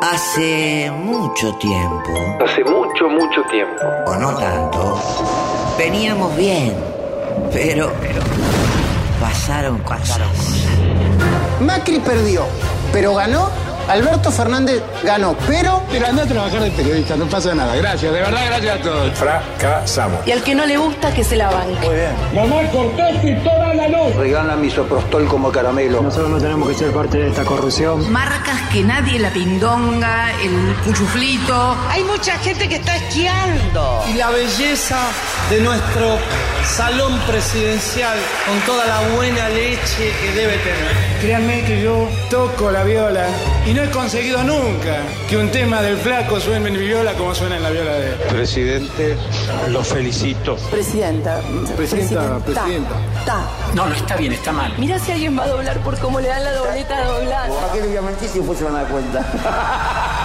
Hace mucho tiempo, Hace mucho, mucho tiempo. o no tanto, veníamos bien, pero, pasaron cosas. Macri perdió, pero ganó. Alberto Fernández ganó, pero Pero anda a trabajar de periodista, no pasa nada. Gracias, de verdad, gracias a todos. Fracasamos. Y al que no le gusta, que se la banque. Regala misoprostol como caramelo. Nosotros no tenemos que ser parte de esta corrupción. Marcas que nadie, la pindonga, el cuchuflito. Hay mucha gente que está esquiando. y la belleza de nuestro salón presidencial con toda la buena leche que debe tener. Créanme que yo toco la viola y no he conseguido nunca que un tema del flaco suene en mi viola como suena en la viola de él. Presidente, lo felicito. Presidenta. Presidenta, presidenta. Ta. No, no está bien, está mal. Mira si alguien va a doblar por cómo le dan la dobleta doblada. ¿Para qué le voy a mentir si después se van a dar cuenta?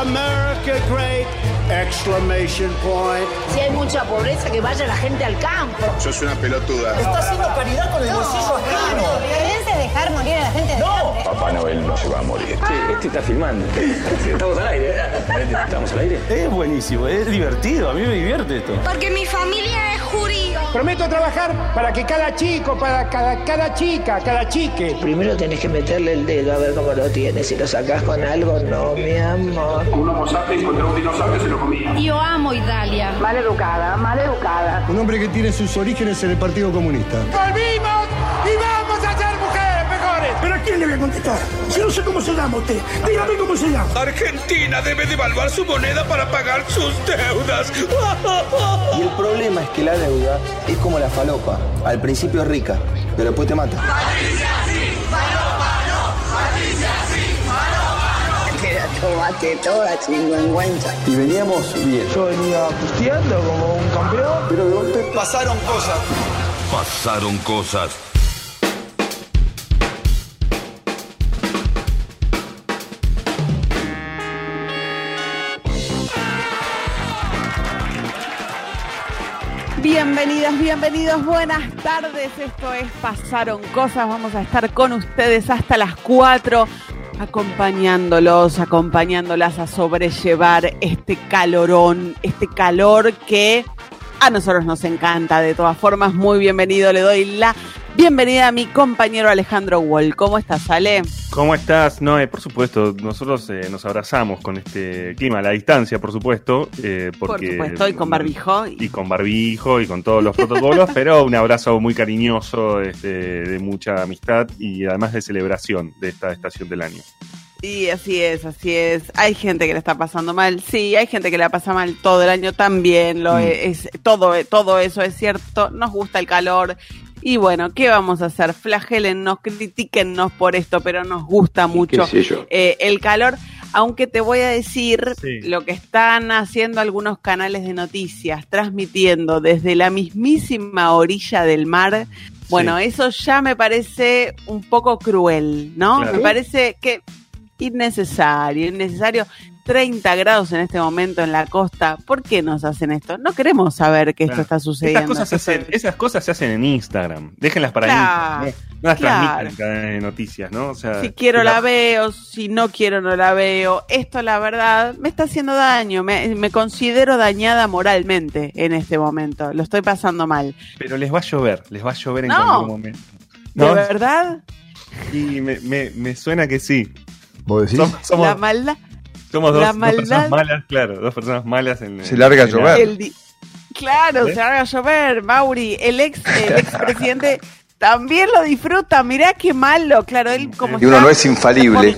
America great! Exclamation point. Si hay mucha pobreza, que vaya la gente al campo. Sos una pelotuda. Está haciendo caridad con el bolsillo ajeno. Es dejar morir a la gente de hambre. Papá Noel no se va a morir. Este está filmando. Estamos al aire. ¿Estamos al aire? Es buenísimo, es divertido, a mí me divierte esto. Porque mi familia. Prometo trabajar para que cada chico, para cada, cada chica, cada chique. Primero tenés que meterle el dedo a ver cómo lo tienes. Si lo sacás con algo, no, mi amor. Un homo sapiens contra un dinosaurio se lo comía. Yo amo Italia. Mal educada, mal educada. Un hombre que tiene sus orígenes en el Partido Comunista. ¡Volvimos le voy a contestar? Yo no sé cómo se llama usted. Dígame cómo se llama. Argentina debe devaluar su moneda para pagar sus deudas. Y el problema es que la deuda es como la falopa. Al principio es rica, pero después te mata. Tomate toda chingüengüenza. Y veníamos bien. Yo venía pisteando como un campeón. Pero de golpe pasaron cosas. Pasaron cosas. Bienvenidas, bienvenidos, buenas tardes. Esto es Pasaron Cosas. Vamos a estar con ustedes hasta las 4, acompañándolos, acompañándolas a sobrellevar este calorón, este calor que a nosotros nos encanta. De todas formas, muy bienvenido. Le doy la bienvenida a mi compañero Alejandro Wall. ¿Cómo estás, Ale? ¿Cómo estás? No, eh, por supuesto, nosotros eh, nos abrazamos con este clima, a la distancia, por supuesto. eh, porque, Por supuesto, y con barbijo. Y con barbijo y con todos los protocolos, pero un abrazo muy cariñoso, este, de mucha amistad y además de celebración de esta estación del año. Sí, así es, así es. Hay gente que le está pasando mal, sí, hay gente que la pasa mal todo el año también, lo Mm. es, todo, todo eso es cierto, nos gusta el calor. Y bueno, ¿qué vamos a hacer? Flagélennos, critiquennos por esto, pero nos gusta mucho eh, el calor. Aunque te voy a decir Sí. lo que están haciendo algunos canales de noticias, transmitiendo desde la mismísima orilla del mar. Bueno, eso ya me parece un poco cruel, ¿no? Claro. Me parece que innecesario, innecesario. 30 grados en este momento en la costa. ¿Por qué nos hacen esto? No queremos saber que esto está sucediendo. Estas cosas, se hacen, esas cosas se hacen en Instagram. Déjenlas para Claro, Instagram. No, las claro. transmitan en noticias, ¿no? O sea, Si quiero la- la veo, si no quiero no la veo. Esto la verdad me está haciendo daño, me, me considero dañada moralmente en este momento. Lo estoy pasando mal. Pero les va a llover, les va a llover en No. cualquier momento. ¿De verdad? Y me, me, me suena que sí. ¿Vos decís? Som- Somos, la maldad. Somos dos, la dos personas malas, claro, dos personas malas en Se larga a en llover. El claro, ¿Eh? se haga llover, Mauri. El ex, el expresidente también lo disfruta. Mirá qué malo. Claro, él como Y uno está- no es infalible.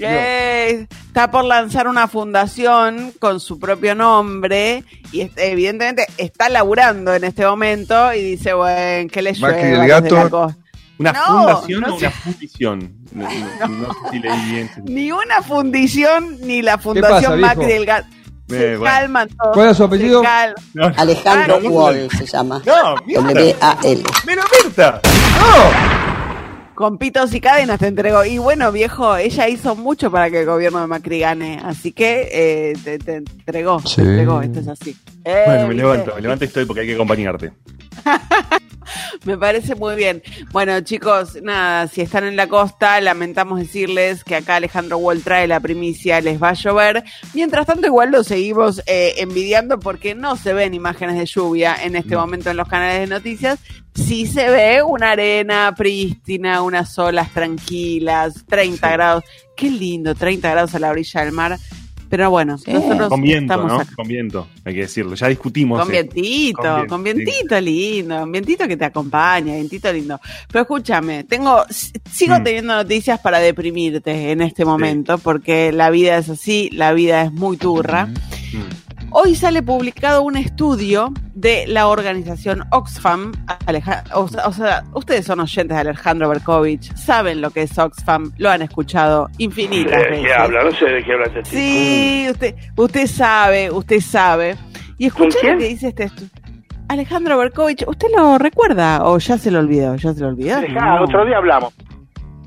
Eh, está por lanzar una fundación con su propio nombre y evidentemente está laburando en este momento y dice, bueno, que le Macri llueva el desde gato. La costa". ¿Una No, fundación no o sé. una fundición? No, no- no sé si leí bien. Ni una fundición ni la fundación? Macri del gato. Eh, Se bueno. calman todos. ¿Cuál es su apellido? Alejandro Wall se llama. no, Mirta. W-A-L. Pero Mirta. No. Con pitos y cadenas te entregó. Y bueno, viejo, ella hizo mucho para que el gobierno de Macri gane. Así que eh, te, te entregó. Sí. Te entregó. Esto es así. Eh, Bueno, me levanto, me levanto y estoy porque hay que acompañarte. Me parece muy bien. Bueno, chicos, nada, si están en la costa, lamentamos decirles que acá Alejandro Wall trae la primicia, les va a llover. Mientras tanto, igual lo seguimos eh, envidiando porque no se ven imágenes de lluvia en este momento en los canales de noticias. Sí se ve una arena prístina, unas olas tranquilas, 30 grados. Qué lindo, 30 grados a la orilla del mar. Pero bueno, nosotros Con viento, estamos ¿no? acá. Con viento, hay que decirlo. Ya discutimos. Con eh. vientito, Con con, vientito lindo, vientito que te acompaña, vientito lindo. Pero escúchame, tengo, sigo Mm. teniendo noticias para deprimirte en este momento, porque la vida es así, la vida es muy turra. Mm. Hoy sale publicado un estudio de la organización Oxfam. Aleja- o, sea- o sea, ustedes son oyentes de Alejandro Berkovich, saben lo que es Oxfam, lo han escuchado infinitas ¿De veces. qué habla? No sé de qué habla este tipo. Sí, usted, usted sabe, usted sabe. Y escuché quién? lo que dice este estu- Alejandro Berkovich, ¿usted lo recuerda o ya se lo olvidó? ¿Ya se lo olvidó? No. otro día hablamos.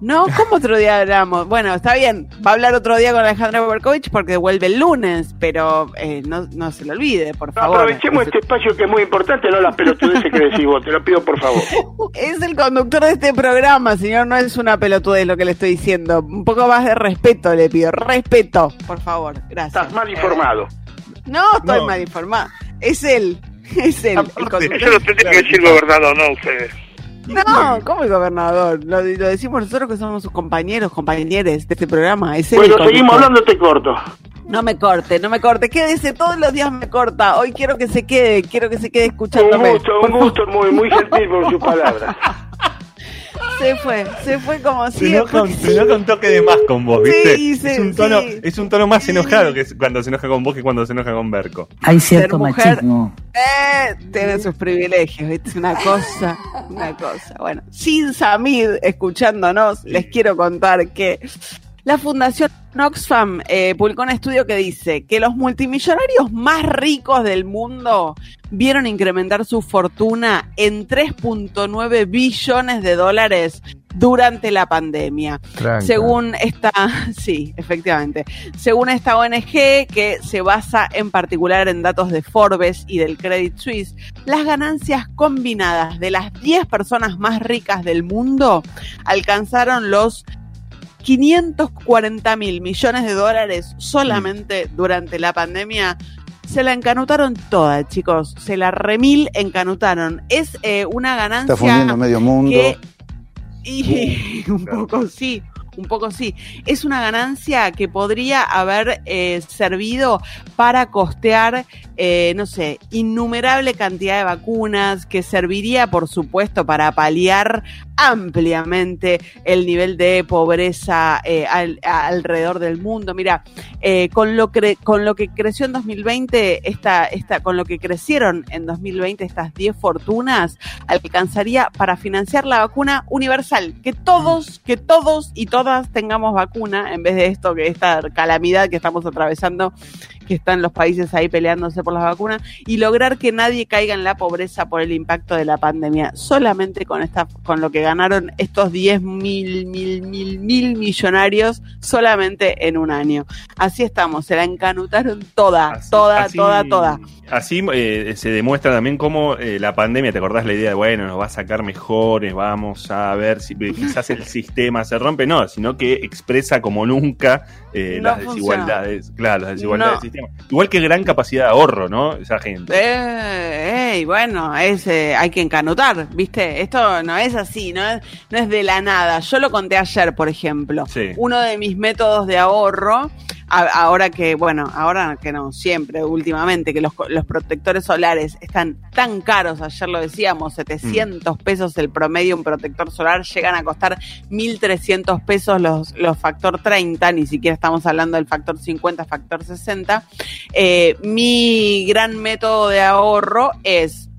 No, ¿cómo otro día hablamos? Bueno, está bien, va a hablar otro día con Alejandro Berkovich porque vuelve el lunes, pero eh, no, no se lo olvide, por No, favor. aprovechemos este espacio que es muy importante, no las pelotudeces que decís vos. Te lo pido por favor. Es el conductor de este programa, señor, no es una pelotudez lo que le estoy diciendo. Un poco más de respeto le pido, respeto, por favor, gracias. Estás mal informado. No, estoy No. mal informado. Es él, es él. el conductor. Eso lo tendría que decir el gobernador, no ustedes. No, ¿cómo el gobernador? Lo, lo decimos nosotros que somos sus compañeros, compañeros de este programa. Es Bueno, seguimos hablando, te corto. No me corte, no me corte. Quédese, todos los días me corta. Hoy quiero que se quede, quiero que se quede escuchándome. Un gusto, un gusto muy, muy gentil por sus palabras. Se fue, se fue como Se si se enoja un toque de más con vos, Sí, ¿viste? sí, es, un tono, sí. es un tono más enojado que cuando se enoja con vos que cuando se enoja con Berco. Hay cierto machismo. Eh, tiene sus privilegios, ¿viste? Es una cosa, una cosa. Bueno, sin Samid escuchándonos, les quiero contar que la Fundación Oxfam eh, publicó un estudio que dice que los multimillonarios más ricos del mundo vieron incrementar su fortuna en 3.9 billones de dólares durante la pandemia. Tranca. Según esta, sí, efectivamente, según esta ONG que se basa en particular en datos de Forbes y del Credit Suisse, las ganancias combinadas de las 10 personas más ricas del mundo alcanzaron los 540 mil millones de dólares solamente durante la pandemia. Se la encanutaron toda, chicos. Se la remil encanutaron. Es eh, una ganancia. Está fundiendo medio mundo. que- y un poco sí, un poco sí. Es una ganancia que podría haber eh, servido para costear, eh, no sé, innumerable cantidad de vacunas, que serviría, por supuesto, para paliar ampliamente el nivel de pobreza eh, al- alrededor del mundo. Mira, con lo cre- con lo que creció en 2020, esta, esta, con lo que crecieron en 2020 estas 10 fortunas, alcanzaría para financiar la vacuna universal. Que todos, que todos y todas tengamos vacuna, en vez de esto, que esta calamidad que estamos atravesando, que están los países ahí peleándose por las vacunas, y lograr que nadie caiga en la pobreza por el impacto de la pandemia. Solamente con esta, con lo que ganaron estos 10 mil, mil, mil, mil millonarios solamente en un año. Así estamos, se la encanutaron toda, toda, así- toda, toda. Así eh, se demuestra también cómo eh, la pandemia, ¿te acordás la idea de, bueno, nos va a sacar mejores, vamos a ver si eh, quizás el sistema se rompe? No, sino que expresa como nunca eh, No las funciona. desigualdades, claro, las desigualdades No. del sistema. Igual que gran capacidad de ahorro, ¿no? Esa gente. Eh, ey, bueno, es, eh, hay que encanutar, ¿viste? Esto no es así, no es, no es de la nada. Yo lo conté ayer, por ejemplo. Sí. Uno de mis métodos de ahorro, ahora que, bueno, ahora que no, siempre, últimamente, que los, los protectores solares están tan caros, ayer lo decíamos, 700 pesos el promedio un protector solar, llegan a costar 1.300 pesos los, los factor 30, ni siquiera estamos hablando del factor 50, factor 60. Eh, mi gran método de ahorro es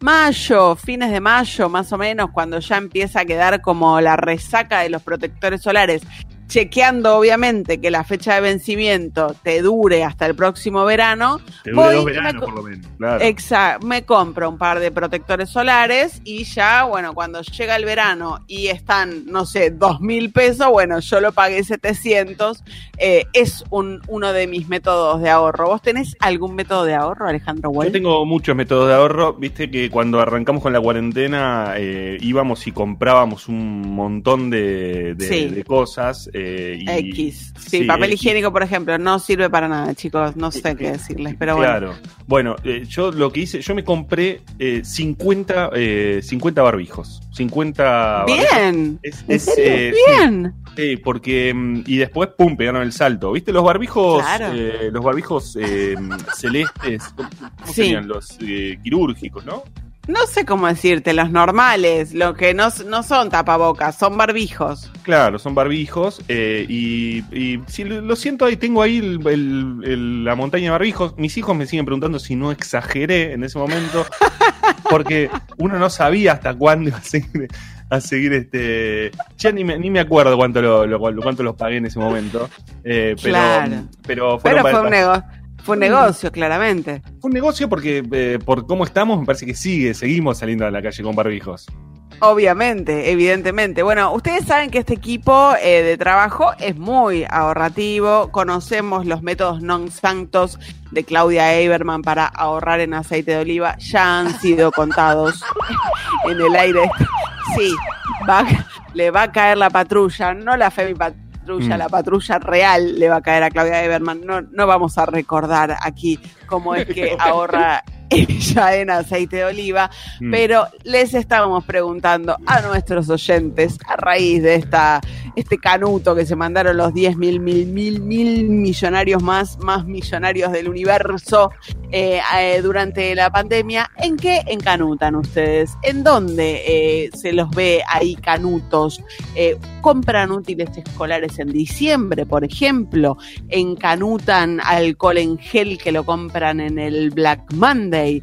mayo, fines de mayo más o menos, cuando ya empieza a quedar como la resaca de los protectores solares chequeando obviamente que la fecha de vencimiento te dure hasta el próximo verano, Te dure voy dos veranos, por lo menos. Claro. Exa- me compro un par de protectores solares y ya, bueno, cuando llega el verano y están, no sé, dos mil pesos, bueno, yo lo pagué 700, eh, es un, uno de mis métodos de ahorro. ¿Vos tenés algún método de ahorro, Alejandro Yo Well? tengo muchos métodos de ahorro. Viste que cuando arrancamos con la cuarentena eh, íbamos y comprábamos un montón de, de- Sí. de cosas. Eh, y- X. Sí, papel X. higiénico, por ejemplo, no sirve para nada, chicos, no sé qué decirles, pero bueno. Claro. Bueno, eh, yo lo que hice, yo me compré eh, 50, eh, 50 barbijos. 50 Bien, barbijos. Es- ¿En es, serio? eh, bien. Sí, porque. mm, Y después, pum, pegaron el salto. ¿Viste? Los barbijos. Claro. eh, los barbijos eh, celestes. ¿Cómo Sí. serían? Los eh, quirúrgicos, ¿no? No sé cómo decirte, los normales, lo que no, no son tapabocas, son barbijos. Claro, son barbijos. eh, y, y sí, lo siento ahí, tengo ahí el- el- el- la montaña de barbijos. Mis hijos me siguen preguntando si no exageré en ese momento. Porque uno no sabía hasta cuándo iba a seguir, a seguir este. Ya ni me, ni me acuerdo cuánto lo, lo- cuánto los pagué en ese momento. eh, pero, Claro. pero Pero fue un, nego- fue un negocio, claramente. Fue un negocio porque eh, por cómo estamos me parece que sigue, seguimos saliendo a la calle con barbijos. Obviamente, evidentemente. Bueno, ustedes saben que este equipo eh, de trabajo es muy ahorrativo. Conocemos los métodos non santos de Claudia Eiberman para ahorrar en aceite de oliva. Ya han sido contados en el aire. Sí, va, le va a caer la patrulla, no la Femi patrulla, Mm. la patrulla real le va a caer a Claudia Eiberman. No, no vamos a recordar aquí cómo es que ahorra ella en aceite de oliva, Mm. pero les estábamos preguntando a nuestros oyentes a raíz de esta este canuto que se mandaron los 10 mil, mil, mil, mil millonarios más, más millonarios del universo eh, eh, durante la pandemia, ¿en qué encanutan ustedes? ¿En dónde eh, se los ve ahí canutos? ¿Compran útiles escolares en diciembre, por ejemplo? ¿Encanutan alcohol en gel que lo compran en el Black Monday?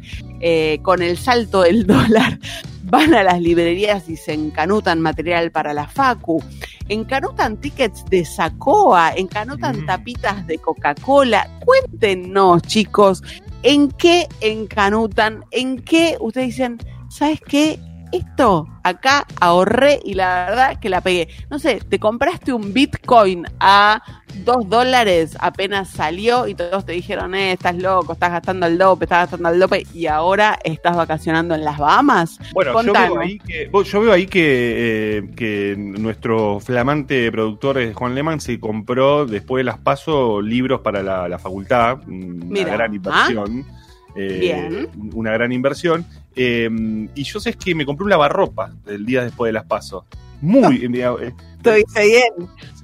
Con el salto del dólar van a las librerías y se encanutan material para la Facu, encanutan tickets de Sacoa, encanutan tapitas de Coca-Cola. Cuéntenos, chicos, en qué encanutan, en qué ustedes dicen, ¿sabes qué? Esto acá ahorré y la verdad que la pegué. No sé, te compraste un Bitcoin a dos dólares apenas salió y todos te dijeron, eh, estás loco, estás gastando el dope, estás gastando el dope y ahora estás vacacionando en las Bahamas. Bueno, yo veo ahí que, vos- yo veo ahí que, eh, que nuestro flamante productor eh, Juan Lehmann se compró después de las paso libros para la, la facultad, una Mira, gran inversión. eh, Bien. Una gran inversión. Eh, y yo sé que me compré un lavarropa el día después de las pasos. Muy. eh, Estuviste bien.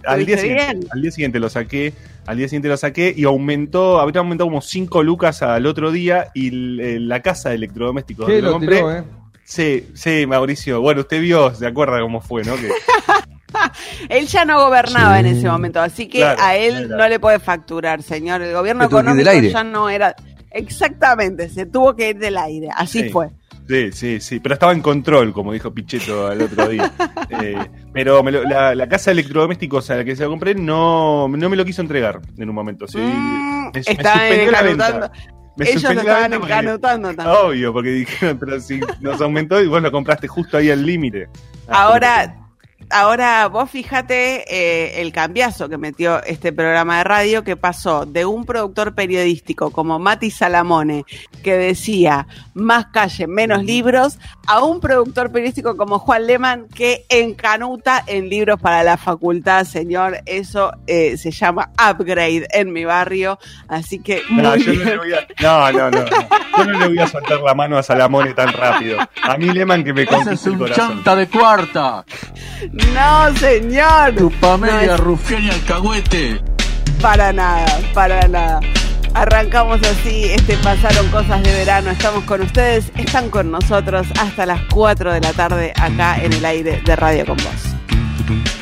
al día, ¿Estuviste siguiente, bien? al día siguiente lo saqué, al día siguiente lo saqué y aumentó, habría aumentado como 5 lucas al otro día y l- la casa de electrodomésticos ¿Qué donde lo compré. tiró, eh? Sí, sí, Mauricio. Bueno, usted vio, se acuerda cómo fue, ¿no? Que, Él ya no gobernaba Sí. en ese momento, así que Claro, a él claro. no le puede facturar, señor. El gobierno del económico aire. ya no era. Exactamente, se tuvo que ir del aire, así Sí. fue. Sí, sí, sí. Pero estaba en control, como dijo Pichetto el otro día. Eh, pero me lo- la, la casa de electrodomésticos a la que se lo compré no, no me lo quiso entregar en un momento. Sí, Mm, me, me estaban suspendió la venta. Me Ellos la estaban porque- encanutando también. Obvio, porque dijeron, pero si nos aumentó y vos lo compraste justo ahí al límite. Ah, Ahora, ahora vos fíjate eh, el cambiazo que metió este programa de radio que pasó de un productor periodístico como Mati Salamone que decía más calle, menos libros, a un productor periodístico como Juan Lehmann que encanuta en libros para la facultad, señor. Eso eh, se llama upgrade en mi barrio. Así que No, yo no, bien. le voy a, no, no. Yo no le voy a soltar la mano a Salamone tan rápido. A mí Leman que me Ese es conquiste el un corazón. chanta de cuarta. No, señor. Tu familia No rufián y alcahuete. Para nada, para nada. Arrancamos así, este pasaron cosas de verano, estamos con ustedes, están con nosotros hasta las 4 de la tarde acá en el aire de Radio con Vos.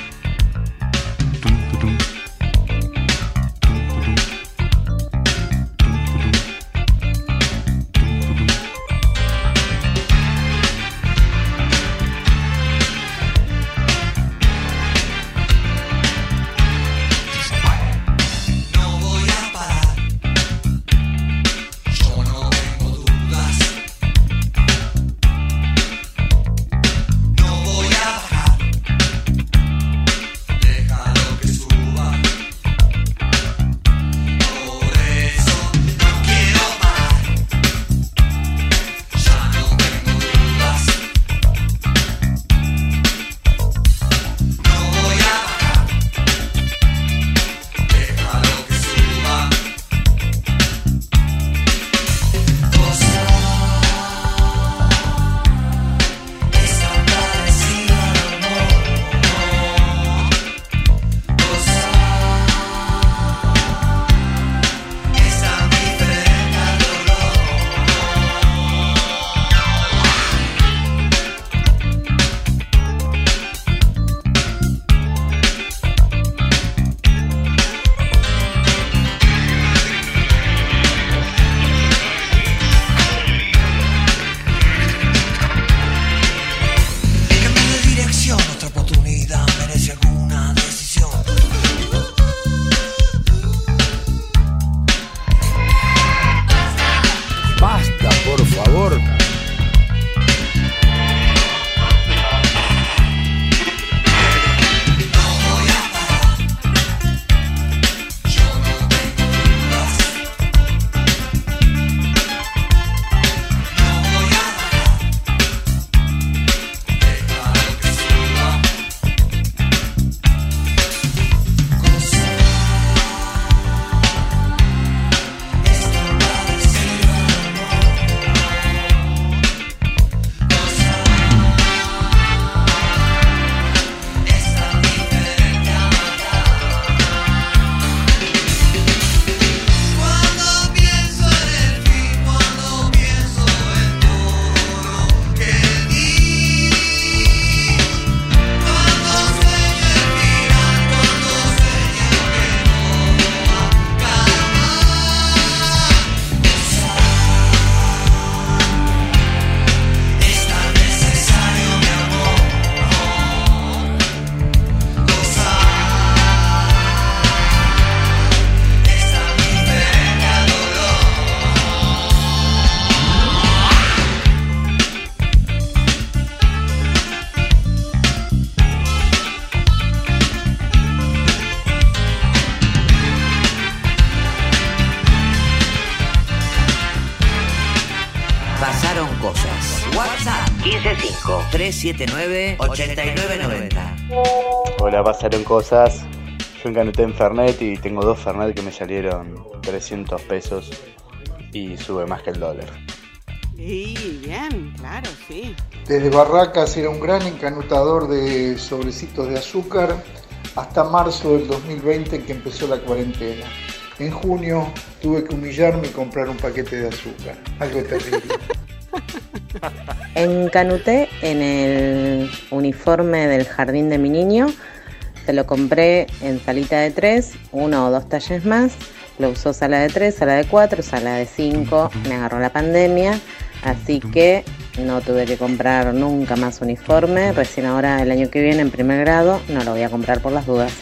155-379-8990. Hola, pasaron cosas. Yo encanuté en Fernet y tengo dos Fernet que me salieron 300 pesos y sube más que el dólar. Sí, bien, claro, sí. Desde Barracas era un gran encanutador de sobrecitos de azúcar hasta marzo del 2020 en que empezó la cuarentena. En junio tuve que humillarme y comprar un paquete de azúcar. Algo terrible. Encanuté en el uniforme del jardín de mi niño. Se lo compré en salita de tres, uno o dos talles más. Lo usó sala de tres, sala de cuatro, sala de cinco. Me agarró la pandemia. Así que no tuve que comprar nunca más uniforme. Recién ahora, el año que viene, en primer grado, no lo voy a comprar por las dudas.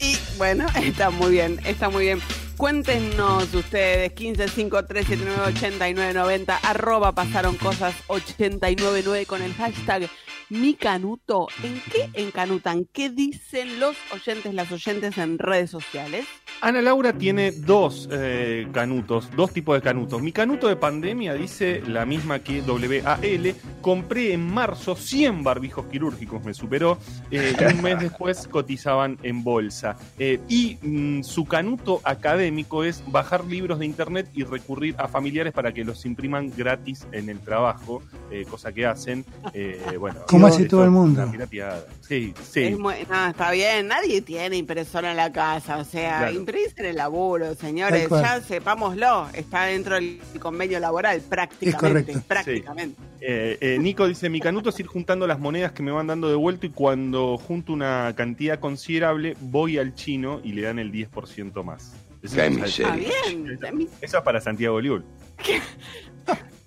Y bueno, está muy bien, está muy bien. Cuéntenos ustedes, 1553798990, arroba pasaron cosas 899 con el hashtag mi canuto. ¿En qué encanutan? ¿Qué dicen los oyentes, las oyentes en redes sociales? Ana Laura tiene dos eh, canutos, dos tipos de canutos. Mi canuto de pandemia dice la misma que WAL. Compré en marzo 100 barbijos quirúrgicos, me superó. eh, y un mes después cotizaban en bolsa. Eh, y mm, su canuto académico es bajar libros de internet y recurrir a familiares para que los impriman gratis en el trabajo, eh, cosa que hacen. eh, bueno, Como hace todo el es mundo. una pirateada. Sí, sí. Es muy- no, está bien, nadie tiene impresora en la casa, o sea, Claro. imprimís en el laburo, señores, ya sepámoslo, está dentro del convenio laboral prácticamente, correcto. prácticamente. Eh, eh, Nico dice, mi canuto es ir juntando las monedas que me van dando de vuelto y cuando junto una cantidad considerable voy al chino y le dan el 10% más. Eso Qué es- miseria. Está bien, a mí- Eso es para Santiago Liul.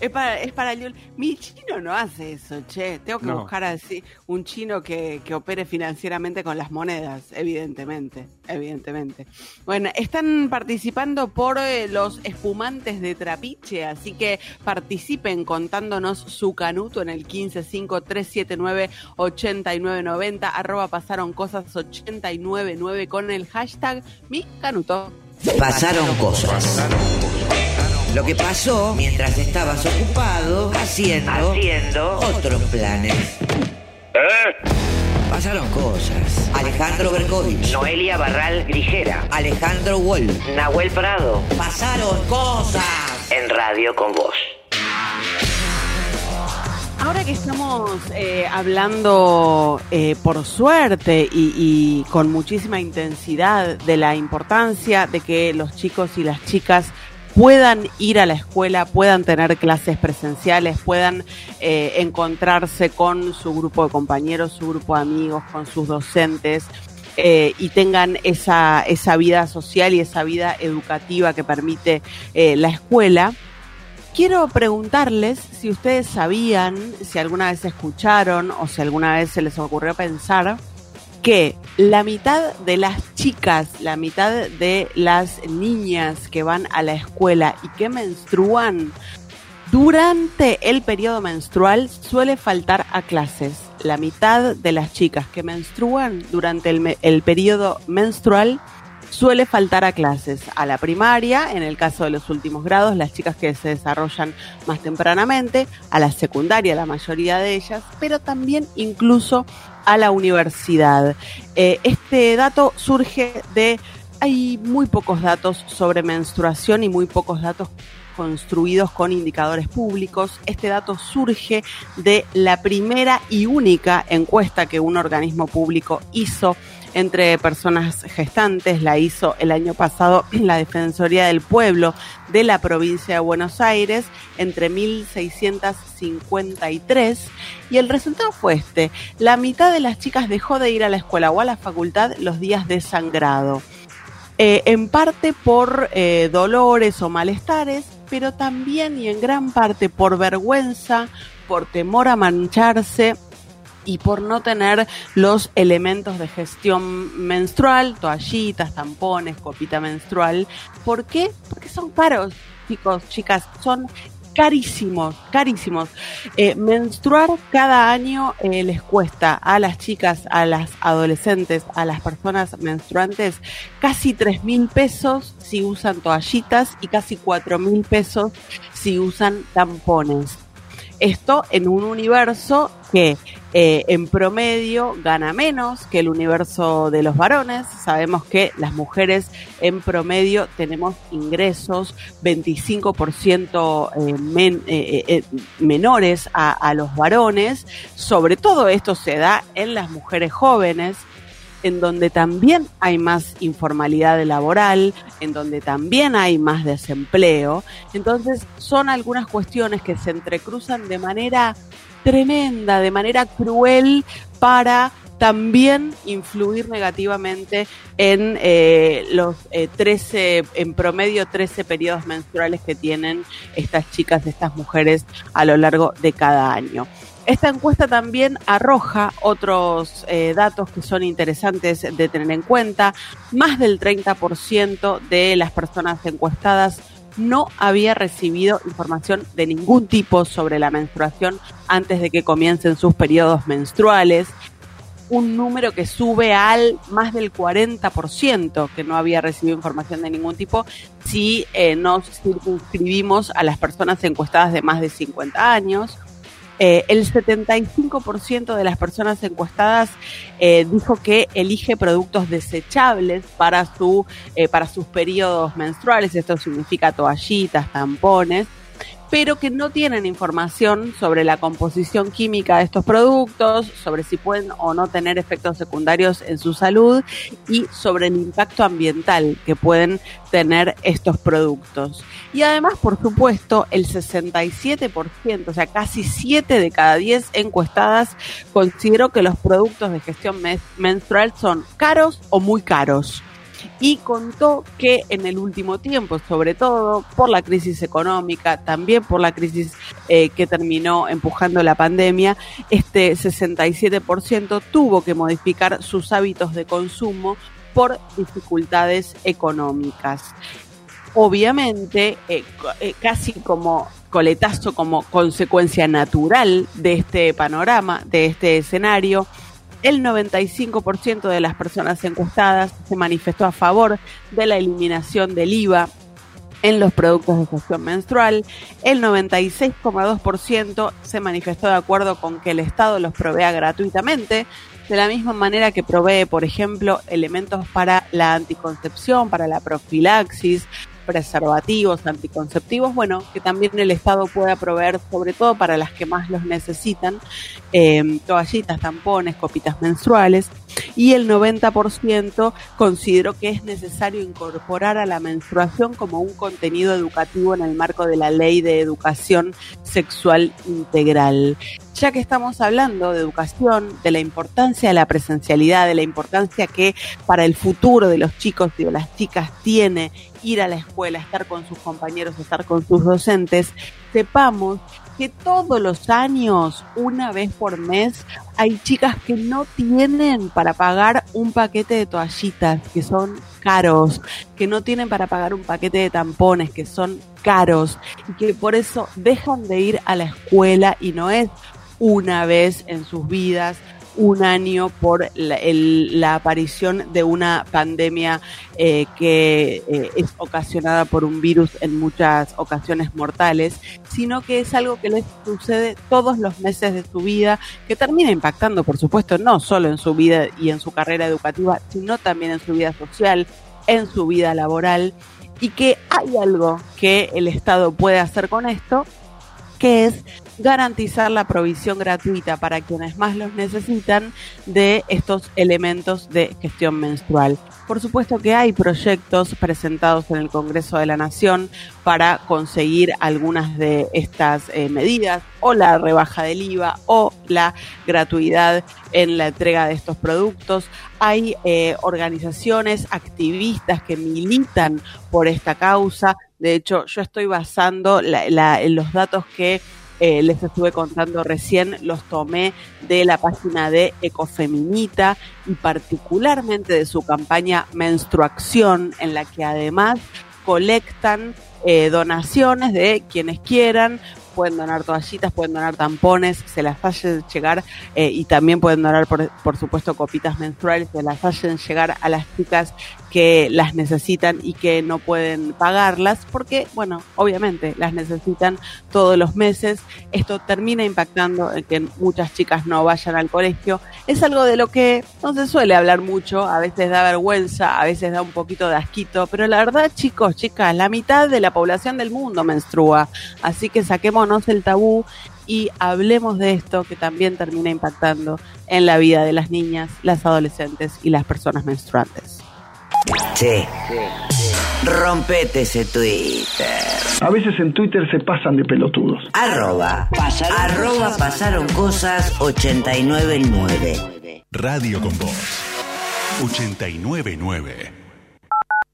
es para, es para Liul. Mi chino no hace eso, che, tengo que No. buscar así un chino que, que opere financieramente con las monedas, evidentemente, evidentemente. Bueno, están participando por eh, los espumantes de Trapiche, así que participen contándonos su canuto en el 1553798990, arroba pasaron cosas 899 con el hashtag mi canuto. Pasaron cosas. Lo que pasó mientras estabas ocupado haciendo, otros planes. Pasaron cosas. Alejandro Berkovich. Noelia Barral Grijera. Alejandro Wolf. Nahuel Prado. Pasaron cosas. En Radio con Vos. Ahora que estamos eh, hablando eh, por suerte y, y con muchísima intensidad de la importancia de que los chicos y las chicas puedan ir a la escuela, puedan tener clases presenciales, puedan eh, encontrarse con su grupo de compañeros, su grupo de amigos, con sus docentes, eh, y tengan esa, esa vida social y esa vida educativa que permite eh, la escuela. Quiero preguntarles si ustedes sabían, si alguna vez escucharon o si alguna vez se les ocurrió pensar que la mitad de las chicas, la mitad de las niñas que van a la escuela y que menstruan durante el periodo menstrual suele faltar a clases. La mitad de las chicas que menstruan durante el, periodo menstrual suele faltar a clases, a la primaria, en el caso de los últimos grados, las chicas que se desarrollan más tempranamente, a la secundaria, la mayoría de ellas, pero también incluso a la universidad. Eh, este dato surge de, hay muy pocos datos sobre menstruación y muy pocos datos construidos con indicadores públicos. Este dato surge de la primera y única encuesta que un organismo público hizo entre personas gestantes, la hizo el año pasado la Defensoría del Pueblo de la provincia de Buenos Aires entre 1653 y el resultado fue este. La mitad de las chicas dejó de ir a la escuela o a la facultad los días de sangrado. Eh, en parte por eh, dolores o malestares, pero también y en gran parte por vergüenza, por temor a mancharse y por no tener los elementos de gestión menstrual, toallitas, tampones, copita menstrual. ¿Por qué? Porque son caros, chicos, chicas, son carísimos, carísimos. Eh, menstruar cada año eh, les cuesta a las chicas, a las adolescentes, a las personas menstruantes casi tres mil pesos si usan toallitas y casi cuatro mil pesos si usan tampones. Esto en un universo que eh, en promedio gana menos que el universo de los varones. Sabemos que las mujeres en promedio tenemos ingresos 25% eh, eh, menores a los varones. Sobre todo esto se da en las mujeres jóvenes en donde también hay más informalidad laboral, en donde también hay más desempleo. Entonces son algunas cuestiones que se entrecruzan de manera tremenda, de manera cruel para también influir negativamente en eh, los eh, 13, en promedio 13 periodos menstruales que tienen estas chicas, estas mujeres a lo largo de cada año. Esta encuesta también arroja otros eh, datos que son interesantes de tener en cuenta. Más del 30% de las personas encuestadas no había recibido información de ningún tipo sobre la menstruación antes de que comiencen sus periodos menstruales. Un número que sube al más del 40% que no había recibido información de ningún tipo si eh, nos circunscribimos a las personas encuestadas de más de 50 años. Eh, el 75% de las personas encuestadas eh, dijo que elige productos desechables para, su, eh, para sus periodos menstruales. Esto significa toallitas, tampones pero que no tienen información sobre la composición química de estos productos, sobre si pueden o no tener efectos secundarios en su salud y sobre el impacto ambiental que pueden tener estos productos. Y además, por supuesto, el 67%, o sea, casi 7 de cada 10 encuestadas consideró que los productos de gestión menstrual son caros o muy caros y contó que en el último tiempo, sobre todo por la crisis económica, también por la crisis eh, que terminó empujando la pandemia, este 67% tuvo que modificar sus hábitos de consumo por dificultades económicas. Obviamente, eh, eh, casi como coletazo, como consecuencia natural de este panorama, de este escenario, el 95% de las personas encuestadas se manifestó a favor de la eliminación del IVA en los productos de gestión menstrual. El 96,2% se manifestó de acuerdo con que el Estado los provea gratuitamente, de la misma manera que provee, por ejemplo, elementos para la anticoncepción, para la profilaxis, preservativos, anticonceptivos, bueno, que también el Estado pueda proveer, sobre todo para las que más los necesitan, eh, toallitas, tampones, copitas menstruales, y el 90% consideró que es necesario incorporar a la menstruación como un contenido educativo en el marco de la Ley de Educación Sexual Integral. Ya que estamos hablando de educación, de la importancia de la presencialidad, de la importancia que para el futuro de los chicos y de las chicas tiene ir a la escuela, estar con sus compañeros, estar con sus docentes, sepamos que todos los años, una vez por mes, hay chicas que no tienen para pagar un paquete de toallitas, que son caros, que no tienen para pagar un paquete de tampones, que son caros, y que por eso dejan de ir a la escuela y no es una vez en sus vidas, un año por la, aparición de una pandemia eh, que eh, es ocasionada por un virus en muchas ocasiones mortales, sino que es algo que les sucede todos los meses de su vida, que termina impactando, por supuesto, no solo en su vida y en su carrera educativa, sino también en su vida social, en su vida laboral, y que hay algo que el Estado puede hacer con esto, que es garantizar la provisión gratuita para quienes más los necesitan de estos elementos de gestión menstrual. Por supuesto que hay proyectos presentados en el Congreso de la Nación para conseguir algunas de estas eh, medidas, o la rebaja del IVA, o la gratuidad en la entrega de estos productos. Hay eh, organizaciones activistas que militan por esta causa. De hecho, yo estoy basando la- los datos que eh, les estuve contando recién, los tomé de la página de Ecofeminita y particularmente de su campaña Menstruación, en la que además colectan eh, donaciones de quienes quieran. Pueden donar toallitas, pueden donar tampones, se las hacen llegar eh, y también pueden donar, por, por supuesto, copitas menstruales, se las hacen llegar a las chicas que las necesitan y que no pueden pagarlas porque, bueno, obviamente las necesitan todos los meses. Esto termina impactando en que muchas chicas no vayan al colegio. Es algo de lo que no se suele hablar mucho, a veces da vergüenza, a veces da un poquito de asquito, pero la verdad, chicos, chicas, la mitad de la población del mundo menstrua, así que saquémonos el tabú y hablemos de esto que también termina impactando en la vida de las niñas, las adolescentes y las personas menstruantes. Che, rompete ese Twitter. A veces en Twitter se pasan de pelotudos. Arroba, arroba pasaron cosas 899. Radio con Voz 899.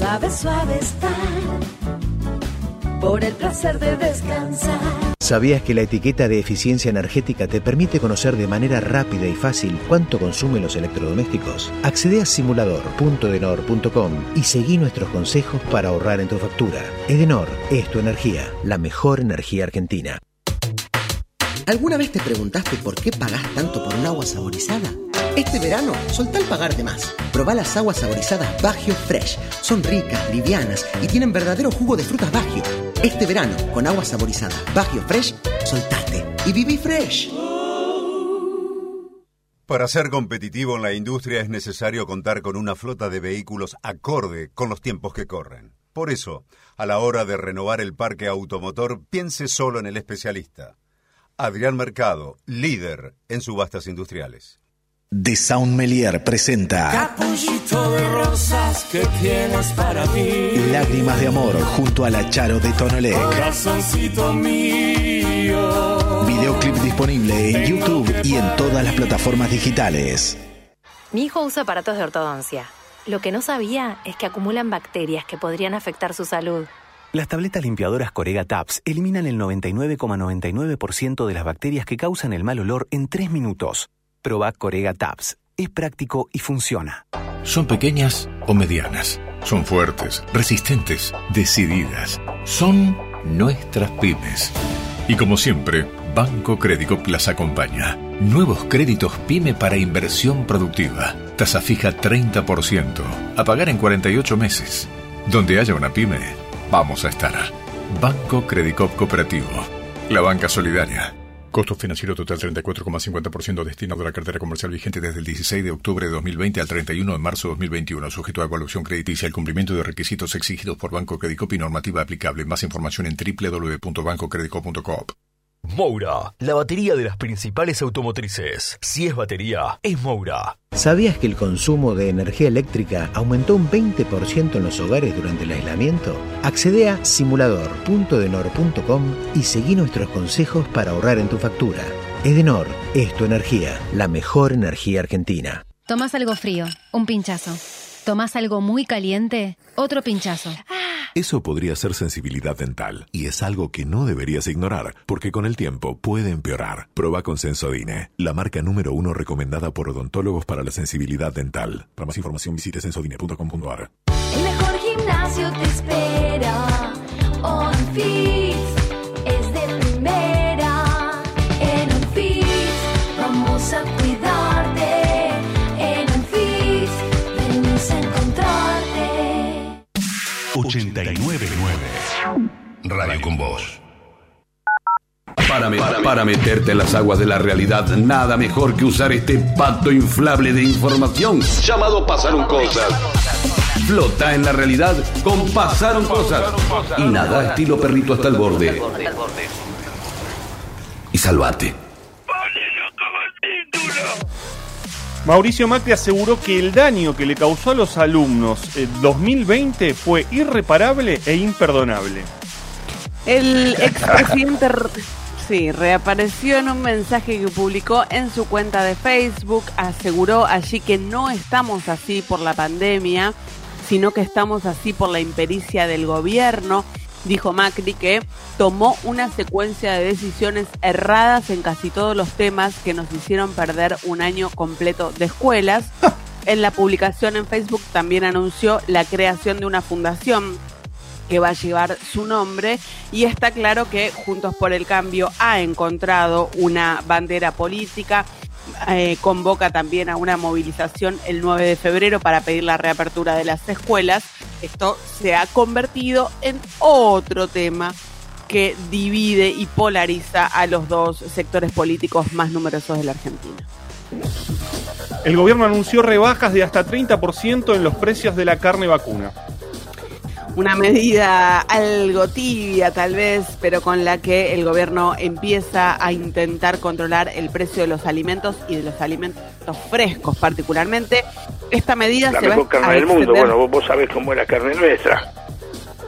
Suave, suave estar por el placer de descansar. ¿Sabías que la etiqueta de eficiencia energética te permite conocer de manera rápida y fácil cuánto consumen los electrodomésticos? Accede a simulador.edenor.com y seguí nuestros consejos para ahorrar en tu factura. Edenor es tu energía, la mejor energía argentina. ¿Alguna vez te preguntaste por qué pagás tanto por un agua saborizada? Este verano, soltá el pagarte más. Probá las aguas saborizadas Bagio Fresh. Son ricas, livianas y tienen verdadero jugo de frutas Bagio. Este verano, con agua saborizada Bagio Fresh, soltate y viví fresh. Para ser competitivo en la industria es necesario contar con una flota de vehículos acorde con los tiempos que corren. Por eso, a la hora de renovar el parque automotor, piense solo en el especialista. Adrián Mercado, líder en subastas industriales. The Sound Melier presenta Capullito de rosas que tienes para mí. Lágrimas de amor junto a la Charo de Tonolec. Corazoncito mío. Videoclip disponible en YouTube y en todas las plataformas digitales. Mi hijo usa aparatos de ortodoncia. Lo que no sabía es que acumulan bacterias que podrían afectar su salud. Las tabletas limpiadoras Corega Tabs eliminan el 99,99% de las bacterias que causan el mal olor en 3 minutos. Proba Corega Tabs. Es práctico y funciona. Son pequeñas o medianas. Son fuertes, resistentes, decididas. Son nuestras pymes. Y como siempre, Banco Crédito las acompaña. Nuevos créditos pyme para inversión productiva. Tasa fija 30%. A pagar en 48 meses. Donde haya una pyme, vamos a estar. Banco Credicop Cooperativo. La banca solidaria. Costo financiero total 34,50% destinado a la cartera comercial vigente desde el 16 de octubre de 2020 al 31 de marzo de 2021, sujeto a evaluación crediticia el cumplimiento de requisitos exigidos por Banco Credicop y normativa aplicable. Más información en www.bancocredicop.coop. Moura, la batería de las principales automotrices. Si es batería, es Moura. ¿Sabías que el consumo de energía eléctrica aumentó un 20% en los hogares durante el aislamiento? Accede a simulador.edenor.com y seguí nuestros consejos para ahorrar en tu factura. Edenor es tu energía, la mejor energía argentina. Tomás algo frío, un pinchazo. Tomás algo muy caliente, otro pinchazo. Eso podría ser sensibilidad dental y es algo que no deberías ignorar porque con el tiempo puede empeorar. Proba con Sensodine, la marca número uno recomendada por odontólogos para la sensibilidad dental. Para más información visite sensodine.com.ar. El mejor gimnasio te espera. On 899 Radio con Voz. Para, me- para meterte en las aguas de la realidad, nada mejor que usar este pato inflable de información llamado Pasaron Cosas. Flota en la realidad con Pasaron Cosas. Y nada estilo perrito hasta el borde. Y salvate. Mauricio Macri aseguró que el daño que le causó a los alumnos en 2020 fue irreparable e imperdonable. El expresidente sí, reapareció en un mensaje que publicó en su cuenta de Facebook. Aseguró allí que no estamos así por la pandemia, sino que estamos así por la impericia del gobierno. Dijo Macri que tomó una secuencia de decisiones erradas en casi todos los temas que nos hicieron perder un año completo de escuelas. En la publicación en Facebook también anunció la creación de una fundación que va a llevar su nombre y está claro que Juntos por el Cambio ha encontrado una bandera política. Eh, convoca también a una movilización el 9 de febrero para pedir la reapertura de las escuelas. Esto se ha convertido en otro tema que divide y polariza a los dos sectores políticos más numerosos de la Argentina. El gobierno anunció rebajas de hasta 30% en los precios de la carne vacuna. Una medida algo tibia tal vez, pero con la que el gobierno empieza a intentar controlar el precio de los alimentos y de los alimentos frescos particularmente. Esta medida La se va mejor carne a del mundo. Bueno, vos, vos sabés cómo es la carne nuestra.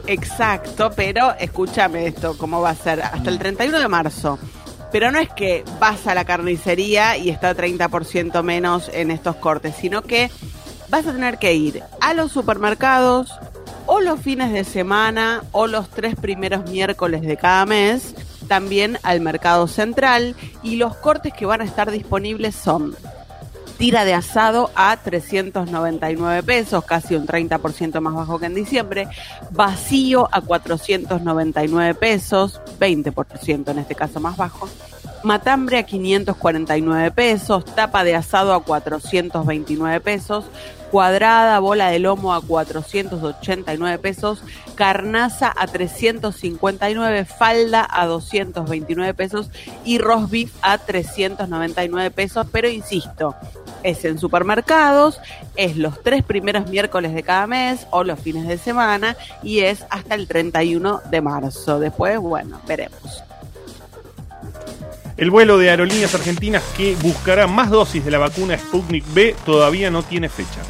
Exacto, pero escúchame esto, cómo va a ser hasta el 31 de marzo. Pero no es que vas a la carnicería y está 30% menos en estos cortes, sino que vas a tener que ir a los supermercados o los fines de semana o los tres primeros miércoles de cada mes, también al mercado central y los cortes que van a estar disponibles son tira de asado a 399 pesos, casi un 30% más bajo que en diciembre. Vacío a 499 pesos, 20% en este caso más bajo. Matambre a 549 pesos, tapa de asado a 429 pesos, cuadrada, bola de lomo a 489 pesos, carnaza a 359, falda a 229 pesos y roast beef a 399 pesos, pero insisto, es en supermercados, es los tres primeros miércoles de cada mes o los fines de semana y es hasta el 31 de marzo. Después, bueno, veremos. El vuelo de aerolíneas argentinas que buscará más dosis de la vacuna Sputnik B todavía no tiene fecha.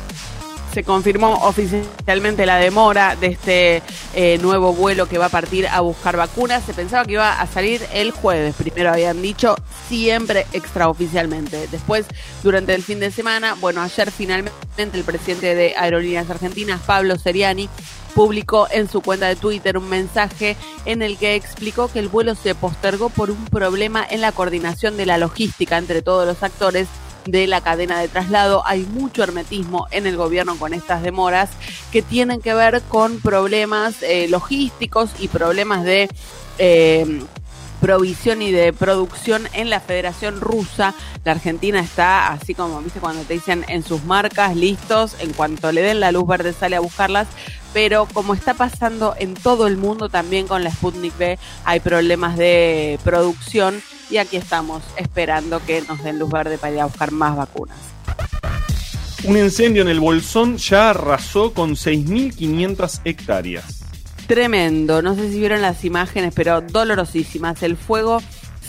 Se confirmó oficialmente la demora de este eh, nuevo vuelo que va a partir a buscar vacunas. Se pensaba que iba a salir el jueves, primero habían dicho, siempre extraoficialmente. Después, durante el fin de semana, bueno, ayer finalmente el presidente de Aerolíneas Argentinas, Pablo Seriani, publicó en su cuenta de Twitter un mensaje en el que explicó que el vuelo se postergó por un problema en la coordinación de la logística entre todos los actores de la cadena de traslado. Hay mucho hermetismo en el gobierno con estas demoras que tienen que ver con problemas eh, logísticos y problemas de... eh, provisión y de producción en la Federación Rusa. La Argentina está así como, viste, cuando te dicen en sus marcas, listos, en cuanto le den la luz verde sale a buscarlas, pero como está pasando en todo el mundo también con la Sputnik B, hay problemas de producción y aquí estamos esperando que nos den luz verde para ir a buscar más vacunas. Un incendio en el Bolsón ya arrasó con 6.500 hectáreas. Tremendo, no sé si vieron las imágenes, pero dolorosísimas. El fuego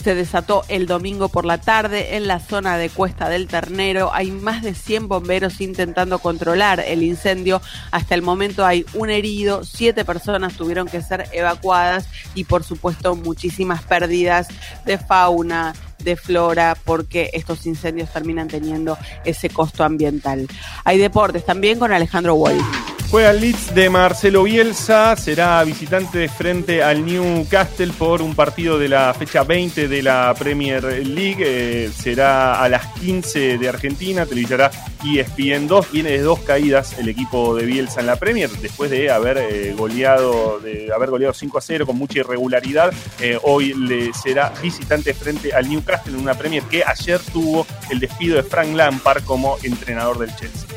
se desató el domingo por la tarde en la zona de Cuesta del Ternero. Hay más de 100 bomberos intentando controlar el incendio. Hasta el momento hay un herido, siete personas tuvieron que ser evacuadas y por supuesto muchísimas pérdidas de fauna, de flora, porque estos incendios terminan teniendo ese costo ambiental. Hay deportes también con Alejandro Wolf. Juega el Leeds de Marcelo Bielsa, será visitante frente al Newcastle por un partido de la fecha 20 de la Premier League. Eh, será a las 15 de Argentina, televisará ESPN 2. Viene de dos caídas el equipo de Bielsa en la Premier, después de haber eh, goleado, de haber goleado 5 a 0 con mucha irregularidad. Eh, hoy le será visitante frente al Newcastle en una Premier que ayer tuvo el despido de Frank Lampard como entrenador del Chelsea.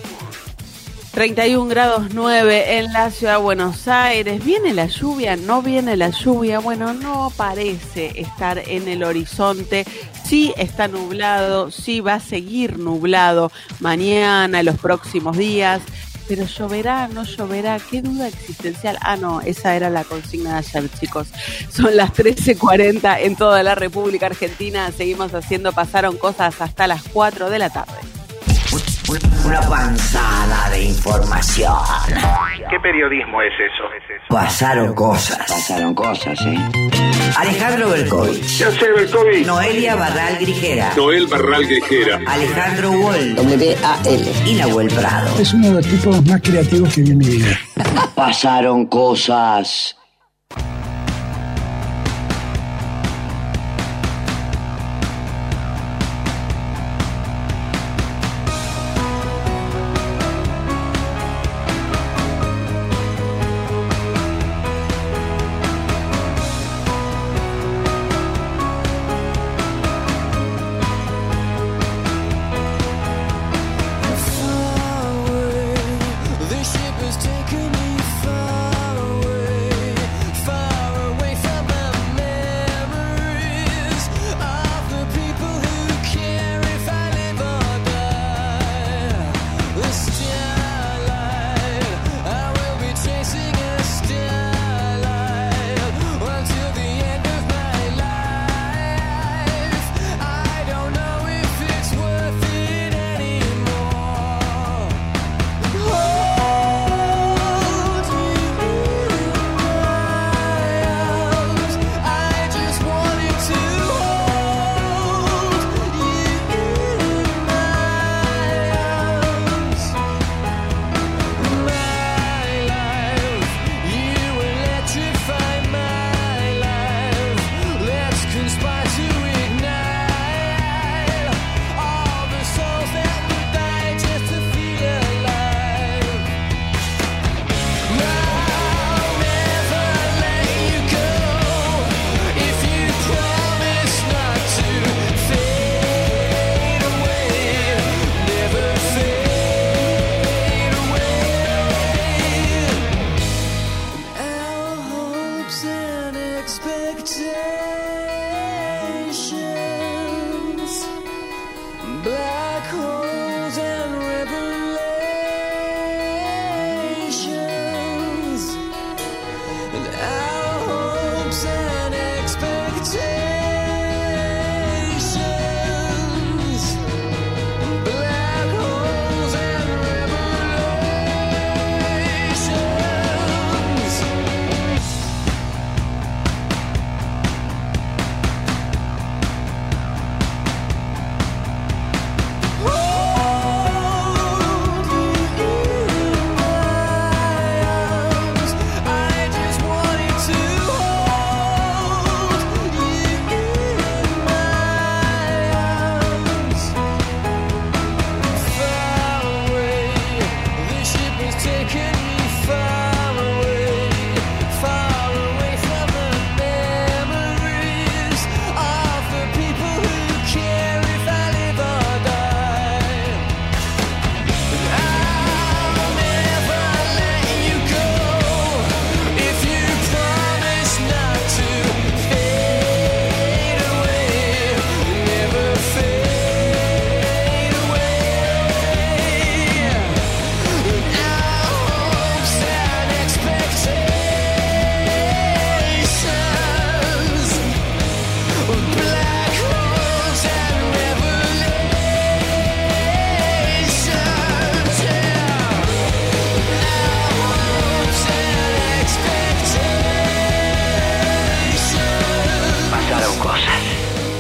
31 grados 9 en la ciudad de Buenos Aires. ¿Viene la lluvia? ¿No viene la lluvia? Bueno, no parece estar en el horizonte. Sí está nublado, sí va a seguir nublado mañana, los próximos días. Pero lloverá, no lloverá, qué duda existencial. Ah, no, esa era la consigna de ayer, chicos. Son las 13:40 en toda la República Argentina. Seguimos haciendo, pasaron cosas hasta las 4 de la tarde. Una panzada de información. ¿Qué periodismo es eso? Pasaron cosas. Pasaron cosas, ¿eh? Alejandro Berkovich. ¿Qué hace Berkovich? Noelia Barral Grijera. Noel Barral Grijera. Alejandro Wall. W-A-L. Y Nahuel Prado. Es uno de los tipos más creativos que vi en mi vida. Pasaron cosas.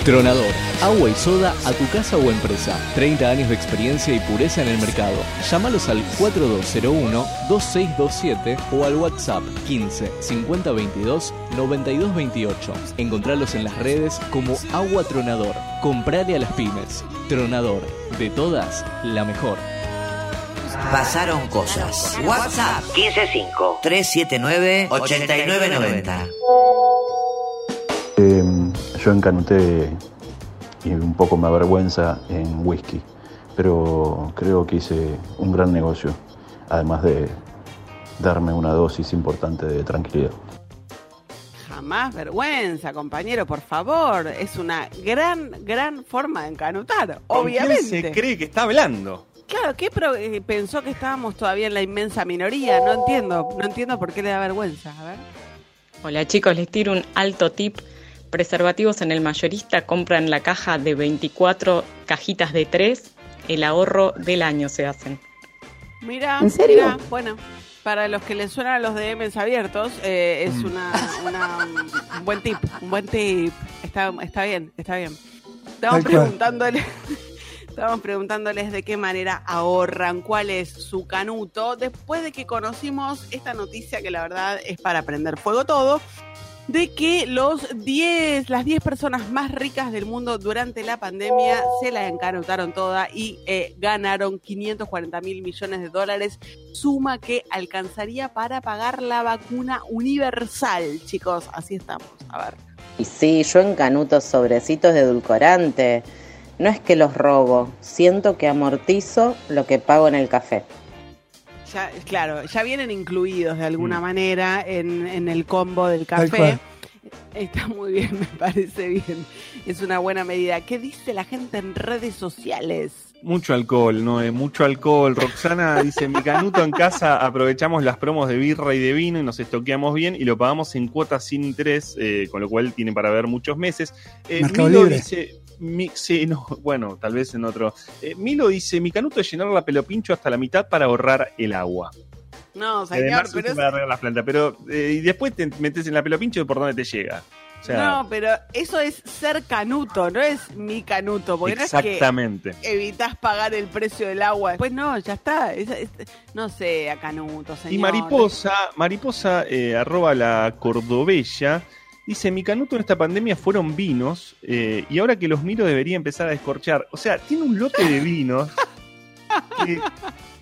Tronador. Agua y soda a tu casa o empresa. 30 años de experiencia y pureza en el mercado. Llámalos al 4201-2627 o al WhatsApp 15 50 22 92 28. Encontralos en las redes como Agua Tronador. Comprale a las pymes. Tronador. De todas, la mejor. Pasaron cosas. WhatsApp 155 379 8990. Yo encanuté y un poco me avergüenza en whisky, pero creo que hice un gran negocio, además de darme una dosis importante de tranquilidad. Jamás vergüenza, compañero, por favor. Es una gran, gran forma de encanutar, ¿Con obviamente. quién se cree que está hablando? Claro, ¿qué pro- eh, pensó que estábamos todavía en la inmensa minoría? No entiendo, no entiendo por qué le da vergüenza. A ver. Hola chicos, les tiro un alto tip. Preservativos en el mayorista compran la caja de 24 cajitas de 3 el ahorro del año se hacen. Mira, ¿En serio? mira, bueno, para los que les suenan los DMs abiertos, eh, es una, una- un buen tip, un buen tip. Está, está bien, está bien. Estamos preguntándoles, estamos preguntándoles de qué manera ahorran, cuál es su canuto, después de que conocimos esta noticia que la verdad es para prender fuego todo, de que los 10, las 10 personas más ricas del mundo durante la pandemia se la encanutaron toda y eh, ganaron 540 mil millones de dólares, suma que alcanzaría para pagar la vacuna universal, chicos, así estamos, a ver. Y sí, yo encanuto sobrecitos de edulcorante. No es que los robo, siento que amortizo lo que pago en el café. Ya, claro, ya vienen incluidos de alguna Mm. manera en, en el combo del café. Está muy bien, me parece bien. Es una buena medida. ¿Qué dice la gente en redes sociales? Mucho alcohol, ¿no? Eh, mucho alcohol. Roxana dice, mi canuto en casa aprovechamos las promos de birra y de vino y nos estoqueamos bien y lo pagamos en cuotas sin interés, eh, con lo cual tiene para ver muchos meses. Eh, Mercado Milo Libre. dice, mi- sí, no, bueno, tal vez en otro. Eh, Milo dice, mi canuto es llenar la pelopincho hasta la mitad para ahorrar el agua. No, señor, pero es- las plantas, pero eh, y después te metes en la pelopincho por donde te llega. O sea, no, pero eso es ser canuto, no es mi canuto, porque exactamente. no es que evitas pagar el precio del agua. Pues no, ya está. es- es- no sé, a canuto, señor. Y Mariposa, Mariposa, eh, arroba la cordobella, dice, mi canuto en esta pandemia fueron vinos eh, y ahora que los miro debería empezar a descorchar. O sea, tiene un lote de vinos que,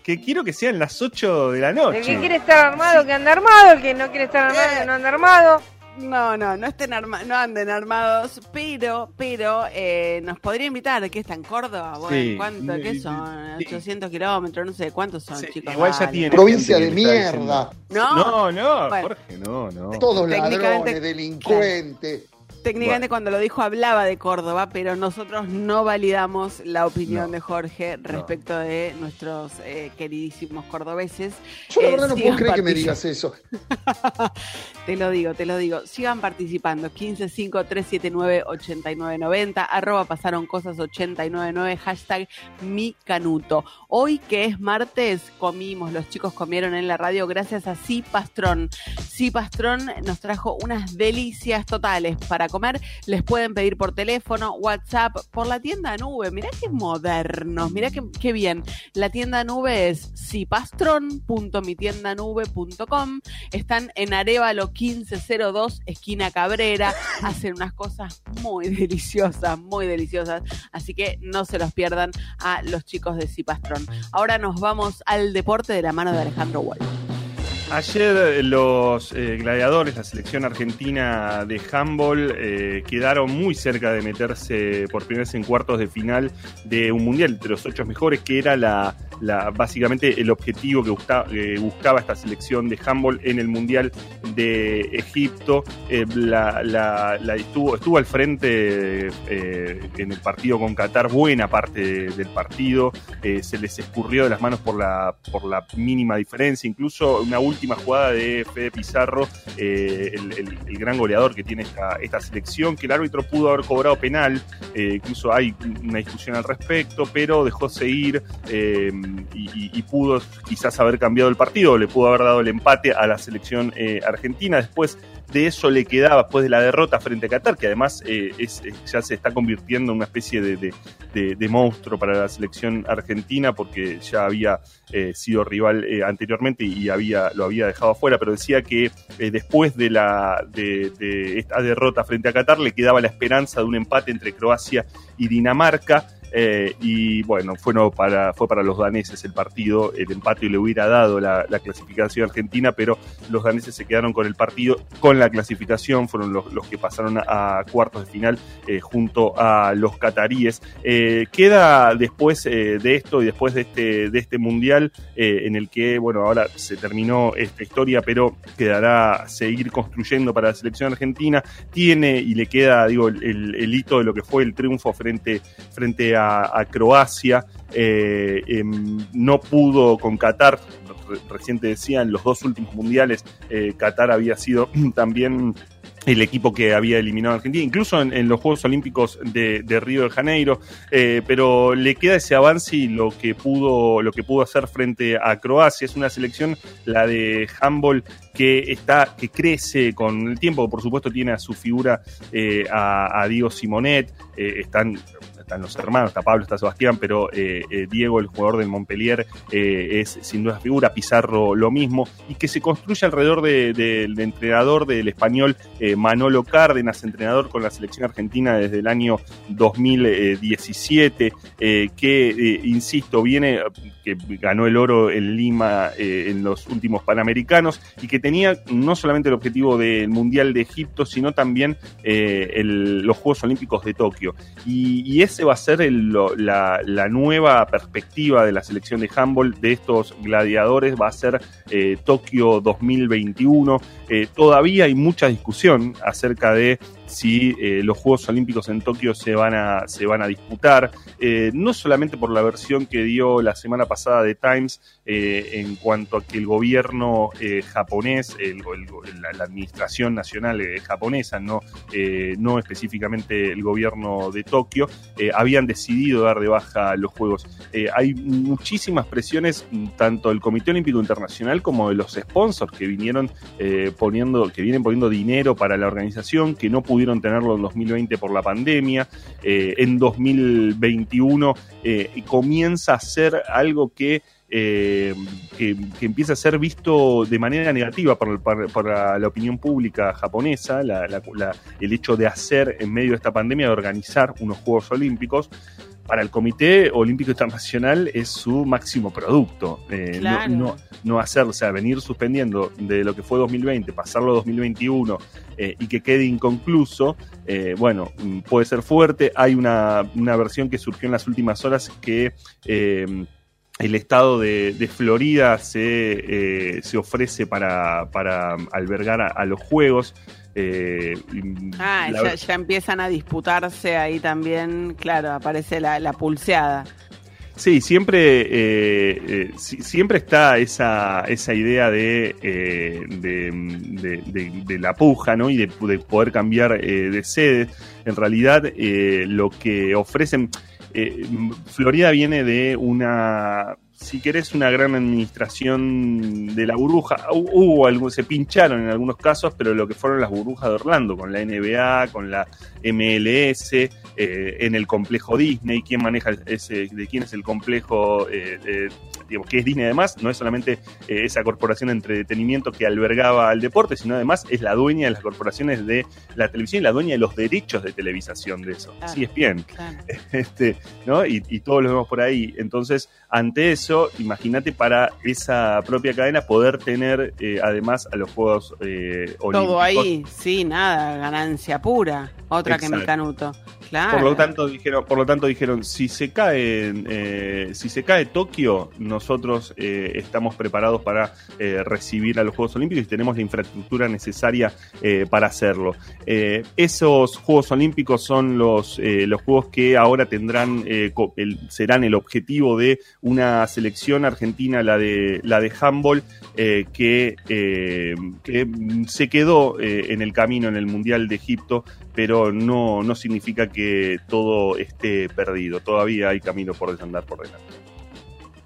que quiero que sean las 8 de la noche. El que quiere estar armado, que anda armado. El que no quiere estar armado, que no anda armado. No, no, no estén arma no anden armados, pero, pero eh, nos podría invitar, que está en Córdoba, bueno, Sí. ¿cuánto? ¿Qué son? 800 kilómetros, no sé, ¿cuántos son, chicos? Igual ya tiene. Provincia de mierda. diciendo- No. No, no, Bueno. Jorge, no, no. Todos Técnicamente- ladrones, delincuentes. Técnicamente cuando lo dijo hablaba de Córdoba, pero nosotros no validamos la opinión de Jorge respecto de nuestros eh, queridísimos cordobeses. Yo la Eh, verdad no puedo creer que me digas eso. Te lo digo, te lo digo. Sigan participando. 155-379-8990. Arroba pasaron cosas 899. Hashtag mi canuto. Hoy que es martes, comimos, los chicos comieron en la radio gracias a Sí Pastrón. Sí Pastrón nos trajo unas delicias totales para comer. Les pueden pedir por teléfono, WhatsApp, por la tienda nube. Mirá qué modernos, mirá qué, qué bien. La tienda nube es cipastron.mitiendanube.com. Están en Arevalo 1502, esquina Cabrera. Hacen unas cosas muy deliciosas, muy deliciosas. Así que no se los pierdan a los chicos de Cipastron. Ahora nos vamos al deporte de la mano de Alejandro Wall. Ayer eh, los eh, gladiadores, la selección argentina de handball, eh, quedaron muy cerca de meterse por primera vez en cuartos de final de un mundial de los ocho mejores, que era la, básicamente el objetivo que que buscaba esta selección de handball en el mundial de Egipto. Eh, estuvo, al frente eh, en el partido con Qatar buena parte de- del partido. Eh, se les escurrió de las manos por la, por la mínima diferencia. Incluso una última jugada de Fede Pizarro, eh, el, gran goleador que tiene esta, selección, que el árbitro pudo haber cobrado penal. Eh, incluso hay una discusión al respecto, pero dejó seguir eh, y, pudo quizás haber cambiado el partido, le pudo haber dado el empate a la selección eh, argentina. Después de eso le quedaba, después de la derrota frente a Qatar, que además eh, ya se está convirtiendo en una especie de, de- monstruo para la selección argentina, porque ya había eh, sido rival anteriormente y había, lo había dejado afuera, pero decía que después de, la, de esta derrota frente a Qatar le quedaba la esperanza de un empate entre Croacia y Dinamarca. Eh, y bueno, fue, no para, fue para los daneses el partido, el empate le hubiera dado la, la clasificación argentina, pero los daneses se quedaron con el partido, con la clasificación, fueron los, que pasaron a, cuartos de final eh, junto a los cataríes. Eh, queda después de esto y después de este, de este mundial en el que, bueno, ahora se terminó esta historia, pero quedará seguir construyendo para la selección argentina. Tiene y le queda, digo, el- el hito de lo que fue el triunfo frente, frente a, Croacia. Eh, em, no pudo con Qatar, re- recién decía, en los dos últimos mundiales, eh, Qatar había sido también el equipo que había eliminado a Argentina, incluso en, los Juegos Olímpicos de, Río de Janeiro, eh, pero le queda ese avance y lo que pudo, lo que pudo hacer frente a Croacia. Es una selección, la de handball, que está, que crece con el tiempo, por supuesto tiene a su figura a, a Diego Simonet, están están los hermanos, está Pablo, está Sebastián, pero eh, eh, Diego, el jugador del Montpellier, eh, es sin duda figura, Pizarro lo mismo, y que se construye alrededor de- de- del entrenador del español Manolo Cárdenas, entrenador con la selección argentina desde el año 2017, eh, que, insisto, viene, que ganó el oro en Lima en los últimos Panamericanos, y que tenía no solamente el objetivo del Mundial de Egipto, sino también los Juegos Olímpicos de Tokio. Y, y ese va a ser la nueva perspectiva de la selección de handball de estos gladiadores, va a ser eh, Tokio 2021. Eh, todavía hay mucha discusión acerca de si eh, los Juegos Olímpicos en Tokio se van a, se van a disputar, eh, no solamente por la versión que dio la semana pasada de Times eh, en cuanto a que el gobierno japonés, la, administración nacional japonesa, no, no específicamente el gobierno de Tokio, habían decidido dar de baja los Juegos. Hay muchísimas presiones, mm, tanto del Comité Olímpico Internacional como de los sponsors que vinieron poniendo, que vienen poniendo dinero para la organización, que no pudieron tenerlo en 2020 por la pandemia. Eh, en 2021 eh, comienza a ser algo que eh, que, que empieza a ser visto de manera negativa por, por- la, opinión pública japonesa, la- la- el hecho de hacer en medio de esta pandemia, de organizar unos Juegos Olímpicos. Para el Comité Olímpico Internacional es su máximo producto. Eh, no- Claro. no, no hacer, o sea, venir suspendiendo de lo que fue 2020, pasarlo a 2021 eh, y que quede inconcluso, eh, bueno, mm, puede ser fuerte. Hay una, una versión que surgió en las últimas horas que el estado de, de Florida se, eh, se ofrece para, para albergar a, a los juegos. Eh, Ah, la- ya, ya empiezan a disputarse ahí también, claro, aparece la, la pulseada. Sí, siempre, eh, eh, si- siempre está esa, esa idea de, de, de- de- de la puja, ¿no? Y de, de poder cambiar de sede. En realidad, eh, lo que ofrecen. eh, Florida viene de una. Si querés, una gran administración de la burbuja. Hu- Hubo algo, se pincharon en algunos casos, pero lo que fueron las burbujas de Orlando, con la NBA, con la MLS, eh, en el complejo Disney, quién maneja ese, de quién es el complejo, eh, digamos, que es Disney además, no es solamente eh, esa corporación de entretenimiento que albergaba al deporte, sino además es la dueña de las corporaciones de la televisión y la dueña de los derechos de televisación de eso. Claro, Sí, es bien. claro. Este, ¿no? Y, y todos lo vemos por ahí. Entonces, ante eso, imagínate para esa propia cadena poder tener eh, además a los Juegos eh, Olímpicos. Todo ahí, sí, nada, ganancia pura. Otra que mi canuto. Claro. Por lo tanto dijeron, por lo tanto dijeron, si se cae, eh, si se cae Tokio, nosotros eh, estamos preparados para eh, recibir a los Juegos Olímpicos y tenemos la infraestructura necesaria eh, para hacerlo. Esos Juegos Olímpicos son los, los juegos que ahora tendrán, serán el objetivo de una selección argentina, la de la de handball, que, se quedó en el camino en el Mundial de Egipto, pero no, no significa que todo esté perdido. Todavía hay camino por desandar por delante.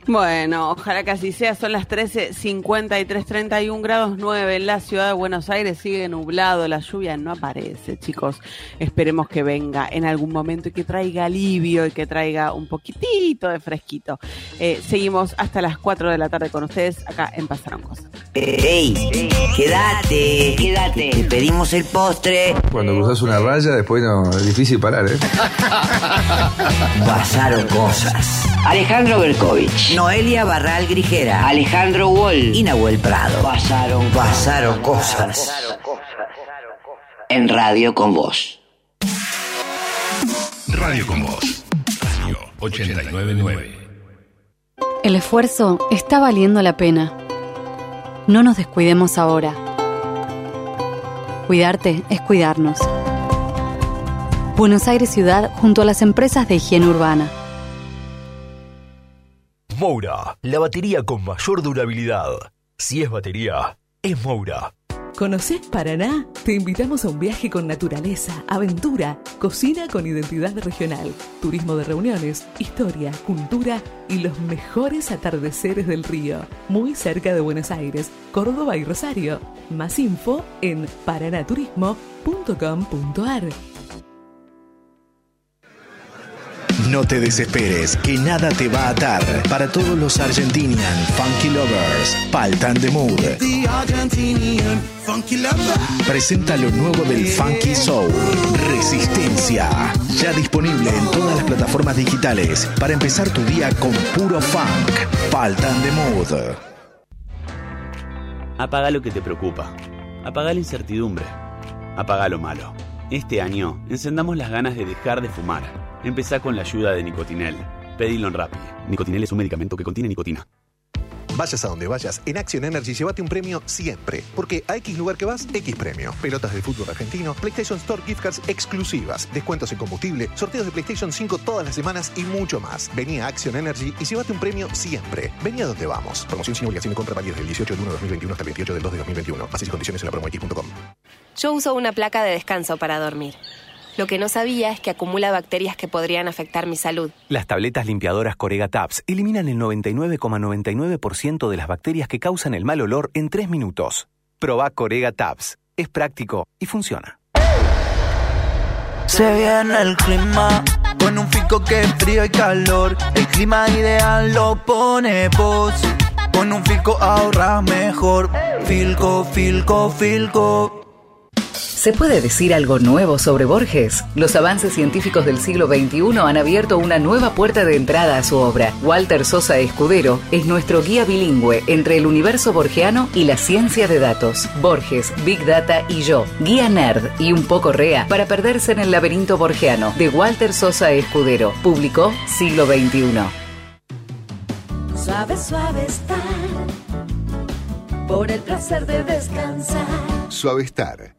Bueno, ojalá que así sea. Son las 13.53, 31 grados 9 en la ciudad de Buenos Aires. Sigue nublado, la lluvia no aparece, chicos. Esperemos que venga en algún momento y que traiga alivio y que traiga un poquitito de fresquito. Eh, seguimos hasta las 4 de la tarde con ustedes acá en Pasaron Cosas. ¡Ey! ¡Quédate! ¡Quédate! Te pedimos el postre. Cuando cruzas una raya, después no, es difícil parar, ¿eh? Pasaron cosas. Alejandro Berkovich. Noelia Barral Grijera. Alejandro Wall. Y Nahuel Prado. Pasaron, pasaron cosas. En radio con vos. Radio con Voz. Radio 899. El esfuerzo está valiendo la pena. No nos descuidemos ahora. Cuidarte es cuidarnos. Buenos Aires Ciudad junto a las empresas de higiene urbana. Moura, la batería con mayor durabilidad. Si es batería, es Moura. ¿Conocés Paraná? Te invitamos a un viaje con naturaleza, aventura, cocina con identidad regional, turismo de reuniones, historia, cultura y los mejores atardeceres del río, muy cerca de Buenos Aires, Córdoba y Rosario. Más info en paranaturismo.com.ar. No te desesperes, que nada te va a atar. Para todos los Argentinian Funky Lovers, Paltan de Mood The Argentinian funky lover. presenta lo nuevo del Funky Soul, Resistencia. Ya disponible en todas las plataformas digitales para empezar tu día con puro funk. Paltan de Mood. Apaga lo que te preocupa. Apaga la incertidumbre. Apaga lo malo. Este año, encendamos las ganas de dejar de fumar. Empezá con la ayuda de Nicotinel. Pedilo en Rappi. Nicotinel es un medicamento que contiene nicotina. Vayas a donde vayas, en Action Energy llévate un premio siempre. Porque a X lugar que vas, X premio. Pelotas de fútbol argentino, PlayStation Store gift cards exclusivas, descuentos en combustible, sorteos de PlayStation 5 todas las semanas y mucho más. Vení a Action Energy y llévate un premio siempre. Vení a donde vamos. Promoción sin obligación de compra válida del 18 del 1 de 2021 hasta el 28 del 2 de 2021. Bases y condiciones en la promox.com. Yo uso una placa de descanso para dormir. Lo que no sabía es que acumula bacterias que podrían afectar mi salud. Las tabletas limpiadoras Corega Tabs eliminan el 99,99% de las bacterias que causan el mal olor en 3 minutos. Proba Corega Tabs. Es práctico y funciona. Se viene el clima con un fico que es frío y calor. El clima ideal lo pone vos. Con un Filco ahorras mejor. Filco, Filco, Filco. ¿Se puede decir algo nuevo sobre Borges? Los avances científicos del siglo XXI han abierto una nueva puerta de entrada a su obra. Walter Sosa Escudero es nuestro guía bilingüe entre el universo borgiano y la ciencia de datos. Borges, Big Data y yo. Guía nerd y un poco rea para perderse en el laberinto borgiano de Walter Sosa Escudero. Publicó Siglo XXI. Suave, suave estar. Por el placer de descansar. Suavestar,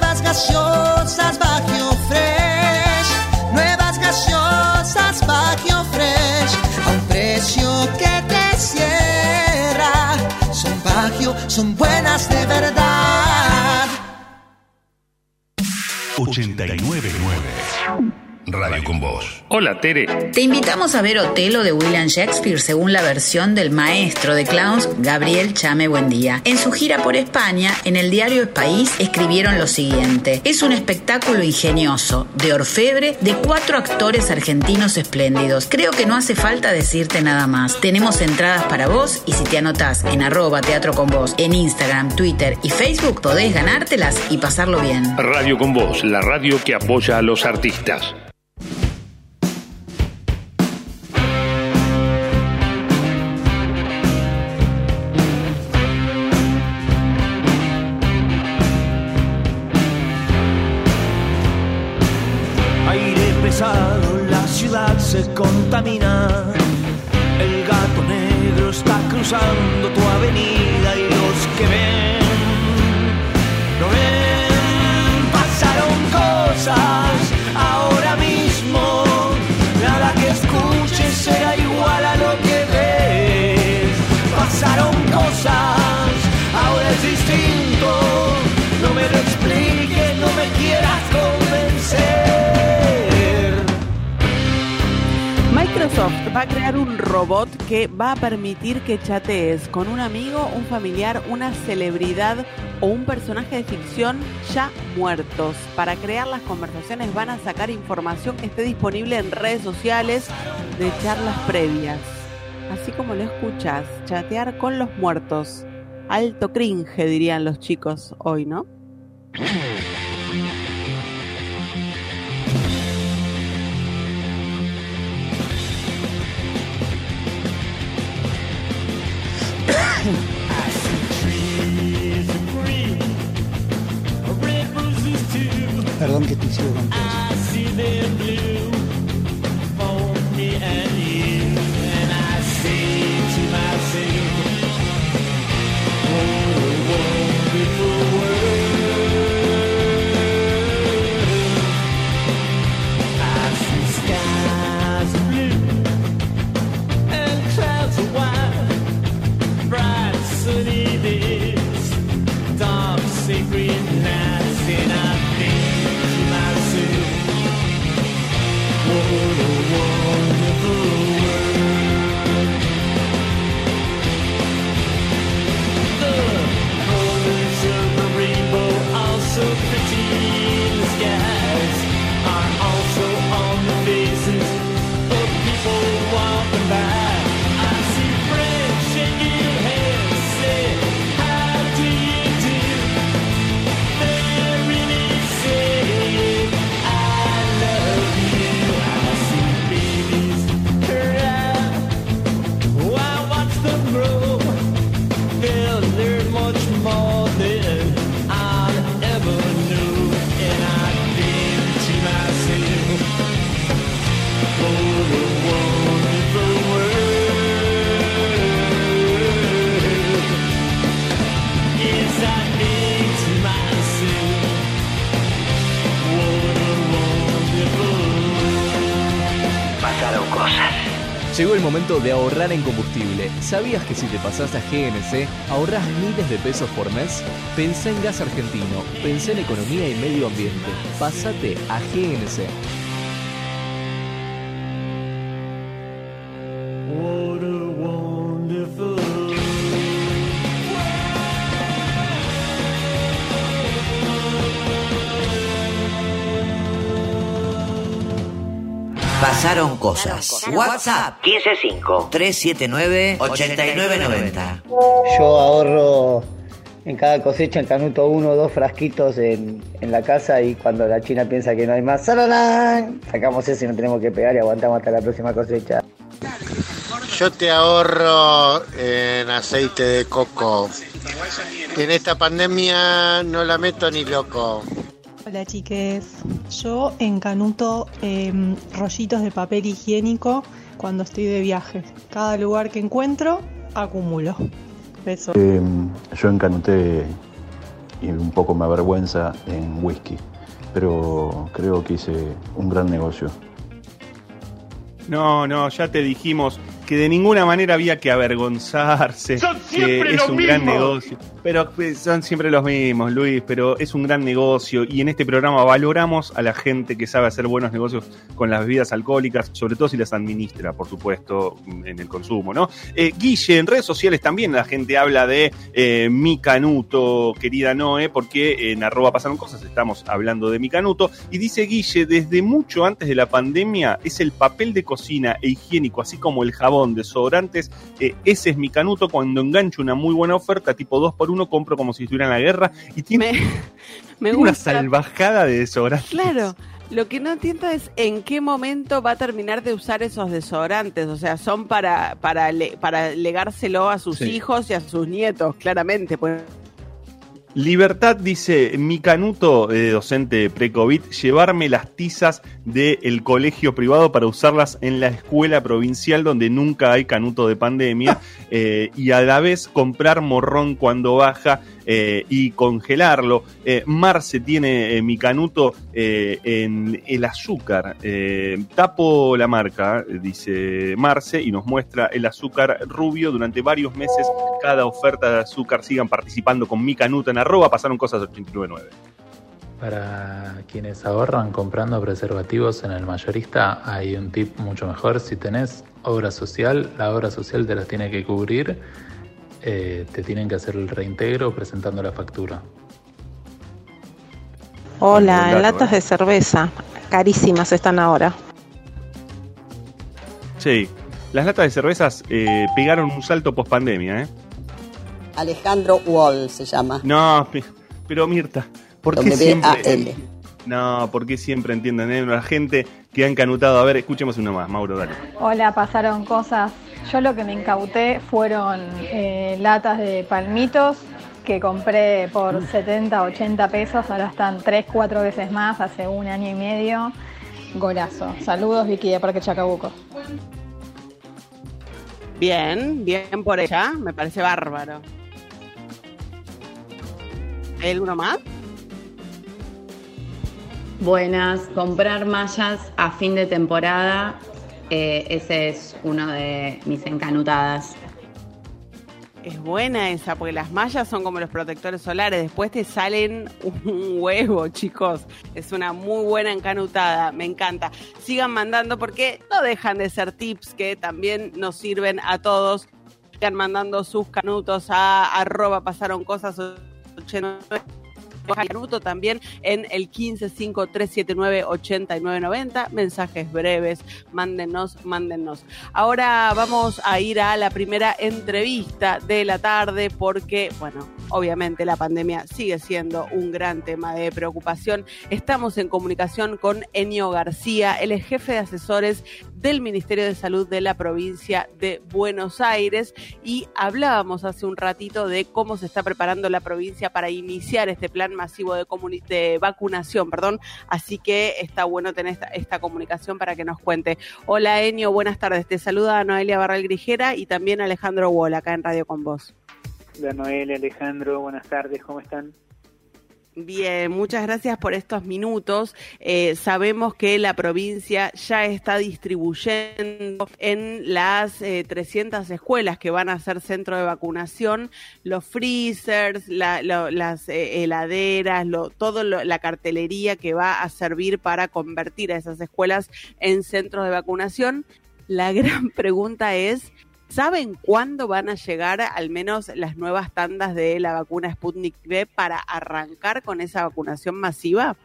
Nuevas gaseosas Bagio Fresh. Nuevas gaseosas Bagio Fresh. A un precio que te cierra. Son Bagio, son buenas de verdad. 899 Radio con Voz. Hola, Tere. Te invitamos a ver Otelo de William Shakespeare según la versión del maestro de clowns Gabriel Chame Buendía. En su gira por España, en el diario El País escribieron lo siguiente. Es un espectáculo ingenioso, de orfebre, de cuatro actores argentinos espléndidos. Creo que no hace falta decirte nada más. Tenemos entradas para vos y si te anotás en arroba teatro con vos en Instagram, Twitter y Facebook podés ganártelas y pasarlo bien. Radio con Voz, la radio que apoya a los artistas. Está robot que va a permitir que chatees con un amigo, un familiar, una celebridad o un personaje de ficción ya muertos. Para crear las conversaciones van a sacar información que esté disponible en redes sociales de charlas previas. Así como lo escuchas, chatear con los muertos. Alto cringe, dirían los chicos hoy, ¿no? Perdón que te Llegó el momento de ahorrar en combustible. ¿Sabías que si te pasas a GNC ahorras miles de pesos por mes? Pensá en gas argentino, pensá en economía y medio ambiente. Pásate a GNC. Pasaron cosas. WhatsApp 155-379-8990. Yo ahorro en cada cosecha en Canuto uno o dos frasquitos en, en la casa y cuando la China piensa que no hay más, ¡salalán! sacamos eso y no tenemos que pegar y aguantamos hasta la próxima cosecha. Yo te ahorro en aceite de coco. En esta pandemia no la meto ni loco. Hola chiques, yo encanuto em, rollitos de papel higiénico cuando estoy de viaje. Cada lugar que encuentro, acumulo. Besos. Eh, yo encanuté y un poco me avergüenza en whisky, pero creo que hice un gran negocio. No, no, ya te dijimos que de ninguna manera había que avergonzarse. Son que es los un gran negocio. Pero pues, son siempre los mismos, Luis, pero es un gran negocio y en este programa valoramos a la gente que sabe hacer buenos negocios con las bebidas alcohólicas, sobre todo si las administra, por supuesto, en el consumo, ¿no? Eh, Guille, en redes sociales también la gente habla de eh, mi canuto, querida Noé, porque en arroba pasaron cosas estamos hablando de mi canuto y dice Guille, desde mucho antes de la pandemia es el papel de cocina e higiénico, así como el jabón, desodorantes, eh, ese es mi canuto cuando engancho una muy buena oferta, tipo 2 por 1 compro como si estuviera en la guerra y tiene, Me tiene una salvajada de desodorantes. Claro. Lo que no entiendo es en qué momento va a terminar de usar esos desodorantes. O sea, son para, para, le- para legárselo a sus Sí. hijos y a sus nietos, claramente. Pues, Libertad dice, mi canuto de docente pre-COVID, llevarme las tizas del colegio privado para usarlas en la escuela provincial donde nunca hay canuto de pandemia eh, y a la vez comprar morrón cuando baja eh, y congelarlo. Eh, Marce tiene eh, mi canuto eh, en el azúcar. Tapo la marca, dice Marce, y nos muestra el azúcar rubio durante varios meses. Cada oferta de azúcar sigan participando con mi canuto en arroba. Pasaron cosas 899. Para quienes ahorran comprando preservativos en el mayorista hay un tip mucho mejor. Si tenés obra social, la obra social te las tiene que cubrir. Eh, te tienen que hacer el reintegro presentando la factura. Hola, en latas ¿eh? de cerveza. Carísimas están ahora. Sí, las latas de cervezas eh, pegaron un salto post pandemia, ¿eh? Alejandro Wall se llama. No, pe- pero Mirta, ¿por qué siempre... No, ¿por qué siempre entienden? eh? La gente que ha encanutado. A ver, escuchemos uno más, Mauro, dale. Hola, pasaron cosas. Yo lo que me incauté fueron eh, latas de palmitos que compré por 70, 80 pesos, ahora están 3, 4 veces más, hace un año y medio. Golazo. Saludos Vicky de Parque Chacabuco. Bien, bien por ella, me parece bárbaro. ¿Hay alguno más? Buenas, comprar mallas a fin de temporada, eh, ese es uno de mis encanutadas. Es buena esa, porque las mallas son como los protectores solares. Después te salen un huevo, chicos. Es una muy buena encanutada. Me encanta. Sigan mandando porque no dejan de ser tips que también nos sirven a todos. Sigan mandando sus canutos a arroba pasaron cosas 89. Canuto también en el 1553798990. Mensajes breves, mándenos, mándenos. Ahora vamos a ir a la primera entrevista de la tarde porque, bueno, obviamente la pandemia sigue siendo un gran tema de preocupación. Estamos en comunicación con Enio García, es jefe de asesores del Ministerio de Salud de la provincia de Buenos Aires y hablábamos hace un ratito de cómo se está preparando la provincia para iniciar este plan masivo de, vacunación, perdón, así que está bueno tener esta, comunicación para que nos cuente. Hola Enio, buenas tardes, te saluda Noelia Barral Grijera y también Alejandro Wall acá en Radio con Vos. Hola Noelia, Alejandro, buenas tardes, ¿cómo están? Bien, muchas gracias por estos minutos. Eh, sabemos que la provincia ya está distribuyendo en las eh, 300 escuelas que van a ser centro de vacunación los freezers, las eh, heladeras, lo, todo lo- la cartelería que va a servir para convertir a esas escuelas en centros de vacunación. La gran pregunta es, ¿Saben cuándo van a llegar al menos las nuevas tandas de la vacuna Sputnik V para arrancar con esa vacunación masiva?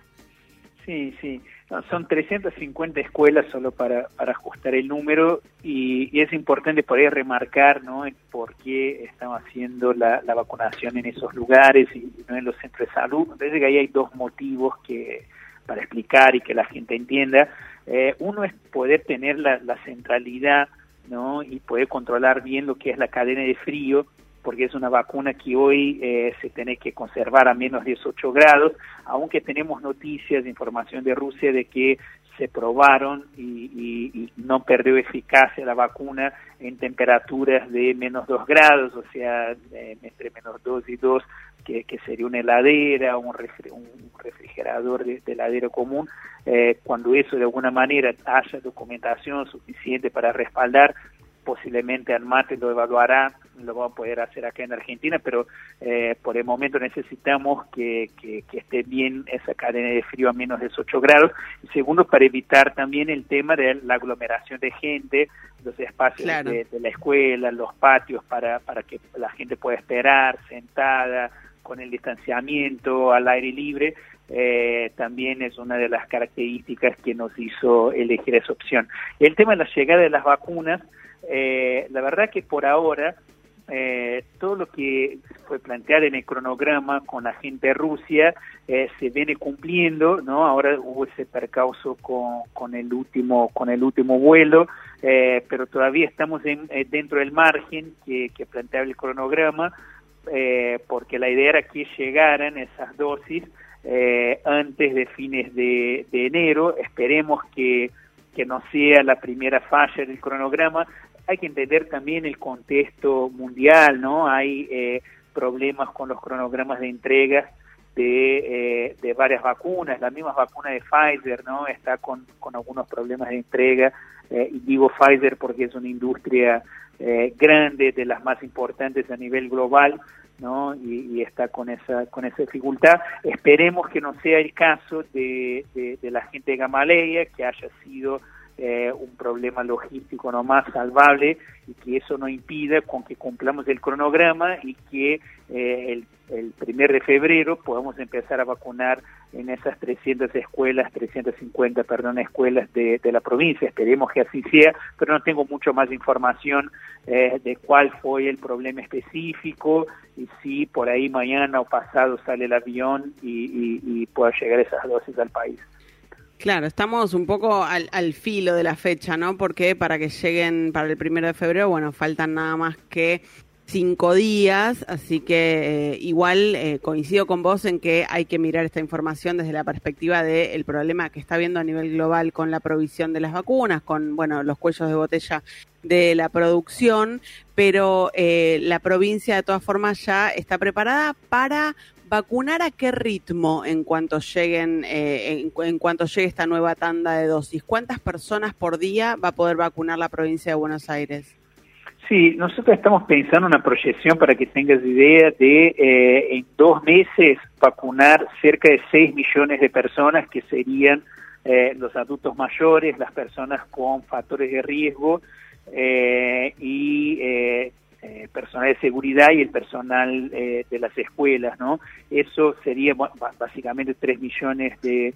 Sí, sí. Son 350 escuelas solo para, para ajustar el número y, es importante por ahí remarcar ¿no? por qué estamos haciendo la, la vacunación en esos lugares y no en los centros de salud. Parece que ahí hay dos motivos que para explicar y que la gente entienda. Eh, uno es poder tener la centralidad ¿no? y poder controlar bien lo que es la cadena de frío porque es una vacuna que hoy eh, se tiene que conservar a menos 18 grados, aunque tenemos noticias, información de Rusia de que se probaron y, y- no perdió eficacia la vacuna en temperaturas de menos 2 grados, o sea, entre menos 2 y 2, que, que sería una heladera, un, refri- un refrigerador de, de heladero común, eh, cuando eso de alguna manera haya documentación suficiente para respaldar, posiblemente Almate lo evaluará, lo va a poder hacer acá en Argentina, pero eh, por el momento necesitamos que, que, que esté bien esa cadena de frío a menos de 8 grados. Y segundo, para evitar también el tema de la aglomeración de gente, los espacios Claro. de, de la escuela, los patios para, para que la gente pueda esperar sentada, con el distanciamiento, al aire libre, eh, también es una de las características que nos hizo elegir esa opción. El tema de la llegada de las vacunas, eh, la verdad que por ahora eh, todo lo que fue planteado en el cronograma con la gente de Rusia eh, se viene cumpliendo, ¿no? Ahora hubo ese percauso con, con el último con el último vuelo, eh, pero todavía estamos en- eh, dentro del margen que, que planteaba el cronograma, eh, porque la idea era que llegaran esas dosis eh, antes de fines de, de enero. Esperemos que, que no sea la primera falla del cronograma. Hay que entender también el contexto mundial, ¿no? Hay eh, problemas con los cronogramas de entrega de, eh, de varias vacunas. La misma vacuna de Pfizer, ¿no? Está con, algunos problemas de entrega. eh, y digo Pfizer porque es una industria eh, grande, de las más importantes a nivel global, ¿no? Y, está con esa con esa dificultad. Esperemos que no sea el caso de, de, de la gente de Gamaleya, que haya sido eh, un problema logístico nomás salvable y que eso no impida con que cumplamos el cronograma y que eh, el, el primer de febrero podamos empezar a vacunar en esas 300 escuelas, 350, perdón, escuelas de, de la provincia. Esperemos que así sea, pero no tengo mucho más información eh, de cuál fue el problema específico y si por ahí mañana o pasado sale el avión y pueda llegar esas dosis al país. Claro, estamos un poco al, filo de la fecha, ¿no? Porque para que lleguen para el primero de febrero, bueno, faltan nada más que cinco días, así que eh, igual eh, coincido con vos en que hay que mirar esta información desde la perspectiva del problema que está habiendo a nivel global con la provisión de las vacunas, con bueno los cuellos de botella de la producción, pero eh, la provincia de todas formas ya está preparada para vacunar a qué ritmo en cuanto lleguen eh, en, cuanto llegue esta nueva tanda de dosis. ¿Cuántas personas por día va a poder vacunar la provincia de Buenos Aires? Sí, nosotros estamos pensando una proyección para que tengas idea de eh, en dos meses vacunar cerca de 6 millones de personas que serían eh, los adultos mayores, las personas con factores de riesgo eh, y eh, personal de seguridad y el personal eh, de las escuelas, ¿no? Eso sería básicamente 3 millones de,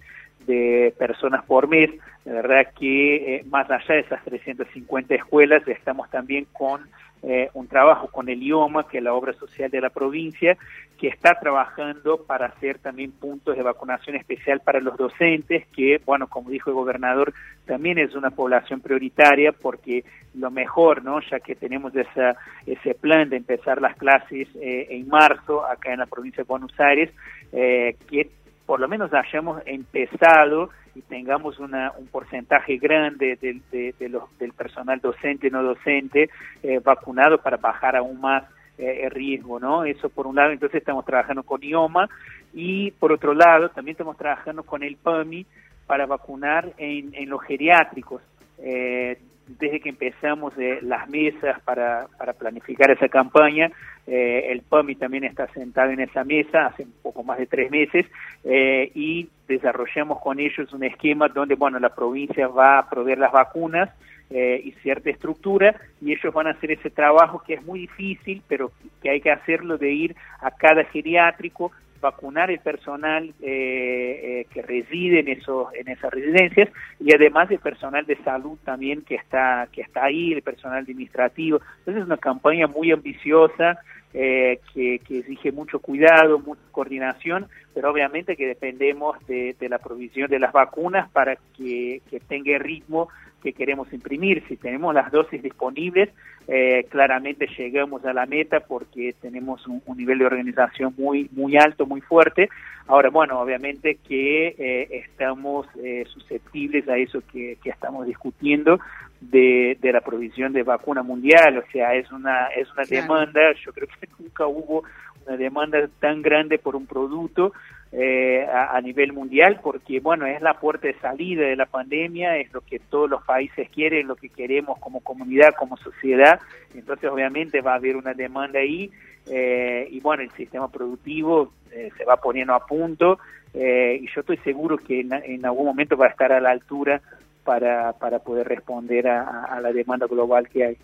de personas por mes. La verdad que eh, más allá de esas 350 escuelas, estamos también con eh, un trabajo con el IOMA, que es la obra social de la provincia, que está trabajando para hacer también puntos de vacunación especial para los docentes, que, bueno, como dijo el gobernador, también es una población prioritaria porque lo mejor, ¿no? Ya que tenemos esa, ese plan de empezar las clases eh, en marzo acá en la provincia de Buenos Aires, eh, que por lo menos hayamos empezado tengamos una, un porcentaje grande del, de, de los, del personal docente y no docente eh, vacunado para bajar aún más eh, el riesgo, ¿no? Eso por un lado, entonces estamos trabajando con IOMA y por otro lado también estamos trabajando con el PAMI para vacunar en los geriátricos. Eh, desde que empezamos eh, las mesas para, para planificar esa campaña, eh, el PAMI también está sentado en esa mesa hace un poco más de tres meses eh, y desarrollamos con ellos un esquema donde, bueno, la provincia va a proveer las vacunas y cierta estructura y ellos van a hacer ese trabajo que es muy difícil, pero que hay que hacerlo de ir a cada geriátrico, vacunar el personal eh, eh, que reside en esos en esas residencias y además el personal de salud también que está que está ahí el personal administrativo. Entonces es una campaña muy ambiciosa eh, que, exige mucho cuidado mucha coordinación pero obviamente que dependemos de, la provisión de las vacunas para que, que tenga el ritmo que queremos imprimir. Si tenemos las dosis disponibles, eh, claramente llegamos a la meta porque tenemos un, nivel de organización muy muy alto, muy fuerte. Ahora, bueno, obviamente que eh, estamos eh, susceptibles a eso que estamos discutiendo de, de, la provisión de vacuna mundial. O sea, es una es una claro. demanda. Yo creo que nunca hubo una demanda tan grande por un producto eh, a, a, nivel mundial porque bueno es la puerta de salida de la pandemia es lo que todos los países quieren lo que queremos como comunidad como sociedad entonces obviamente va a haber una demanda ahí eh, y bueno el sistema productivo eh, se va poniendo a punto eh, y yo estoy seguro que en, en, algún momento va a estar a la altura para, para poder responder a, a la demanda global que hay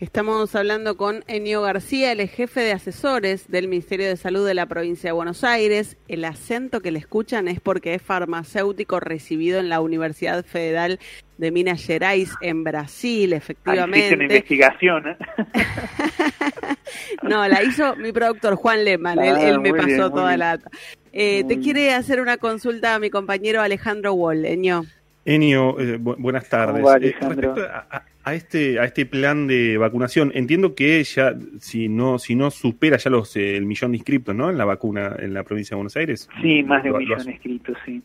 Estamos hablando con Enio García, el jefe de asesores del Ministerio de Salud de la provincia de Buenos Aires. El acento que le escuchan es porque es farmacéutico recibido en la Universidad Federal de Minas Gerais en Brasil, efectivamente. una investigación. ¿eh? no, la hizo mi productor Juan Lehmann, ah, él, él, me pasó bien, toda bien. la data. Eh, te bien. quiere hacer una consulta a mi compañero Alejandro Wall, Enio. Enio, eh, bu buenas tardes. Va, eh, respecto a, a, este a este plan de vacunación, entiendo que ya si no si no supera ya los eh, el millón de inscriptos, ¿no? En la vacuna en la provincia de Buenos Aires. Sí, más de un millón de inscriptos, sí.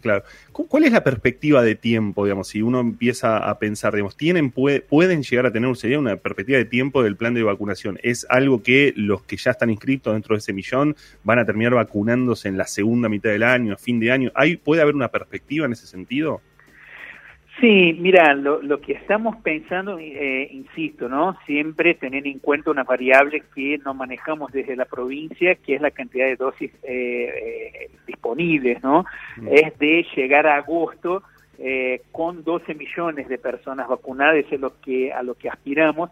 Claro. ¿Cuál es la perspectiva de tiempo, digamos, si uno empieza a pensar, digamos, tienen puede, pueden llegar a tener sería una perspectiva de tiempo del plan de vacunación? ¿Es algo que los que ya están inscritos dentro de ese millón van a terminar vacunándose en la segunda mitad del año, fin de año? ¿Hay, ¿Puede haber una perspectiva en ese sentido? Sí, mira, lo, lo que estamos pensando, eh, insisto, ¿no? Siempre tener en cuenta una variable que no manejamos desde la provincia, que es la cantidad de dosis eh, eh, disponibles, ¿no? Mm. Es de llegar a agosto eh, con 12 millones de personas vacunadas, es lo que, a lo que aspiramos.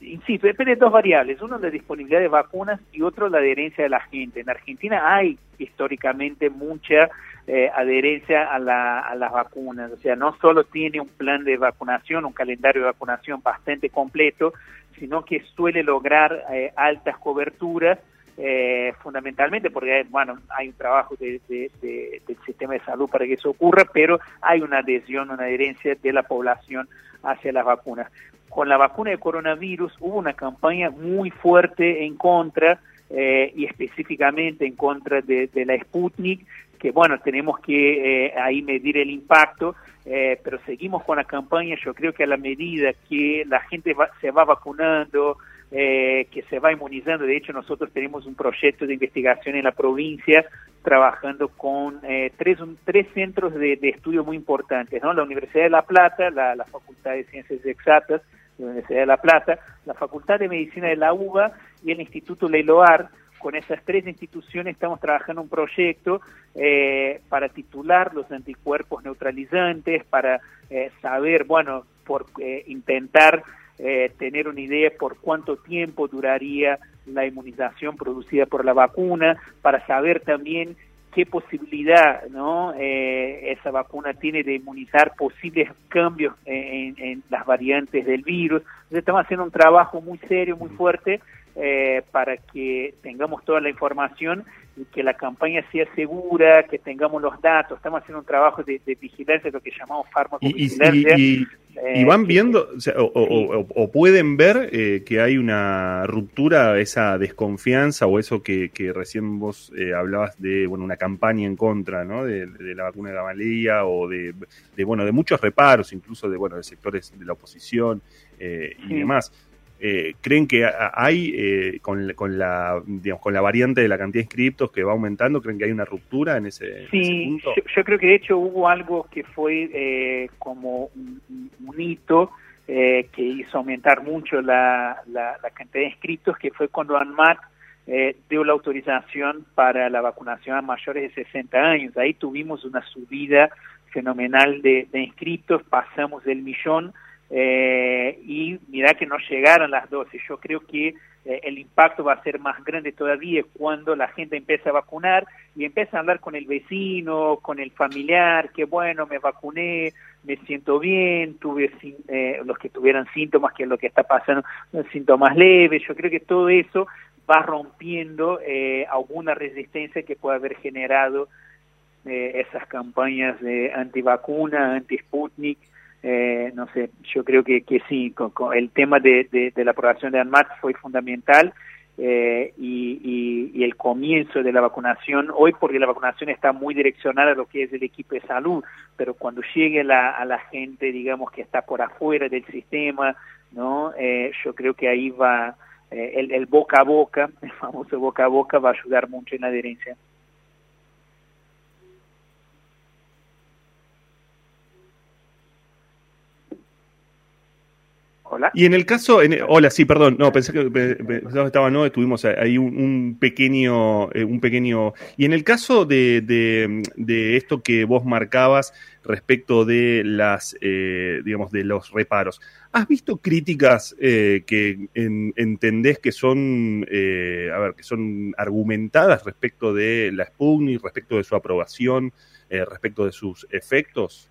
Insisto, depende de dos variables, uno la disponibilidad de vacunas y otro la adherencia de la gente. En Argentina hay históricamente mucha eh, adherencia a, la, a, las vacunas. O sea, no solo tiene un plan de vacunación, un calendario de vacunación bastante completo, sino que suele lograr eh, altas coberturas, eh, fundamentalmente porque, bueno, hay un trabajo de, de, de, del sistema de salud para que eso ocurra, pero hay una adhesión, una adherencia de la población hacia las vacunas. Con la vacuna de coronavirus hubo una campaña muy fuerte en contra eh, y específicamente en contra de, la Sputnik, que bueno, tenemos que eh, ahí medir el impacto, eh, pero seguimos con la campaña, yo creo que a la medida que la gente va- se va vacunando, eh, que se va inmunizando, de hecho nosotros tenemos un proyecto de investigación en la provincia trabajando con tres, un- tres centros de, estudio muy importantes, ¿no? la Universidad de La Plata, la, Facultad de Ciencias Exactas la Universidad de La Plata, la Facultad de Medicina de la UBA y el Instituto Leiloar. Con esas tres instituciones estamos trabajando un proyecto eh, para titular los anticuerpos neutralizantes, para eh, saber, bueno, por eh, intentar eh, tener una idea por cuánto tiempo duraría la inmunización producida por la vacuna, para saber también qué posibilidad no Eh, esa vacuna tiene de inmunizar posibles cambios en, en las variantes del virus. Entonces estamos haciendo un trabajo muy serio, muy fuerte, eh, para que tengamos toda la información y que la campaña sea segura, que tengamos los datos. Estamos haciendo un trabajo de, de vigilancia, lo que llamamos y- farmacovigilancia. y- y eh, van viendo o, sea, o- o- o- o pueden ver eh, que hay una ruptura, esa desconfianza o eso que, que recién vos eh, hablabas de bueno una campaña en contra ¿no? de, de la vacuna de Gamaleya o de, de, bueno de muchos reparos, incluso de bueno de sectores de la oposición eh, y Sí. demás. Eh, ¿Creen que hay, eh, con, la- con, la, digamos, con la variante de la cantidad de inscriptos que va aumentando, creen que hay una ruptura en ese, en ese Sí, punto? yo, yo creo que de hecho hubo algo que fue eh, como un, un- hito eh, que hizo aumentar mucho la, la, la cantidad de inscritos, que fue cuando ANMAT eh, dio la autorización para la vacunación a mayores de 60 años. Ahí tuvimos una subida fenomenal de, de inscritos, pasamos del millón eh, y mira que no llegaron las dosis. Yo creo que eh, el impacto va a ser más grande todavía cuando la gente empieza a vacunar y empieza a hablar con el vecino, con el familiar, que bueno, me vacuné, me siento bien, tuve eh, los que tuvieran síntomas, que es lo que está pasando, síntomas leves. Yo creo que todo eso va rompiendo eh, alguna resistencia que pueda haber generado eh, esas campañas de antivacuna, anti-Sputnik, eh, no sé, yo creo que, que sí, el tema de, de- de la aprobación de ANMAT fue fundamental eh, y, y- y el comienzo de la vacunación, hoy porque la vacunación está muy direccionada a lo que es el equipo de salud, pero cuando llegue la, a la gente, digamos, que está por afuera del sistema, ¿no? Eh, yo creo que ahí va, eh, el, el boca a boca, el famoso boca a boca, va a ayudar mucho en la adherencia. Hola. Y en el caso, en- hola, sí, perdón, no, pensé que que estaba no, tuvimos ahí un, pequeño, eh, un pequeño. Y en el caso de, de, de esto que vos marcabas respecto de las, eh, digamos, de los reparos, ¿has visto críticas eh, que en- entendés que son, eh, a ver, que son argumentadas respecto de la Sputnik, respecto de su aprobación, eh, respecto de sus efectos?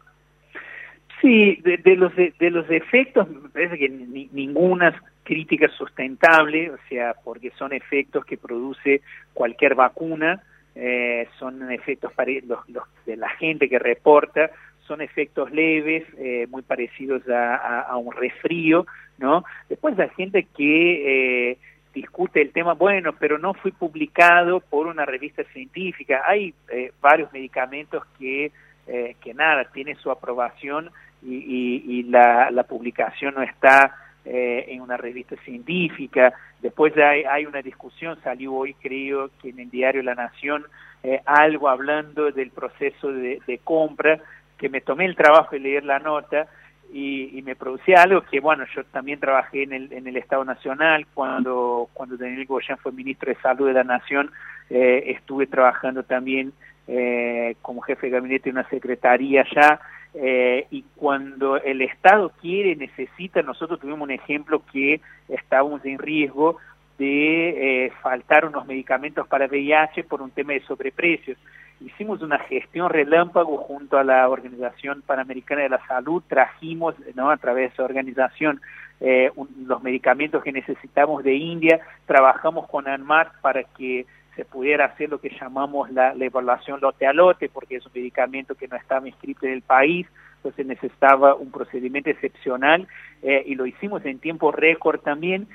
Sí, de, de los de, los efectos me parece que ni- ninguna crítica sustentable, o sea, porque son efectos que produce cualquier vacuna, eh, son efectos los, los de la gente que reporta, son efectos leves, eh, muy parecidos a, a- a un resfrío, ¿no? Después la gente que eh, discute el tema, bueno, pero no fue publicado por una revista científica. Hay eh, varios medicamentos que, eh, que nada, tiene su aprobación y, y- la, la publicación no está eh, en una revista científica. Después hay, hay una discusión, salió hoy creo que en el diario La Nación eh, algo hablando del proceso de, de compra, que me tomé el trabajo de leer la nota y, y me producía algo que, bueno, yo también trabajé en el, en el Estado Nacional cuando, cuando Daniel Goyan fue ministro de Salud de la Nación, eh, estuve trabajando también eh, como jefe de gabinete de una secretaría allá, eh, y cuando el Estado quiere, necesita, nosotros tuvimos un ejemplo que estábamos en riesgo de eh, faltar unos medicamentos para VIH por un tema de sobreprecios. Hicimos una gestión relámpago junto a la Organización Panamericana de la Salud, trajimos ¿no? a través de esa organización eh, los medicamentos que necesitamos de India, trabajamos con ANMAT para que se pudiera hacer lo que llamamos la, evaluación lote a lote, porque es un medicamento que no estaba inscrito en el país. entonces necesitaba un procedimiento excepcional eh, y lo hicimos en tiempo récord también,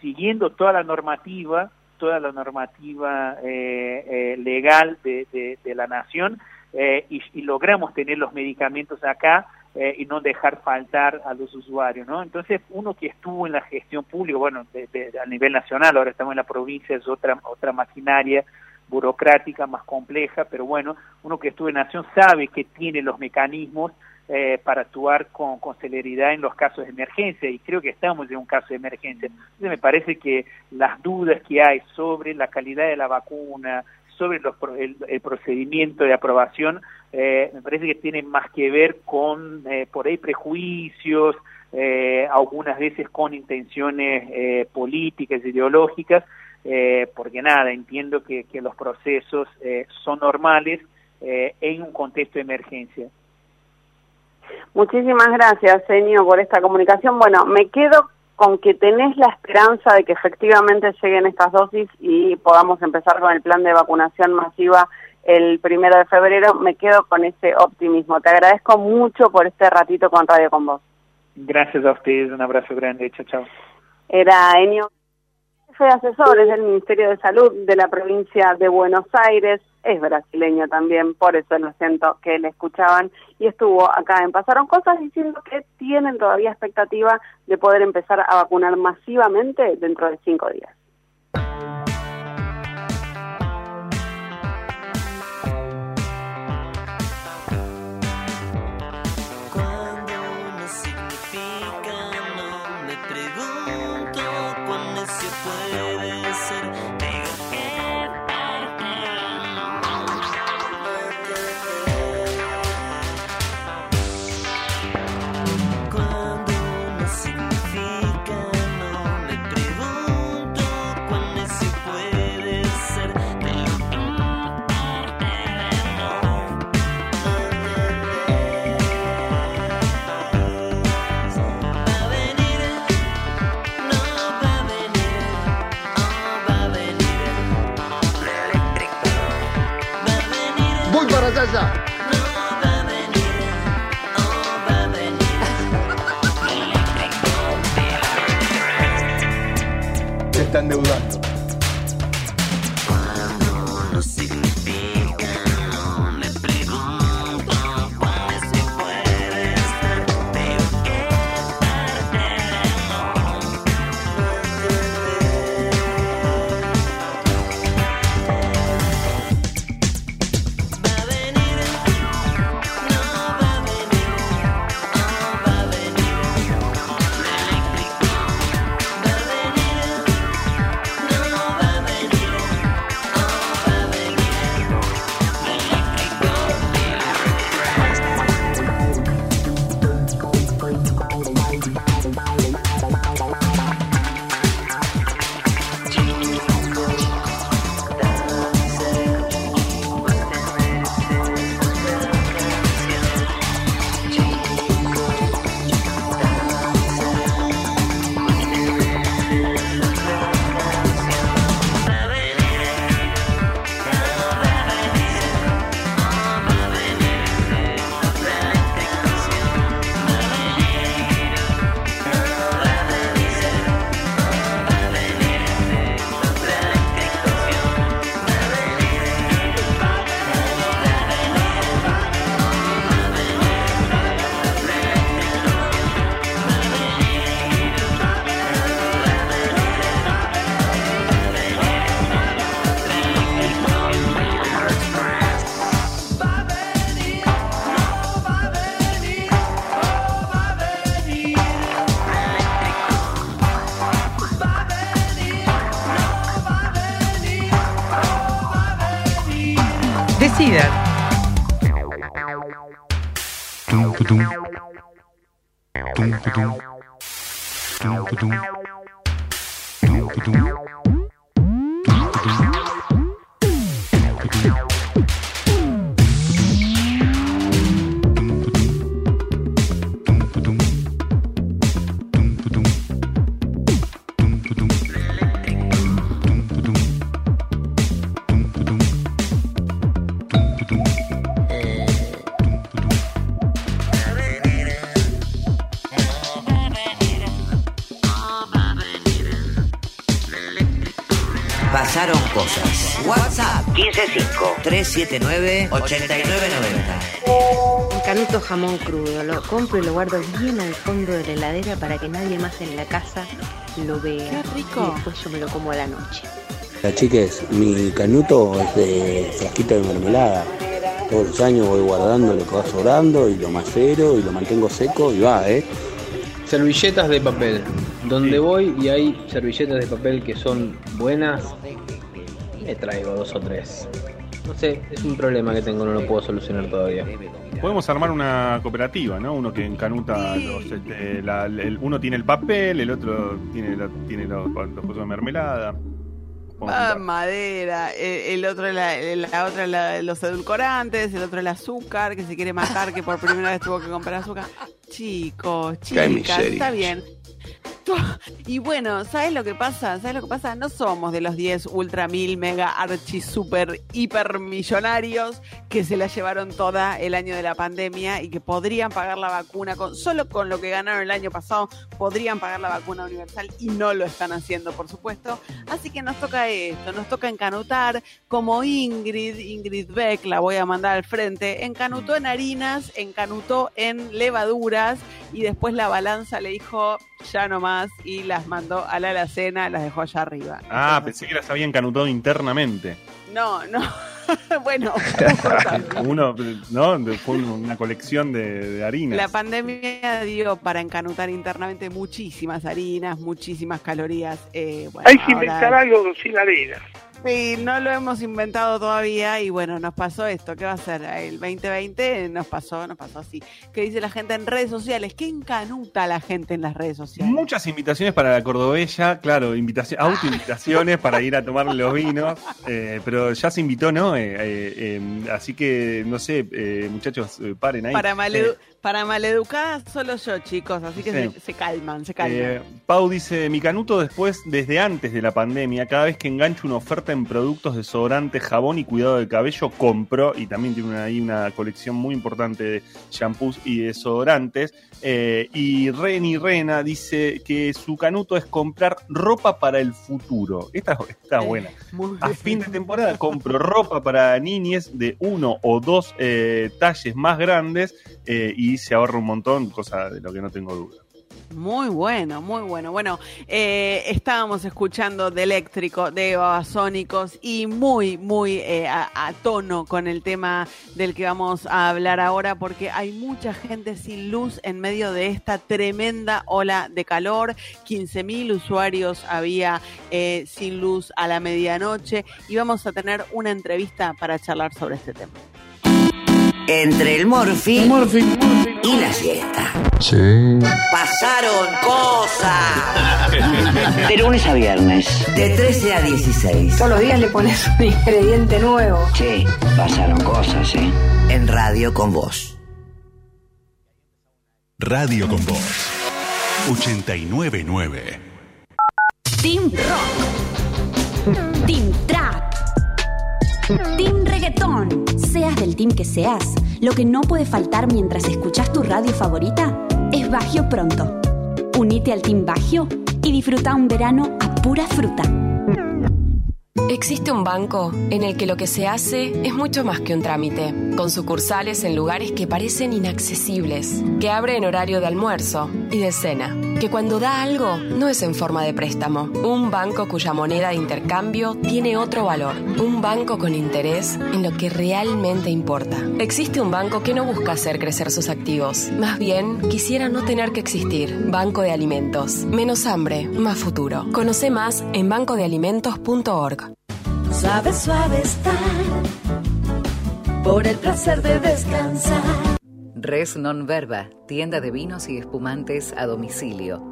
siguiendo toda la normativa, toda la normativa eh, eh, legal de, de- de la nación eh, y logramos tener los medicamentos acá eh, y no dejar faltar a los usuarios, ¿no? Entonces, uno que estuvo en la gestión pública, bueno, de- a nivel nacional, ahora estamos en la provincia, es otra, otra maquinaria burocrática más compleja, pero bueno, uno que estuvo en Nación sabe que tiene los mecanismos eh, para actuar con, con celeridad en los casos de emergencia y creo que estamos en un caso de emergencia. Entonces me parece que las dudas que hay sobre la calidad de la vacuna, sobre los el, el procedimiento de aprobación, eh, me parece que tienen más que ver con eh, por ahí prejuicios, eh, algunas veces con intenciones eh, políticas, ideológicas, porque nada, entiendo que, los procesos son normales en un contexto de emergencia. Muchísimas gracias, Senio, por esta comunicación. Bueno, me quedo con que tenés la esperanza de que efectivamente lleguen estas dosis y podamos empezar con el plan de vacunación masiva el primero de febrero. Me quedo con ese optimismo. Te agradezco mucho por este ratito con Radio Con Vos. Gracias a ustedes, un abrazo grande, chao, chao. Era Enio, jefe de asesores del Ministerio de Salud de la provincia de Buenos Aires, es brasileño también, por eso lo siento que le escuchaban, y estuvo acá en Pasaron Cosas diciendo que tienen todavía expectativa de poder empezar a vacunar masivamente dentro de cinco días. Se está Doom, doom, doom, doom. 155-379-8990. Un canuto jamón crudo, lo compro y lo guardo bien al fondo de la heladera para que nadie más en la casa lo vea. Qué rico. Y después yo me lo como a la noche. La chiques, mi canuto es de frasquito de mermelada. Todos los años voy guardando lo que va sobrando y lo macero y lo mantengo seco y va, ¿eh? Servilletas de papel. Donde voy y hay servilletas de papel que son buenas, me traigo dos o tres. Sé, es un problema que tengo, no lo puedo solucionar todavía. Podemos armar una cooperativa, ¿no? Uno que encanuta los. este, la- el- uno tiene el papel, el otro tiene, la- tiene los, los cosas de mermelada. Ah, madera, eh, el otro la, la otra la- los edulcorantes, el otro el azúcar, que se quiere matar, que por primera vez tuvo que comprar azúcar. Chicos, chicas, está bien. Y bueno, ¿sabes lo que pasa? ¿Sabes lo que pasa? No somos de los 10 ultra mil mega archi super hiper millonarios que se la llevaron toda el año de la pandemia y que podrían pagar la vacuna solo con lo que ganaron el año pasado podrían pagar la vacuna universal y no lo están haciendo, por supuesto. Así que nos toca esto, nos toca encanutar como Ingrid, Ingrid Beck, la voy a mandar al frente, encanutó en harinas, encanutó en levaduras y después la balanza le dijo ya no más y las mandó a la alacena, las dejó allá arriba. Ah, pensé que las había encanutado internamente. No, no. bueno, Uno, ¿no? Fue una colección de, de harinas. la pandemia dio para encanutar internamente muchísimas harinas, muchísimas calorías. eh, bueno, Hay que ahora- inventar algo sin harina. Sí, no lo hemos inventado todavía y bueno, nos pasó esto. ¿Qué va a ser? El 2020 nos pasó, nos pasó así. ¿Qué dice la gente en redes sociales? ¿Qué encanuta la gente en las redes sociales? Muchas invitaciones para la Cordobella, claro, invitación, autoinvitaciones para ir a tomar los vinos, eh, pero ya se invitó, ¿no? Eh, eh, eh, así que, no sé, eh, muchachos, paren ahí. Para, Eh, para maleducadas solo yo, chicos, así que Sí. se, se calman, se calman. Eh, Pau dice, mi canuto después, desde antes de la pandemia, cada vez que engancho una oferta en productos, desodorantes, jabón y cuidado del cabello, compro, y también tiene una- ahí una colección muy importante de shampoos y desodorantes. Eh, y Reni Rena dice que su canuto es comprar ropa para el futuro. Esta está buena. A fin de temporada compro ropa para niñes de uno o dos eh, talles más grandes eh, y se ahorra un montón, cosa de lo que no tengo duda. Muy bueno, muy bueno. Bueno, eh, estábamos escuchando de eléctrico, de babasónicos y muy, muy eh, a, tono con el tema del que vamos a hablar ahora, porque hay mucha gente sin luz en medio de esta tremenda ola de calor. 15.000 usuarios había eh, sin luz a la medianoche y vamos a tener una entrevista para charlar sobre este tema. Entre el morfi, y la siesta. Sí. Pasaron cosas. De lunes a viernes, de 13 a 16. Todos los días le pones un ingrediente nuevo. Sí, pasaron cosas, ¿eh? En radio con vos. Radio con Voz 899. Team Rock. Team Trap. Team Seas del team que seas, lo que no puede faltar mientras escuchas tu radio favorita es Bagio Pronto. Unite al Team Bagio y disfruta un verano a pura fruta. Existe un banco en el que lo que se hace es mucho más que un trámite, con sucursales en lugares que parecen inaccesibles, que abre en horario de almuerzo y de cena, que cuando da algo no es en forma de préstamo, un banco cuya moneda de intercambio tiene otro valor, un banco con interés en lo que realmente importa. Existe un banco que no busca hacer crecer sus activos, más bien quisiera no tener que existir. Banco de Alimentos, menos hambre, más futuro. Conoce más en bancodealimentos.org. Suave, suave estar por el placer de descansar. Res Non Verba, tienda de vinos y espumantes a domicilio.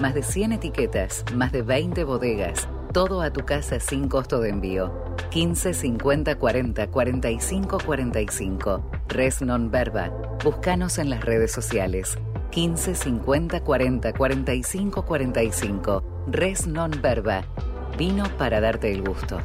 Más de 100 etiquetas, más de 20 bodegas, todo a tu casa sin costo de envío. 15 50 40 45 45. Res Non Verba. Búscanos en las redes sociales. 15 50 40 45 45. Res Non Verba. Vino para darte el gusto.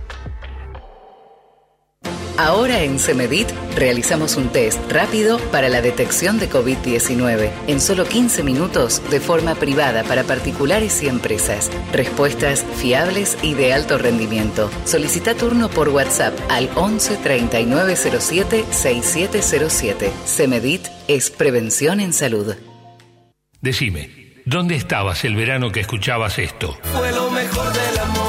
Ahora en Semedit realizamos un test rápido para la detección de COVID-19 en solo 15 minutos de forma privada para particulares y empresas. Respuestas fiables y de alto rendimiento. Solicita turno por WhatsApp al 11 3907 6707. Semedit es prevención en salud. Decime, ¿dónde estabas el verano que escuchabas esto? Fue lo mejor del amor,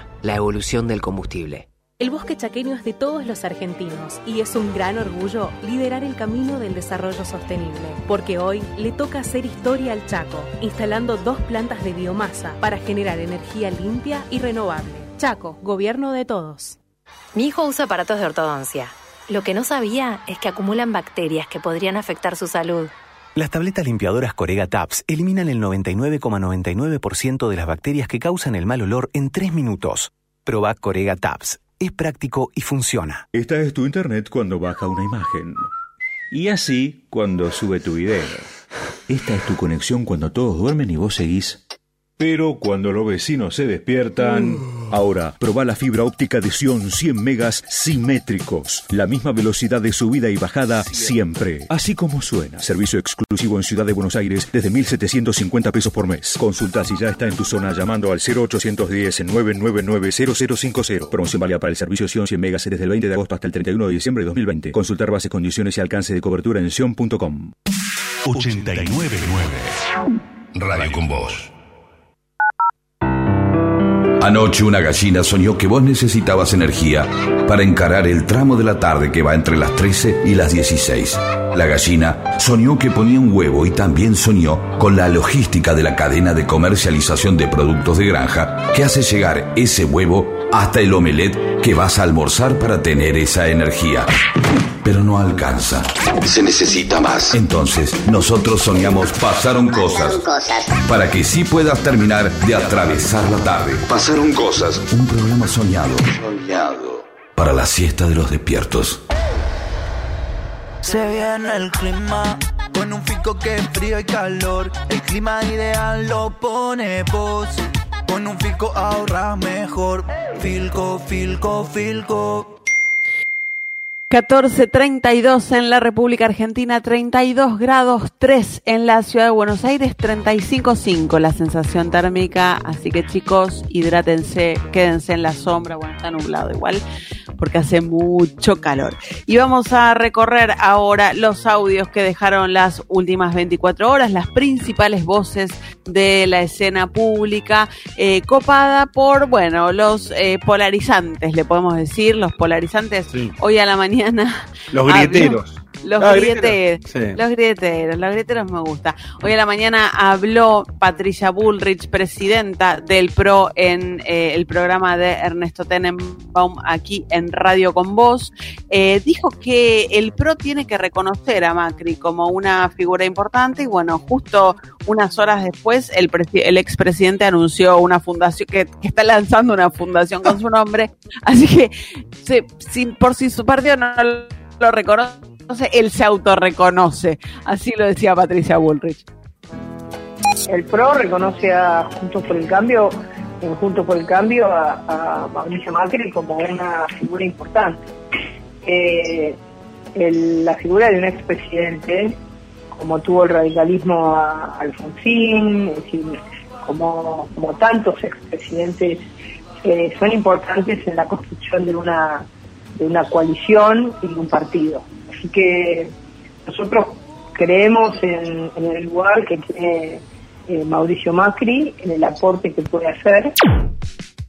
la evolución del combustible. El bosque chaqueño es de todos los argentinos y es un gran orgullo liderar el camino del desarrollo sostenible, porque hoy le toca hacer historia al Chaco, instalando dos plantas de biomasa para generar energía limpia y renovable. Chaco, gobierno de todos. Mi hijo usa aparatos de ortodoncia. Lo que no sabía es que acumulan bacterias que podrían afectar su salud. Las tabletas limpiadoras Corega Tabs eliminan el 99,99% de las bacterias que causan el mal olor en 3 minutos. Proba Corega Tabs. Es práctico y funciona. Esta es tu internet cuando baja una imagen. Y así cuando sube tu video. Esta es tu conexión cuando todos duermen y vos seguís. Pero cuando los vecinos se despiertan... Ahora, probá la fibra óptica de Sion 100 megas simétricos. La misma velocidad de subida y bajada siempre. Así como suena. Servicio exclusivo en Ciudad de Buenos Aires desde 1.750 pesos por mes. Consulta si ya está en tu zona llamando al 0810 999 0050. Promoción válida para el servicio Sion 100 megas desde el 20 de agosto hasta el 31 de diciembre de 2020. Consultar bases, condiciones y alcance de cobertura en sion.com. 899 Radio con vos. Anoche una gallina soñó que vos necesitabas energía para encarar el tramo de la tarde que va entre las 13 y las 16. La gallina soñó que ponía un huevo y también soñó con la logística de la cadena de comercialización de productos de granja que hace llegar ese huevo hasta el omelette que vas a almorzar para tener esa energía. Pero no alcanza. Se necesita más. Entonces, nosotros soñamos Pasaron Cosas. Para que sí puedas terminar de atravesar la tarde. Pasaron Cosas. Un programa soñado. Soñado. Para la siesta de los despiertos. Se viene el clima con un fico que es frío y calor. El clima ideal lo pone vos. Con un filco ahorras mejor. Filco, filco, filco. 14.32 en la República Argentina, 32 grados 3 en la ciudad de Buenos Aires, 35.5 la sensación térmica. Así que chicos, hidrátense, quédense en la sombra. Bueno, está nublado igual porque hace mucho calor. Y vamos a recorrer ahora los audios que dejaron las últimas 24 horas, las principales voces de la escena pública, eh, copada por, bueno, los eh, polarizantes, le podemos decir, los polarizantes. Hoy a la mañana Los habló- grieteros. Los Ah, grieteros, grieteros, sí. los grieteros, los grieteros me gusta. Hoy a la mañana habló Patricia Bullrich, presidenta del PRO en eh, el programa de Ernesto Tenenbaum aquí en Radio con Voz. Eh, dijo que el PRO tiene que reconocer a Macri como una figura importante y bueno, justo unas horas después el, el expresidente anunció una fundación que, que está lanzando una fundación con su nombre. Así que se- sin- por si su partido no lo reconoce, él se autorreconoce. Así lo decía Patricia Bullrich. El PRO reconoce a Juntos por el Cambio, en Juntos por el Cambio, a, Mauricio Macri como una figura importante. Eh, el- la figura de un expresidente, como tuvo el radicalismo a Alfonsín, es decir, como, como tantos expresidentes, eh, son importantes en la construcción de una, de una coalición y de un partido. Así que nosotros creemos en, en el lugar que tiene eh, Mauricio Macri, en el aporte que puede hacer.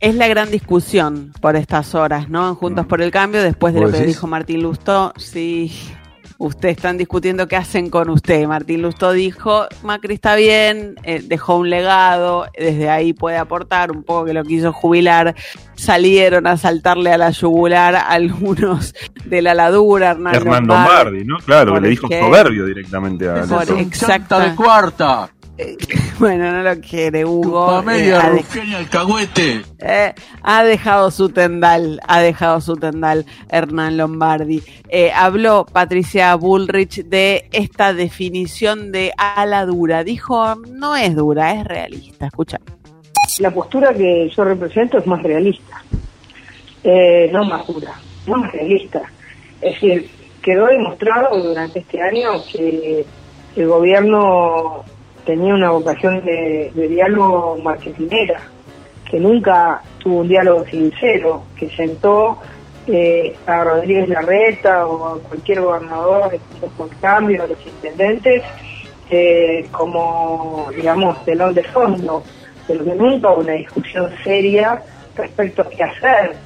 Es la gran discusión por estas horas, ¿no? En Juntos por el Cambio, después de lo ¿Vos que decís? dijo Martín Lustó, sí. Ustedes están discutiendo qué hacen con usted. Martín Lustó dijo, Macri está bien, eh, dejó un legado, desde ahí puede aportar, un poco que lo quiso jubilar. Salieron a saltarle a la yugular algunos de la ladura, Hernán, Hernán Lombardi. Lombardi, ¿no? Claro, que le dijo soberbio directamente a exacta de cuarta. Bueno, no lo quiere Hugo. media Eh, ha, de- Rufián y alcahuete. eh, ha dejado su tendal, ha dejado su tendal Hernán Lombardi. Eh, habló Patricia Bullrich de esta definición de ala dura. Dijo, no es dura, es realista. Escucha. La postura que yo represento es más realista, eh, no más dura, no más realista. Es decir, quedó demostrado durante este año que el gobierno tenía una vocación de, diálogo marketinera, que nunca tuvo un diálogo sincero, que sentó eh, a Rodríguez Larreta o a cualquier gobernador por cambio, a los intendentes, eh, como, digamos, telón de fondo, pero que nunca hubo una discusión seria respecto a qué hacer.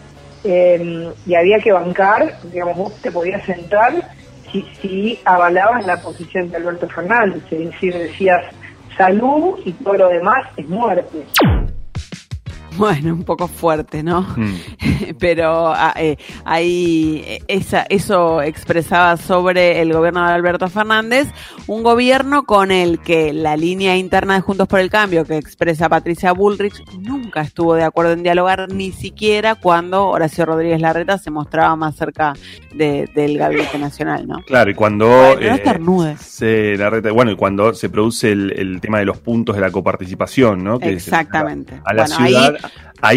Eh, y había que bancar, digamos, vos te podías sentar si, si avalabas la posición de Alberto Fernández, es decir, decías salud y todo lo demás es muerte. Bueno, un poco fuerte, ¿no? Mm. Pero ah, eh, ahí esa, eso expresaba sobre el gobierno de Alberto Fernández, un gobierno con el que la línea interna de Juntos por el Cambio que expresa Patricia Bullrich nunca estuvo de acuerdo en dialogar, ni siquiera cuando Horacio Rodríguez Larreta se mostraba más cerca de- del Gabinete Nacional, ¿no? Claro, y cuando Bueno, no eh, se bueno, y cuando se produce el, el tema de los puntos de la coparticipación, ¿no? Que Exactamente. a la Bueno, ciudad, ahí,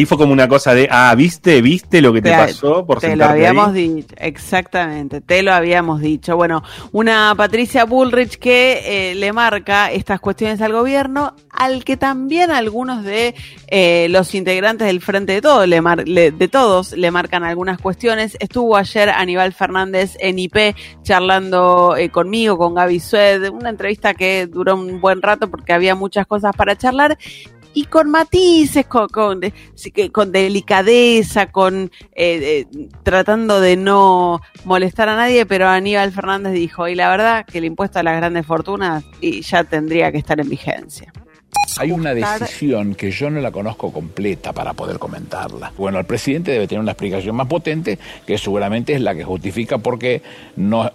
fue como una cosa de, ah, viste, viste lo que te, Te- pasó por te lo habíamos ahí. dicho, exactamente, te lo habíamos dicho. Bueno, una Patricia Bullrich que eh, le marca estas cuestiones al gobierno, al que también algunos de eh, los integrantes del Frente de Todos, le mar- le- de todos, le marcan algunas cuestiones. Estuvo ayer Aníbal Fernández en IP charlando eh, conmigo, con Gaby Sued, una entrevista que duró un buen rato porque había muchas cosas para charlar y con matices, con, con, con delicadeza, con eh, tratando de no molestar a nadie, pero Aníbal Fernández dijo, y la verdad que el impuesto a las grandes fortunas y ya tendría que estar en vigencia. Hay una decisión que yo no la conozco completa para poder comentarla. Bueno, el presidente debe tener una explicación más potente, que seguramente es la que justifica por qué no,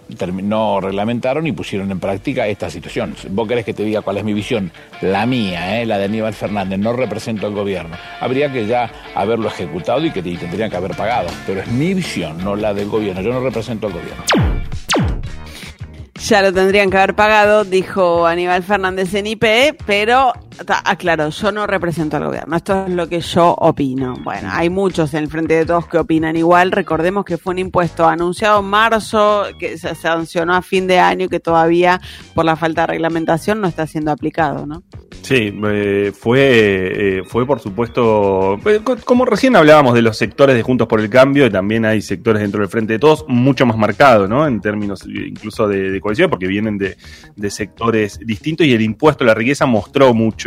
reglamentaron y pusieron en práctica esta situación. ¿Vos querés que te diga cuál es mi visión? La mía, ¿eh? la de Aníbal Fernández, no represento al gobierno. Habría que ya haberlo ejecutado y que y tendrían que haber pagado. Pero es mi visión, no la del gobierno. Yo no represento al gobierno. Ya lo tendrían que haber pagado, dijo Aníbal Fernández en IP, pero ta- aclaró, yo no represento al gobierno, esto es lo que yo opino. Bueno, hay muchos en el Frente de Todos que opinan igual, recordemos que fue un impuesto anunciado en marzo, que se sancionó a fin de año y que todavía por la falta de reglamentación no está siendo aplicado, ¿no? Sí, eh, fue, eh, fue por supuesto, eh, co- como recién hablábamos de los sectores de Juntos por el Cambio, y también hay sectores dentro del Frente de Todos mucho más marcados, ¿no? En términos eh, incluso de, de cohesión, porque vienen de, de sectores distintos y el impuesto a la riqueza mostró mucho,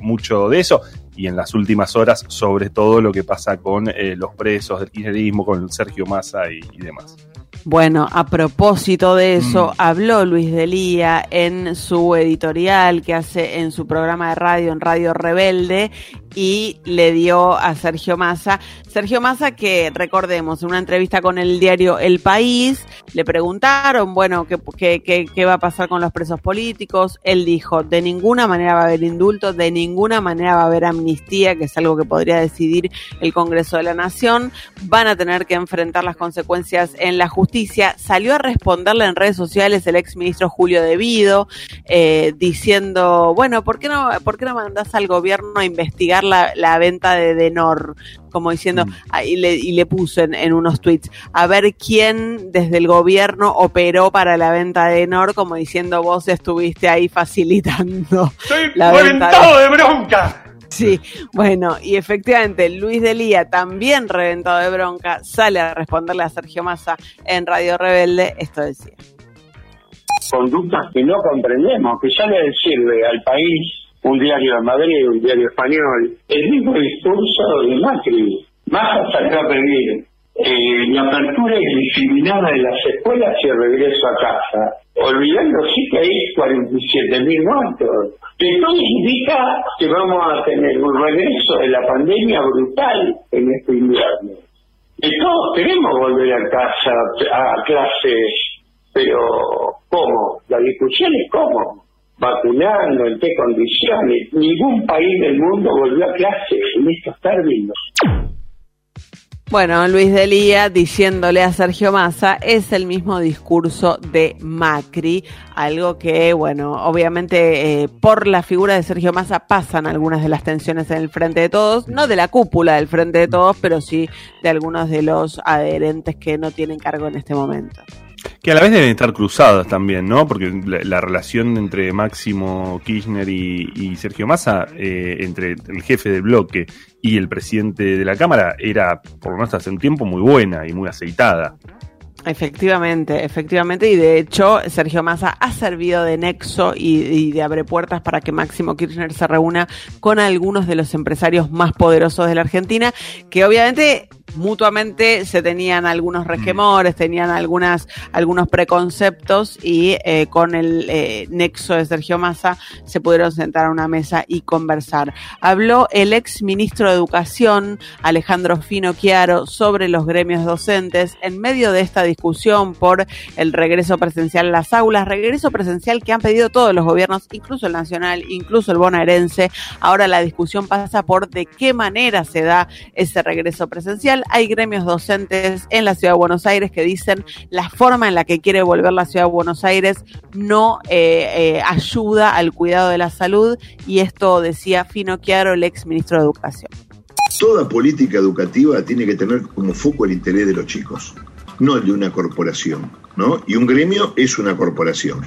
mucho de eso. Y en las últimas horas, sobre todo lo que pasa con eh, los presos del kirchnerismo, con Sergio Massa y demás. Bueno, a propósito de eso, habló Luis Delía en su editorial que hace en su programa de radio, en Radio Rebelde, y le dio a Sergio Massa. Sergio Massa, que recordemos, en una entrevista con el diario El País, le preguntaron, bueno, ¿qué, qué, qué, qué va a pasar con los presos políticos? Él dijo, de ninguna manera va a haber indulto, de ninguna manera va a haber amnistía, que es algo que podría decidir el Congreso de la Nación. Van a tener que enfrentar las consecuencias en la justicia. Salió a responderle en redes sociales el ex ministro Julio Devido, eh, diciendo, bueno, ¿por qué no, por qué no mandás al gobierno a investigar la, la venta de Denor? Como diciendo, ah, y, le, y le puso en, en unos tweets, a ver quién desde el gobierno operó para la venta de Denor, como diciendo, vos estuviste ahí facilitando la venta de... de bronca! Sí, bueno, y efectivamente Luis Delía, también reventado de bronca, sale a responderle a Sergio Massa en Radio Rebelde, esto decía. conductas que no comprendemos, que ya le sirve al país un diario de Madrid, un diario español, el mismo discurso de Macri. Massa salió a pedir eh, la apertura indiscriminada de las escuelas y el regreso a casa, olvidando sí que hay 47 mil muertos. Todo indica que vamos a tener un regreso de la pandemia brutal en este invierno. Y todos queremos volver a casa, a clases, pero ¿cómo? La discusión es cómo. Vacunando, en qué condiciones. Ningún país del mundo volvió a clases en estos términos. Bueno, Luis Delía diciéndole a Sergio Massa es el mismo discurso de Macri, algo que, bueno, obviamente eh, por la figura de Sergio Massa pasan algunas de las tensiones en el Frente de Todos, no de la cúpula del Frente de Todos, pero sí de algunos de los adherentes que no tienen cargo en este momento. Que a la vez deben estar cruzadas también, ¿no? Porque la, la relación entre Máximo Kirchner y, y Sergio Massa, eh, entre el jefe del bloque y el presidente de la Cámara, era, por lo menos hace un tiempo, muy buena y muy aceitada. Efectivamente, efectivamente, y de hecho Sergio Massa ha servido de nexo y, y, de abre puertas para que Máximo Kirchner se reúna con algunos de los empresarios más poderosos de la Argentina, que obviamente mutuamente se tenían algunos resquemores, tenían algunas, algunos preconceptos y eh, con el eh, nexo de Sergio Massa se pudieron sentar a una mesa y conversar. Habló el ex ministro de Educación, Alejandro Fino Chiaro, sobre los gremios docentes en medio de esta discusión por el regreso presencial a las aulas, regreso presencial que han pedido todos los gobiernos, incluso el nacional, incluso el bonaerense. Ahora la discusión pasa por de qué manera se da ese regreso presencial hay gremios docentes en la ciudad de Buenos Aires que dicen la forma en la que quiere volver la ciudad de Buenos Aires no eh, eh, ayuda al cuidado de la salud y esto decía Fino Chiaro, el ex ministro de Educación. Toda política educativa tiene que tener como foco el interés de los chicos, no el de una corporación, ¿no? Y un gremio es una corporación.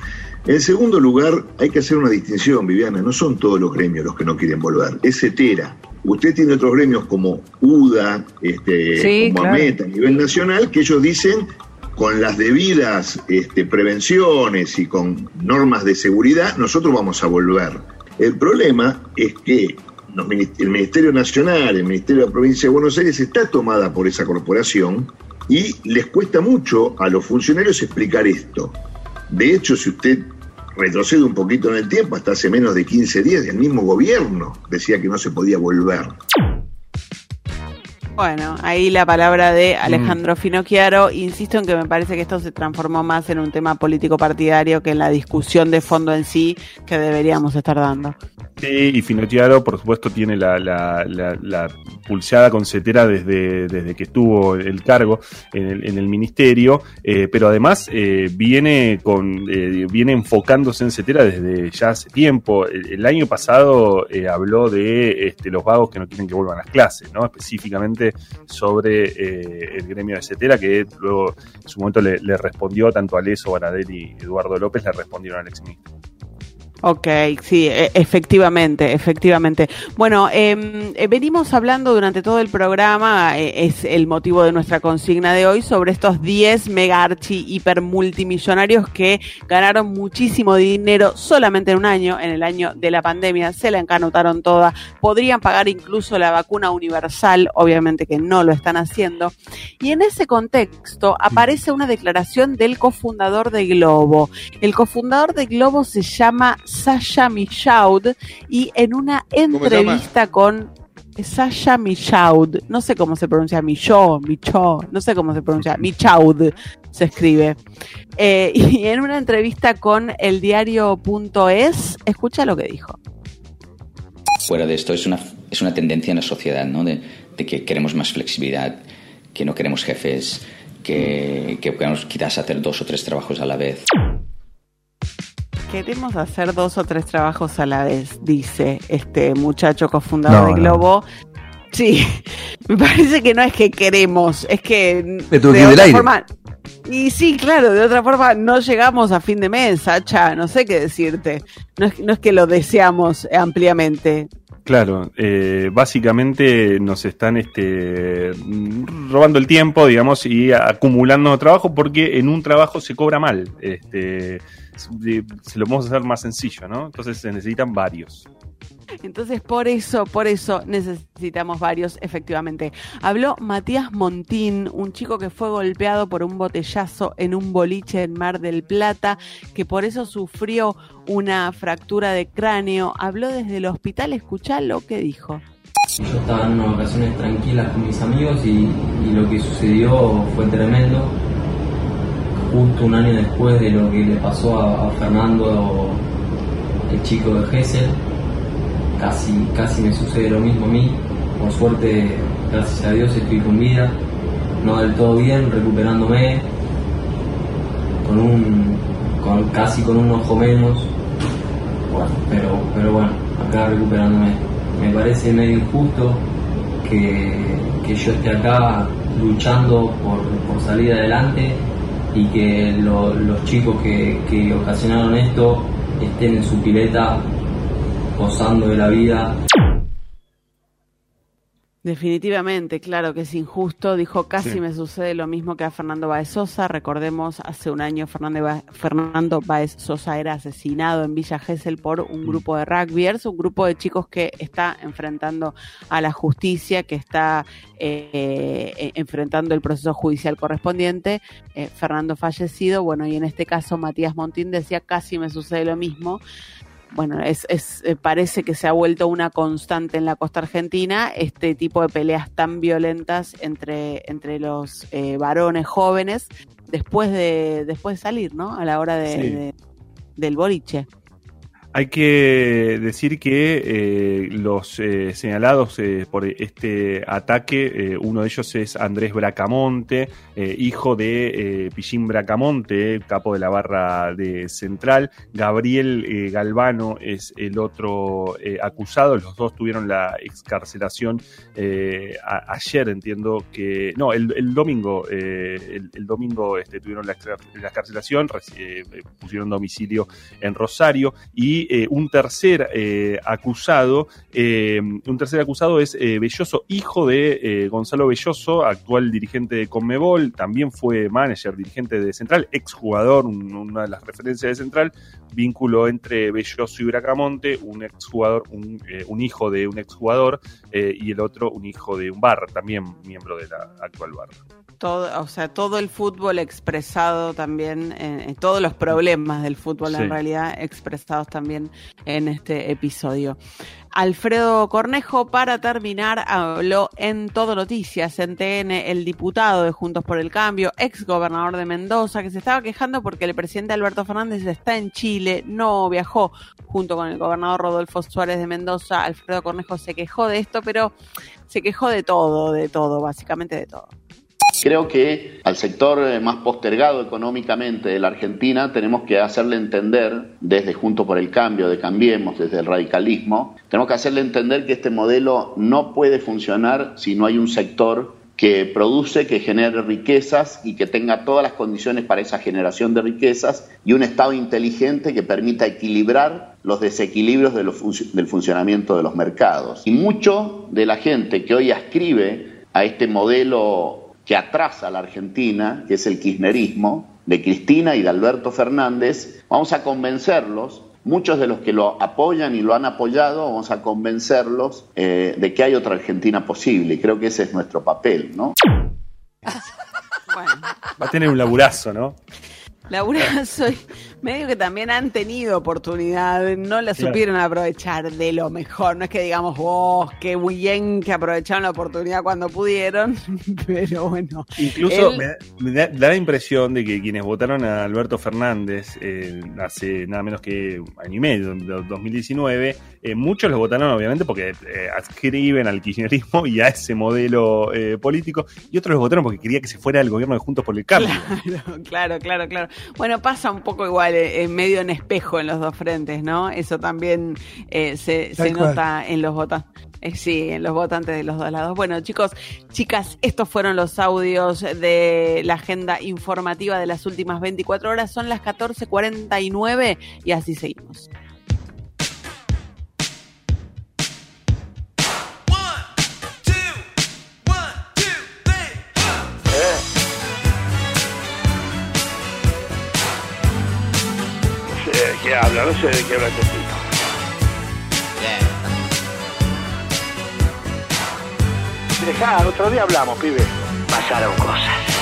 En segundo lugar, hay que hacer una distinción, Viviana, no son todos los gremios los que no quieren volver, es etera. Usted tiene otros gremios como UDA, este, Sí, como claro. AMET a nivel nacional, que ellos dicen con las debidas este, prevenciones y con normas de seguridad, nosotros vamos a volver. El problema es que el Ministerio Nacional, el Ministerio de la Provincia de Buenos Aires está tomada por esa corporación y les cuesta mucho a los funcionarios explicar esto. De hecho, si usted retrocede un poquito en el tiempo, hasta hace menos de 15 días, el mismo gobierno decía que no se podía volver. Bueno, ahí la palabra de Alejandro Fino Chiaro. Insisto en que me parece que esto se transformó más en un tema político partidario que en la discusión de fondo en sí que deberíamos estar dando. Sí, y Finotiaro, por supuesto, tiene la, la, la, la pulseada con Cetera desde, desde que estuvo el cargo en el, en el ministerio, eh, pero además eh, viene con eh, viene enfocándose en Cetera desde ya hace tiempo. El, el año pasado eh, habló de este, los vagos que no quieren que vuelvan a las clases, ¿no? específicamente sobre eh, el gremio de Cetera, que luego en su momento le, respondió tanto a Leso, Banadel y Eduardo López, le respondieron al exministro. Ok, sí, e- efectivamente, efectivamente. Bueno, eh, eh, venimos hablando durante todo el programa, eh, es el motivo de nuestra consigna de hoy, sobre estos 10 mega archi hiper multimillonarios que ganaron muchísimo dinero solamente en un año, en el año de la pandemia, se la encanotaron toda, podrían pagar incluso la vacuna universal, obviamente que no lo están haciendo. Y en ese contexto aparece una declaración del cofundador de Globo. El cofundador de Globo se llama Sasha Michaud y en una entrevista con Sasha Michaud, no sé cómo se pronuncia, Michaud, Michaud, no sé cómo se pronuncia, Michaud se escribe. Eh, y en una entrevista con el diario.es, escucha lo que dijo. Fuera de esto, es una, es una tendencia en la sociedad, ¿no? De, de que queremos más flexibilidad, que no queremos jefes, que, que queremos quizás hacer dos o tres trabajos a la vez. Queremos hacer dos o tres trabajos a la vez, dice este muchacho cofundador No, de no. Globo. Sí, me parece que no es que queremos, es que del otra aire. forma. Y sí, claro, de otra forma no llegamos a fin de mes, Sacha, no sé qué decirte. No es, no es que lo deseamos ampliamente. Claro, eh, básicamente nos están este, robando el tiempo, digamos, y acumulando trabajo porque en un trabajo se cobra mal. Este, se se lo vamos a hacer más sencillo, ¿no? Entonces se necesitan varios. Entonces, por eso, por eso necesitamos varios, efectivamente. Habló Matías Montín, un chico que fue golpeado por un botellazo en un boliche en Mar del Plata, que por eso sufrió una fractura de cráneo. Habló desde el hospital, escuchá lo que dijo. Yo estaba en unas vacaciones tranquilas con mis amigos y, y lo que sucedió fue tremendo. Justo un año después de lo que le pasó a, Fernando, el chico de Gessel, casi, casi me sucede lo mismo a mí. Por suerte, gracias a Dios, estoy con vida, no del todo bien, recuperándome, con un, con, casi con un ojo menos, bueno, pero, pero bueno, acá recuperándome. Me parece medio injusto que, que yo esté acá luchando por, por salir adelante y que lo- los chicos que, que ocasionaron esto estén en su pileta gozando de la vida. Definitivamente, claro que es injusto. Dijo, casi Sí. me sucede lo mismo que a Fernando Baez Sosa. Recordemos, hace un año Fernando Ba- Fernando Baez Sosa era asesinado en Villa Gesell por un grupo de rugbyers, un grupo de chicos que está enfrentando a la justicia, que está eh, eh, enfrentando el proceso judicial correspondiente. Eh, Fernando fallecido, bueno, y en este caso Matías Montín decía, casi me sucede lo mismo bueno, es, es, eh, parece que se ha vuelto una constante en la costa argentina este tipo de peleas tan violentas entre, entre los eh, varones jóvenes después de, después de salir, ¿no? A la hora de, Sí. de- del boliche. Hay que decir que eh, los eh, señalados eh, por este ataque, eh, uno de ellos es Andrés Bracamonte, eh, hijo de eh, Pichín Bracamonte, capo de la barra de Central. Gabriel Galvano es el otro acusado. Los dos tuvieron la excarcelación a- ayer, entiendo que. No, el, el domingo. el, el domingo este, tuvieron la, la excarcelación, pusieron domicilio en Rosario y eh, un tercer eh, acusado, eh, un tercer acusado es Belloso, hijo de Gonzalo Belloso, actual dirigente de Conmebol, también fue manager, dirigente de Central, exjugador, un- una de las referencias de Central, vínculo entre Belloso y Bracamonte, un exjugador, un, un hijo de un exjugador y el otro un hijo de un bar, también miembro de la actual barra. Todo, o sea, todo el fútbol expresado también, todos los problemas del fútbol Sí. en realidad expresados también en este episodio. Alfredo Cornejo, para terminar, habló en Todo Noticias, en TN, el diputado de Juntos por el Cambio, ex gobernador de Mendoza, que se estaba quejando porque el presidente Alberto Fernández está en Chile, no viajó junto con el gobernador Rodolfo Suárez de Mendoza. Alfredo Cornejo se quejó de esto, pero se quejó de todo, de todo, básicamente de todo. Creo que al sector eh, más postergado económicamente de la Argentina tenemos que hacerle entender, desde Junto por el Cambio, de Cambiemos, desde el radicalismo, tenemos que hacerle entender que este modelo no puede funcionar si no hay un sector que produce, que genere riquezas y que tenga todas las condiciones para esa generación de riquezas y un Estado inteligente que permita equilibrar los desequilibrios del funcionamiento de los mercados. Y mucho de la gente que hoy ascribe a este modelo que atrasa a la Argentina, que es el kirchnerismo, de Cristina y de Alberto Fernández, vamos a convencerlos, muchos de los que lo apoyan y lo han apoyado, vamos a convencerlos eh, de que hay otra Argentina posible, y creo que ese es nuestro papel, ¿no? Va a tener un laburazo, ¿no? Laburazo, y medio que también han tenido oportunidad, no la Claro. supieron aprovechar de lo mejor. No es que digamos, oh, qué bien que aprovecharon la oportunidad cuando pudieron, pero bueno. Incluso él- me, da, me da- da la impresión de que quienes votaron a Alberto Fernández eh, hace nada menos que año y medio, en do- 2019, eh, muchos lo votaron obviamente porque eh, adscriben al kirchnerismo y a ese modelo eh, político, y otros lo votaron porque quería que se fuera el gobierno de Juntos por el Cambio. Claro, claro, claro. Bueno, pasa un poco igual, eh, en medio en espejo en los dos frentes, ¿no? Eso también eh, se, nota en los votantes. sí, en los votantes de los dos lados. Bueno, chicos, chicas, estos fueron los audios de la agenda informativa de las últimas 24 horas. Son las 14.49 y así seguimos. habla, no sé de qué habla este tipo. Dejá, otro día hablamos, pibe. Pasaron cosas.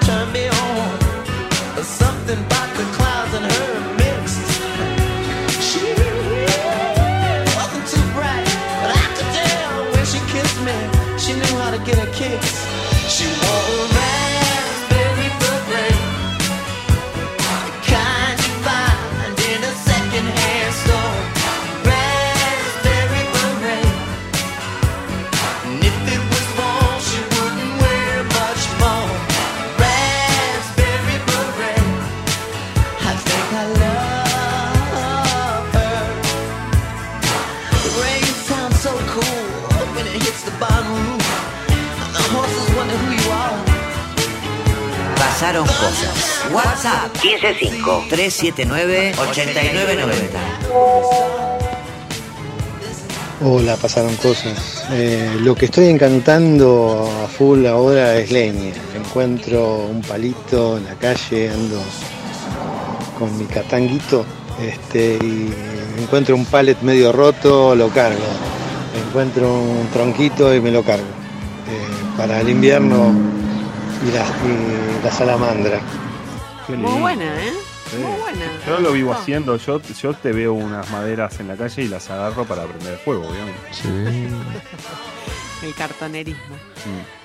Turn me WhatsApp 155-379-8990. Hola, pasaron cosas. Eh, lo que estoy encantando a full ahora es leña. Encuentro un palito en la calle, ando con mi catanguito este, y encuentro un palet medio roto, lo cargo. Encuentro un tronquito y me lo cargo. Eh, para el invierno y la, y la salamandra. Qué Muy lindo. buena, ¿eh? Sí. Muy buena. Yo lo vivo haciendo, yo, yo te veo unas maderas en la calle y las agarro para prender fuego, obviamente. El cartonerismo. Mm.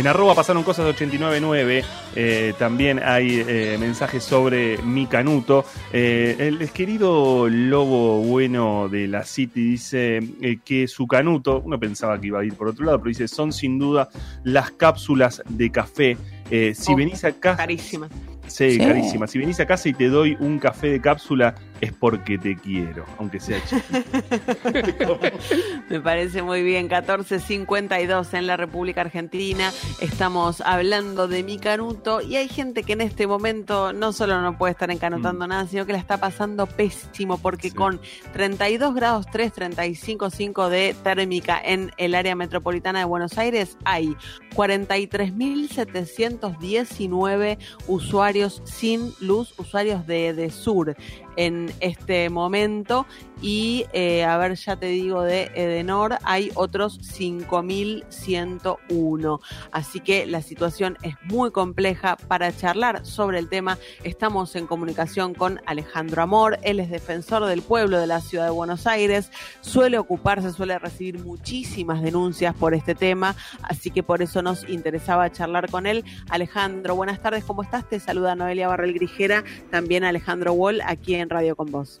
En arroba pasaron cosas de 899. Eh, también hay eh, mensajes sobre mi canuto. Eh, el querido lobo bueno de la City dice eh, que su canuto, uno pensaba que iba a ir por otro lado, pero dice, son sin duda las cápsulas de café. Eh, si Oh, venís acá. Carísima. Sí, Sí. carísima. Si venís a casa y te doy un café de cápsula, es porque te quiero, aunque sea chiquito. Me parece muy bien, 14.52 en la República Argentina. Estamos hablando de mi canuto y hay gente que en este momento no solo no puede estar encanutando nada, sino que la está pasando pésimo porque con 32 grados 3, 35,5 de térmica en el área metropolitana de Buenos Aires, hay 43.719 usuarios sin luz, usuarios de, de Sur en este momento. Y eh, a ver, ya te digo, de Edenor hay otros 5.101. Así que la situación es muy compleja. Para charlar sobre el tema, estamos en comunicación con Alejandro Amor. Él es defensor del pueblo de la ciudad de Buenos Aires. Suele ocuparse, suele recibir muchísimas denuncias por este tema. Así que por eso nos interesaba charlar con él. Alejandro, buenas tardes, ¿cómo estás? Te saluda Noelia Barrel Grijera, también Alejandro Wall, aquí en Radio con Vos.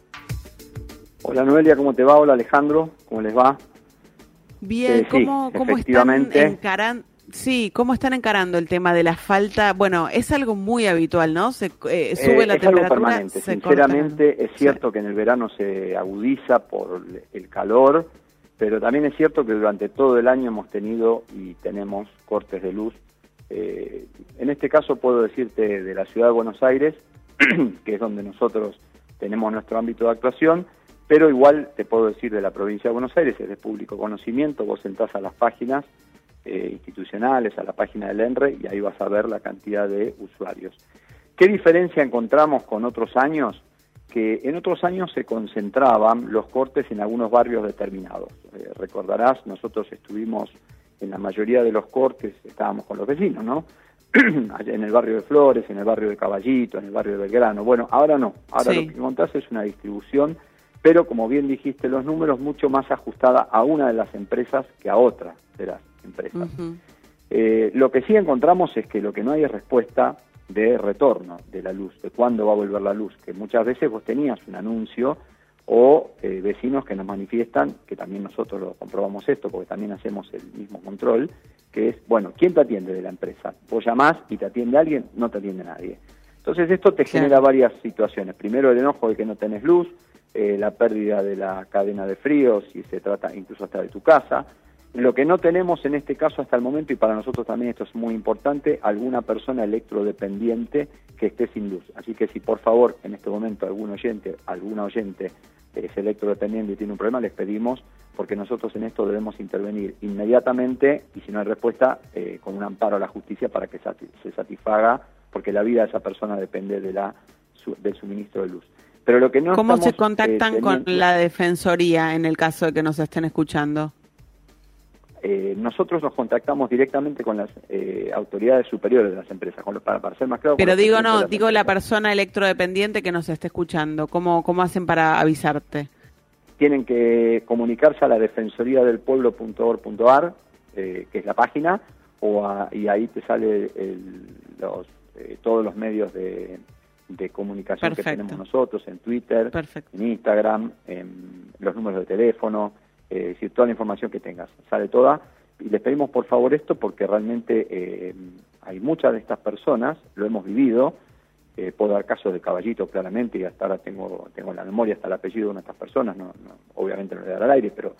Hola Noelia, ¿cómo te va? Hola Alejandro, ¿cómo les va? Bien, Eh, sí, ¿cómo, cómo están encarando? Sí, ¿cómo están encarando el tema de la falta? Bueno, es algo muy habitual, ¿no? Se eh, sube Eh, la es algo temperatura, permanente. se la luz. Sinceramente, es cierto que en el verano se agudiza por el calor, pero también es cierto que durante todo el año hemos tenido y tenemos cortes de luz. Eh, en este caso puedo decirte de la ciudad de Buenos Aires, que es donde nosotros tenemos nuestro ámbito de actuación, pero igual te puedo decir de la provincia de Buenos Aires, es de público conocimiento, vos entrás a las páginas eh, institucionales, a la página del ENRE y ahí vas a ver la cantidad de usuarios. ¿Qué diferencia encontramos con otros años? que en otros años se concentraban los cortes en algunos barrios determinados. Eh, recordarás, nosotros estuvimos en la mayoría de los cortes, estábamos con los vecinos, ¿no? En el barrio de Flores, en el barrio de Caballito, en el barrio de Belgrano. Bueno, ahora no, ahora Sí. lo que contás es una distribución, pero como bien dijiste, los números mucho más ajustada a una de las empresas que a otra de las empresas. Eh, lo que sí encontramos es que lo que no hay es respuesta de retorno de la luz, de cuándo va a volver la luz, que muchas veces vos tenías un anuncio o eh, vecinos que nos manifiestan, que también nosotros lo comprobamos esto, porque también hacemos el mismo control, que es, bueno, ¿quién te atiende de la empresa? Vos llamás y te atiende alguien, no te atiende nadie. Entonces esto te genera varias situaciones. Primero el enojo de que no tenés luz, eh, la pérdida de la cadena de frío, si se trata incluso hasta de tu casa. Lo que no tenemos en este caso hasta el momento, y para nosotros también esto es muy importante, alguna persona electrodependiente que esté sin luz. Así que si por favor en este momento algún oyente, alguna oyente es electrodependiente y tiene un problema, les pedimos, porque nosotros en esto debemos intervenir inmediatamente y si no hay respuesta, eh, con un amparo a la justicia para que se satisfaga, porque la vida de esa persona depende de la, su- del suministro de luz. Pero lo que no ¿Cómo se estamos, eh, contactan con la defensoría en el caso de que nos estén escuchando? Eh, nosotros nos contactamos directamente con las eh, autoridades superiores de las empresas, con para, para ser más claro. Pero digo no, digo la persona electrodependiente que nos esté escuchando. ¿Cómo, cómo hacen para avisarte? tienen que comunicarse a la defensoría del pueblo.org.ar, eh, que es la página, o a- y ahí te sale el- los, eh, todos los medios de, de comunicación que tenemos nosotros, en Twitter, en Instagram, en los números de teléfono, eh, decir, toda la información que tengas, sale toda. Y les pedimos por favor esto porque realmente eh, hay muchas de estas personas, lo hemos vivido, eh, puedo dar casos de caballito claramente y hasta ahora tengo, tengo en la memoria hasta el apellido de una de estas personas, no, no- obviamente no le voy a dar al aire, pero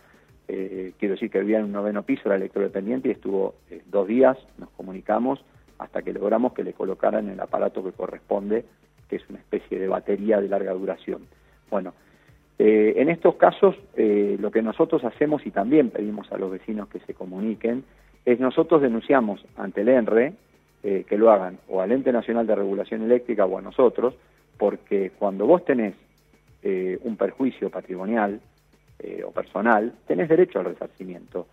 eh, quiero decir que vivía en un noveno piso, era electrodependiente y estuvo eh, dos días, nos comunicamos hasta que logramos que le colocaran el aparato que corresponde, que es una especie de batería de larga duración. Bueno, eh, en estos casos eh, lo que nosotros hacemos y también pedimos a los vecinos que se comuniquen es nosotros denunciamos ante el ENRE eh, que lo hagan o al Ente Nacional de Regulación Eléctrica o a nosotros, porque cuando vos tenés eh, un perjuicio patrimonial eh, o personal, tenés derecho al resarcimiento,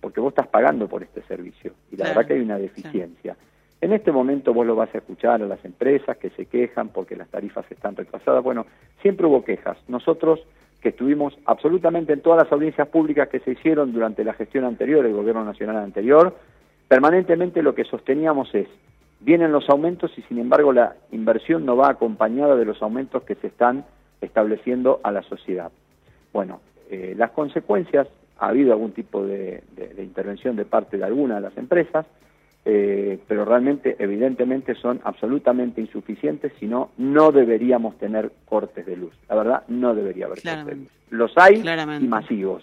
porque vos estás pagando por este servicio y la Claro, verdad que hay una deficiencia. En este momento vos lo vas a escuchar a las empresas que se quejan porque las tarifas están retrasadas. Bueno, siempre hubo quejas. Nosotros que estuvimos absolutamente en todas las audiencias públicas que se hicieron durante la gestión anterior, el gobierno nacional anterior, permanentemente lo que sosteníamos es, vienen los aumentos y sin embargo la inversión no va acompañada de los aumentos que se están estableciendo a la sociedad. Bueno, eh, las consecuencias, ha habido algún tipo de, de- de intervención de parte de alguna de las empresas, eh, pero realmente, evidentemente, son absolutamente insuficientes, si no, no deberíamos tener cortes de luz. La verdad, no debería haber cortes de luz. Los hay y masivos.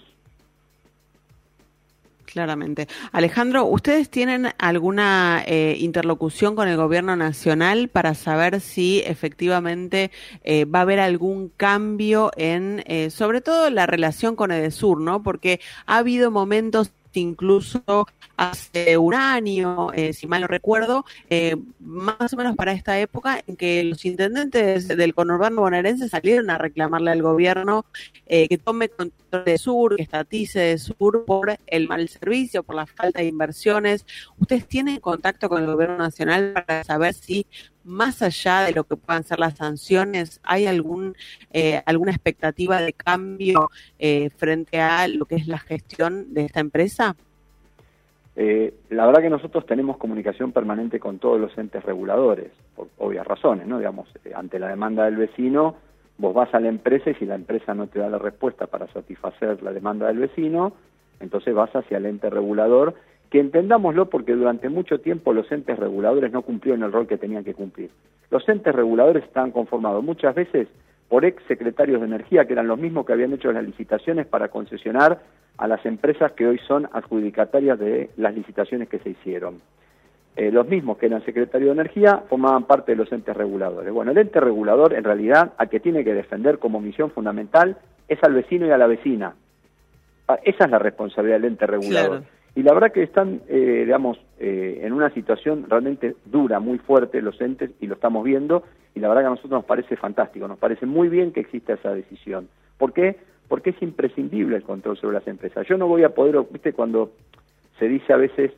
Claramente. Alejandro, ¿ustedes tienen alguna eh, interlocución con el gobierno nacional para saber si efectivamente eh, va a haber algún cambio en, eh, sobre todo, la relación con Edesur, ¿no? Porque ha habido momentos incluso hace un año, eh, si mal no recuerdo, eh, más o menos para esta época, en que los intendentes del conurbano bonaerense salieron a reclamarle al gobierno eh, que tome control de Sur, que estatice de Sur por el mal servicio, por la falta de inversiones. ¿Ustedes tienen contacto con el gobierno nacional para saber si más allá de lo que puedan ser las sanciones, ¿hay algún eh, alguna expectativa de cambio eh, frente a lo que es la gestión de esta empresa? Eh, la verdad que nosotros tenemos comunicación permanente con todos los entes reguladores, por obvias razones, ¿no? Digamos, eh, ante la demanda del vecino, vos vas a la empresa y si la empresa no te da la respuesta para satisfacer la demanda del vecino, entonces vas hacia el ente regulador, que entendámoslo porque durante mucho tiempo los entes reguladores no cumplieron el rol que tenían que cumplir. Los entes reguladores estaban conformados muchas veces por ex secretarios de energía, que eran los mismos que habían hecho las licitaciones para concesionar a las empresas que hoy son adjudicatarias de las licitaciones que se hicieron. Eh, los mismos que eran secretarios de energía formaban parte de los entes reguladores. Bueno, el ente regulador en realidad a que tiene que defender como misión fundamental es al vecino y a la vecina. Ah, Esa es la responsabilidad del ente regulador. Claro. Y la verdad que están, eh, digamos, eh, en una situación realmente dura, muy fuerte los entes, y lo estamos viendo, y la verdad que a nosotros nos parece fantástico, nos parece muy bien que exista esa decisión. ¿Por qué? Porque es imprescindible el control sobre las empresas. Yo no voy a poder, viste, cuando se dice a veces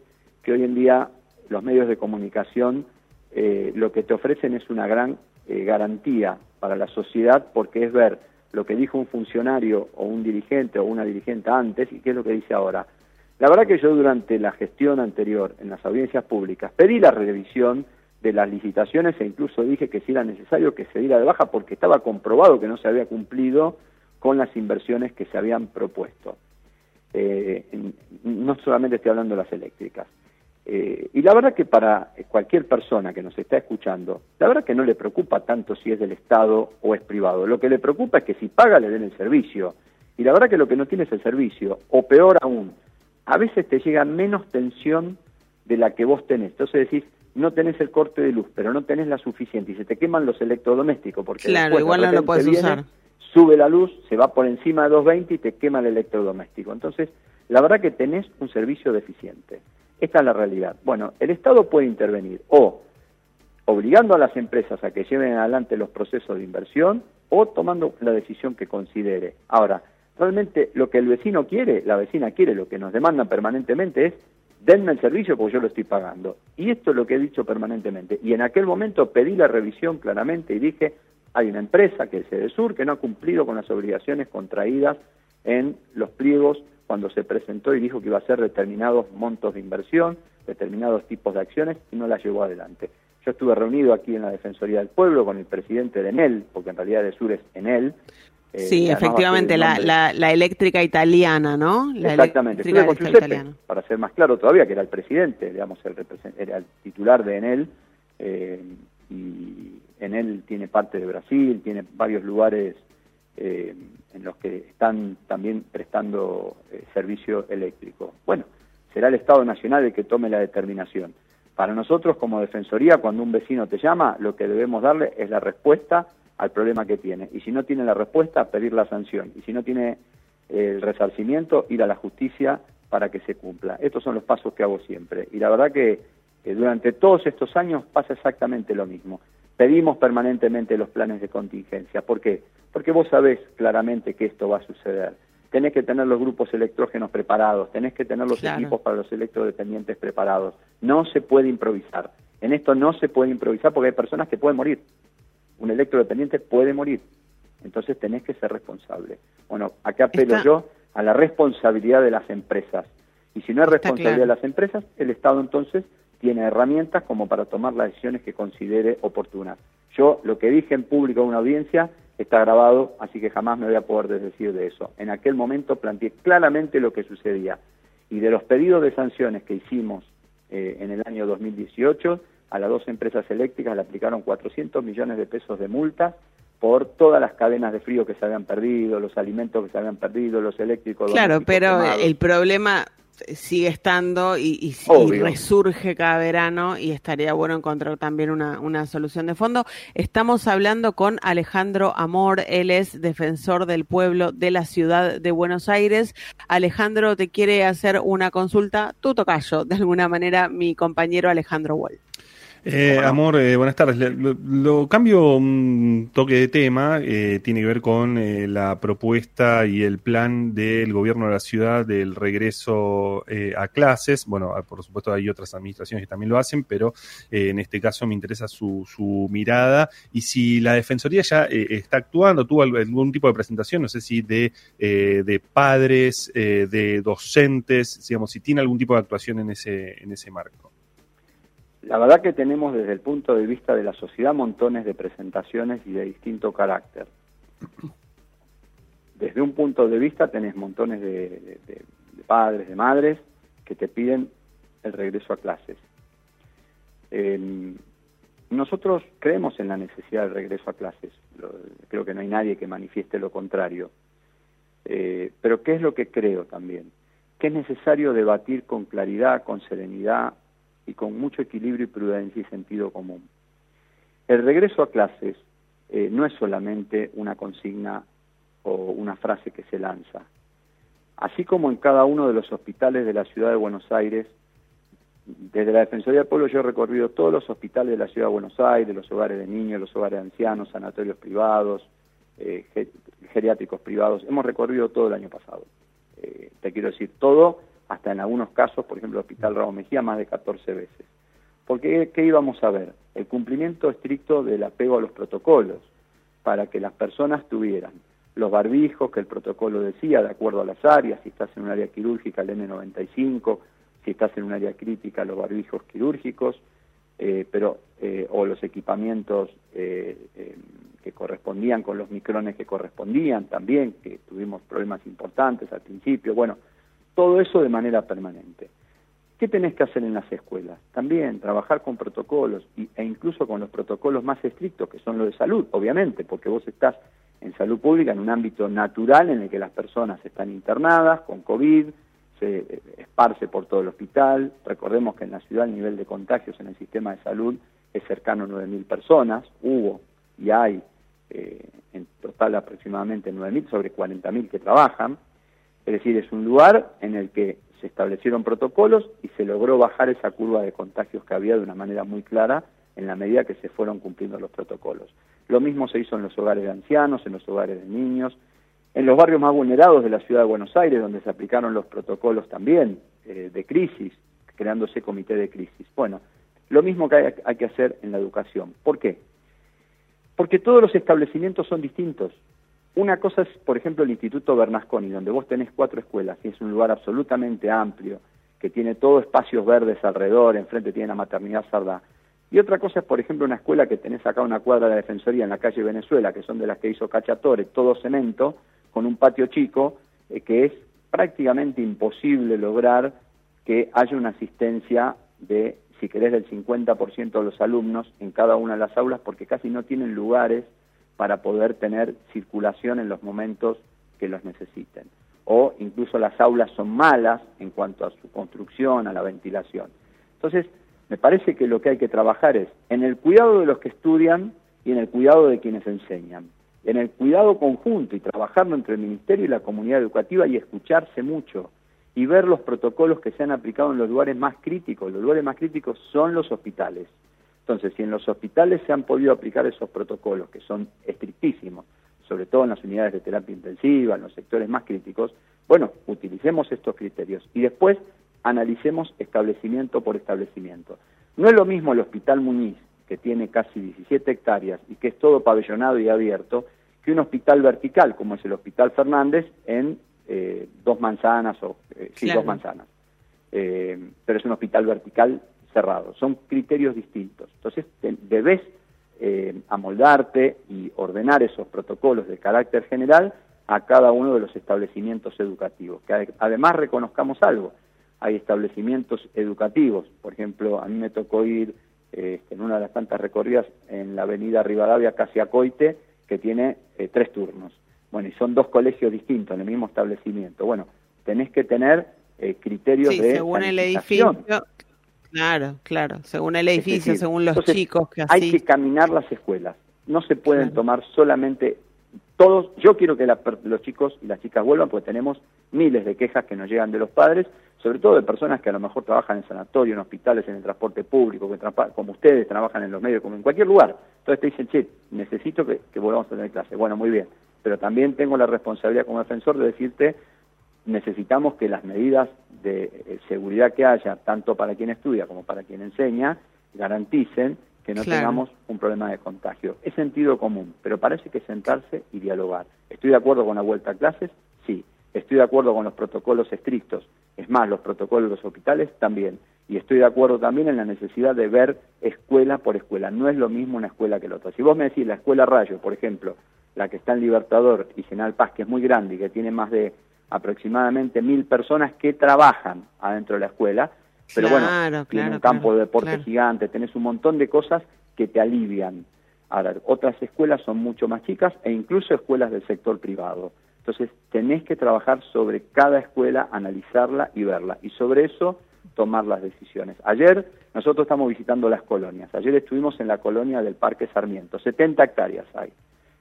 que hoy en día los medios de comunicación eh, lo que te ofrecen es una gran eh, garantía para la sociedad porque es ver lo que dijo un funcionario o un dirigente o una dirigente antes y qué es lo que dice ahora. La verdad que yo durante la gestión anterior en las audiencias públicas pedí la revisión de las licitaciones e incluso dije que si era necesario que se diera de baja porque estaba comprobado que no se había cumplido con las inversiones que se habían propuesto. Eh, no solamente estoy hablando de las eléctricas. Eh, y la verdad que para cualquier persona que nos está escuchando, la verdad que no le preocupa tanto si es del Estado o es privado. Lo que le preocupa es que si paga le den el servicio. Y la verdad que lo que no tiene es el servicio. O peor aún, a veces te llega menos tensión de la que vos tenés. Entonces decís, no tenés el corte de luz, pero no tenés la suficiente y se te queman los electrodomésticos. Porque Claro, después, de igual no lo puedes viene, usar. Sube la luz, se va por encima de 220 y te quema el electrodoméstico. Entonces, la verdad que tenés un servicio deficiente. Esta es la realidad. Bueno, el Estado puede intervenir o obligando a las empresas a que lleven adelante los procesos de inversión o tomando la decisión que considere. Ahora, realmente lo que el vecino quiere, la vecina quiere, lo que nos demandan permanentemente es denme el servicio porque yo lo estoy pagando. Y esto es lo que he dicho permanentemente. Y en aquel momento pedí la revisión claramente y dije, hay una empresa que es Edesur que no ha cumplido con las obligaciones contraídas en los pliegos cuando se presentó y dijo que iba a hacer determinados montos de inversión, determinados tipos de acciones y no las llevó adelante. Yo estuve reunido aquí en la Defensoría del Pueblo con el presidente de Enel, porque en realidad Edesur es Enel. Eh, Sí, efectivamente, la, la, la eléctrica italiana, ¿no? La Exactamente, eléctrica con Giuseppe, italiana. para ser más claro todavía, que era el presidente, digamos, el era el titular de Enel, eh, y Enel tiene parte de Brasil, tiene varios lugares eh, en los que están también prestando eh, servicio eléctrico. Bueno, será el Estado Nacional el que tome la determinación. Para nosotros, como Defensoría, cuando un vecino te llama, lo que debemos darle es la respuesta al problema que tiene. Y si no tiene la respuesta, pedir la sanción. Y si no tiene el resarcimiento, ir a la justicia para que se cumpla. Estos son los pasos que hago siempre. Y la verdad que eh, durante todos estos años pasa exactamente lo mismo. Pedimos permanentemente los planes de contingencia. ¿Por qué? Porque vos sabés claramente que esto va a suceder. Tenés que tener los grupos electrógenos preparados, tenés que tener los Claro. equipos para los electrodependientes preparados. No se puede improvisar. En esto no se puede improvisar porque hay personas que pueden morir. Un electrodependiente puede morir. Entonces tenés que ser responsable. Bueno, acá apelo Está- yo a la responsabilidad de las empresas. Y si no es Está responsabilidad claro. de las empresas, el Estado entonces tiene herramientas como para tomar las decisiones que considere oportunas. Yo lo que dije en público en una audiencia está grabado, así que jamás me voy a poder desdecir de eso. En aquel momento planteé claramente lo que sucedía. Y de los pedidos de sanciones que hicimos eh, en el año 2018, a las dos empresas eléctricas le aplicaron 400 millones de pesos de multas por todas las cadenas de frío que se habían perdido, los alimentos que se habían perdido, los eléctricos. Claro, pero quemados. el problema sigue estando y, y- y Obvio. resurge cada verano y estaría bueno encontrar también una, una solución de fondo. Estamos hablando con Alejandro Amor, él es defensor del pueblo de la ciudad de Buenos Aires. Alejandro te quiere hacer una consulta, tu tocayo, de alguna manera, mi compañero Alejandro Wall. Eh, amor, eh, buenas tardes. Lo, cambio un toque de tema, eh, tiene que ver con eh, la propuesta y el plan del gobierno de la ciudad del regreso eh, a clases. Bueno, ah, por supuesto hay otras administraciones que también lo hacen, pero eh, en este caso me interesa su, su mirada y si la Defensoría ya está actuando, tuvo al- algún tipo de presentación, no sé si de, de padres, de docentes, digamos, si tiene algún tipo de actuación en ese, en ese marco. La verdad que tenemos desde el punto de vista de la sociedad montones de presentaciones y de distinto carácter. Desde un punto de vista tenés montones de, padres, de madres que te piden el regreso a clases. Eh, nosotros creemos en la necesidad del regreso a clases. Creo que no hay nadie que manifieste lo contrario. Eh, pero ¿qué es lo que creo también? Que es necesario debatir con claridad, con serenidad y con mucho equilibrio y prudencia y sentido común. El regreso a clases eh, no es solamente una consigna o una frase que se lanza. Así como en cada uno de los hospitales de la ciudad de Buenos Aires desde la Defensoría del Pueblo yo he recorrido todos los hospitales de la Ciudad de Buenos Aires, los hogares de niños, los hogares de ancianos, sanatorios privados, eh, ge- geriátricos privados. Hemos recorrido todo el año pasado. Eh, te quiero decir, todo, hasta en algunos casos, por ejemplo, el Hospital Raúl Mejía, más de 14 veces. Porque, ¿qué íbamos a ver? El cumplimiento estricto del apego a los protocolos, para que las personas tuvieran los barbijos que el protocolo decía, de acuerdo a las áreas, si estás en un área quirúrgica, el N95, si estás en un área crítica, los barbijos quirúrgicos, eh, pero eh, o los equipamientos eh, que correspondían con los micrones que correspondían también, que tuvimos problemas importantes al principio, bueno, todo eso de manera permanente. ¿Qué tenés que hacer en las escuelas? También trabajar con protocolos y- e incluso con los protocolos más estrictos, que son los de salud, obviamente, porque vos estás en salud pública en un ámbito natural en el que las personas están internadas con COVID, se eh, esparce por todo el hospital. Recordemos que en la ciudad el nivel de contagios en el sistema de salud es cercano a 9.000 personas, hubo y hay eh, en total aproximadamente 9.000 sobre 40.000 que trabajan. Es decir, es un lugar en el que se establecieron protocolos y se logró bajar esa curva de contagios que había de una manera muy clara en la medida que se fueron cumpliendo los protocolos. Lo mismo se hizo en los hogares de ancianos, en los hogares de niños, en los barrios más vulnerados de la ciudad de Buenos Aires, donde se aplicaron los protocolos también eh, de crisis, creándose comité de crisis. Bueno, lo mismo que hay, hay que hacer en la educación. ¿Por qué? Porque todos los establecimientos son distintos. Una cosa es, por ejemplo, el Instituto Bernasconi, donde vos tenés cuatro escuelas y es un lugar absolutamente amplio, que tiene todo espacios verdes alrededor, enfrente tiene la maternidad Sardá. Y otra cosa es, por ejemplo, una escuela que tenés acá una cuadra de la Defensoría en la calle Venezuela, que son de las que hizo Cachatore, todo cemento, con un patio chico, eh, que es prácticamente imposible lograr que haya una asistencia de, si querés, del 50% de los alumnos en cada una de las aulas, porque casi no tienen lugares para poder tener circulación en los momentos que los necesiten. O incluso las aulas son malas en cuanto a su construcción, a la ventilación. Entonces, me parece que lo que hay que trabajar es en el cuidado de los que estudian y en el cuidado de quienes enseñan, en el cuidado conjunto y trabajarlo entre el Ministerio y la comunidad educativa y escucharse mucho y ver los protocolos que se han aplicado en los lugares más críticos. Los lugares más críticos son los hospitales. Entonces, si en los hospitales se han podido aplicar esos protocolos, que son estrictísimos, sobre todo en las unidades de terapia intensiva, en los sectores más críticos, bueno, utilicemos estos criterios y después analicemos establecimiento por establecimiento. No es lo mismo el Hospital Muñiz, que tiene casi 17 hectáreas y que es todo pabellonado y abierto, que un hospital vertical, como es el Hospital Fernández, en eh, dos manzanas, o eh, sí, Claro. dos manzanas. Eh, pero es un hospital vertical cerrado. Son criterios distintos. Entonces, te- debes eh, amoldarte y ordenar esos protocolos de carácter general a cada uno de los establecimientos educativos. Que ade- además reconozcamos algo. Hay establecimientos educativos. Por ejemplo, a mí me tocó ir eh, en una de las tantas recorridas en la avenida Rivadavia, casi a Coite, que tiene eh, tres turnos. Bueno, y son dos colegios distintos en el mismo establecimiento. Bueno, tenés que tener eh, criterios Sí, de según el edificio. Claro, claro. Según el edificio, decir, según los entonces, chicos que Hay así. que caminar las escuelas. No se pueden tomar solamente todos. Yo quiero que la los chicos y las chicas vuelvan porque tenemos miles de quejas que nos llegan de los padres, sobre todo de personas que a lo mejor trabajan en sanatorio, en hospitales, en el transporte público, que como ustedes trabajan en los medios, como en cualquier lugar. Entonces te dicen, che, necesito que, que volvamos a tener clase. Bueno, muy bien. Pero también tengo la responsabilidad como defensor de decirte, necesitamos que las medidas de eh, seguridad que haya, tanto para quien estudia como para quien enseña, garanticen que no Claro. tengamos un problema de contagio. Es sentido común, pero parece que sentarse y dialogar. ¿Estoy de acuerdo con la vuelta a clases? Sí. ¿Estoy de acuerdo con los protocolos estrictos? Es más, los protocolos de los hospitales también. Y estoy de acuerdo también en la necesidad de ver escuela por escuela. No es lo mismo una escuela que la otra. Si vos me decís la escuela Rayo, por ejemplo, la que está en Libertador y General Paz, que es muy grande y que tiene más de aproximadamente mil personas que trabajan adentro de la escuela, pero Claro, bueno, tiene un campo claro, de deporte gigante, tenés un montón de cosas que te alivian. Ahora, otras escuelas son mucho más chicas e incluso escuelas del sector privado. Entonces, tenés que trabajar sobre cada escuela, analizarla y verla. Y sobre eso, tomar las decisiones. Ayer, nosotros estamos visitando las colonias. Ayer estuvimos en la colonia del Parque Sarmiento. 70 hectáreas hay.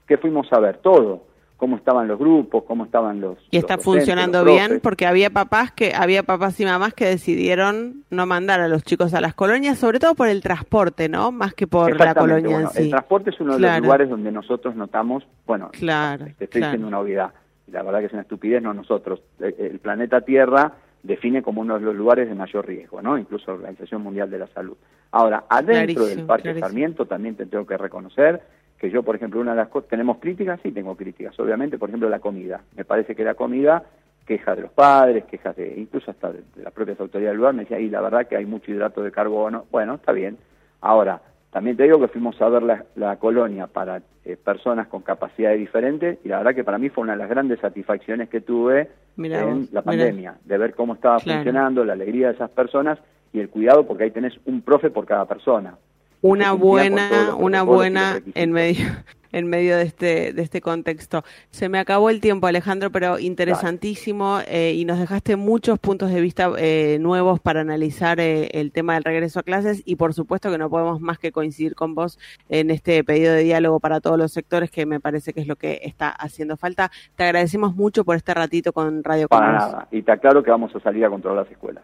¿Qué fuimos a ver? Todo. Cómo estaban los grupos, cómo estaban los... Y está los docentes, funcionando bien porque había papás que había papás y mamás que decidieron no mandar a los chicos a las colonias, sobre todo por el transporte, ¿no? Más que por la colonia bueno, en sí. El transporte es uno de los lugares donde nosotros notamos, bueno, Claro, te estoy claro. diciendo una obviedad, la verdad que es una estupidez, no nosotros. El, el planeta Tierra define como uno de los lugares de mayor riesgo, ¿no? Incluso la Organización Mundial de la Salud. Ahora, adentro Clarísimo, del Parque clarísimo. Sarmiento también te tengo que reconocer que yo, por ejemplo, una de las cosas, ¿tenemos críticas? Sí, tengo críticas, obviamente, por ejemplo, la comida. Me parece que la comida, quejas de los padres, quejas de, incluso hasta de, de las propias autoridades del lugar, me decía, y la verdad que hay mucho hidrato de carbono. Bueno, está bien. Ahora, también te digo que fuimos a ver la, la colonia para eh, personas con capacidades diferentes y la verdad que para mí fue una de las grandes satisfacciones que tuve Mirá en vos, la mirá. pandemia, de ver cómo estaba Claro. funcionando, la alegría de esas personas y el cuidado porque ahí tenés un profe por cada persona. Una buena, una buena en medio, en medio de este, de este contexto. Se me acabó el tiempo, Alejandro, pero interesantísimo eh, y nos dejaste muchos puntos de vista eh, nuevos para analizar eh, el tema del regreso a clases y por supuesto que no podemos más que coincidir con vos en este pedido de diálogo para todos los sectores que me parece que es lo que está haciendo falta. Te agradecemos mucho por este ratito con Radio Para nada. Y te aclaro que vamos a salir a controlar las escuelas.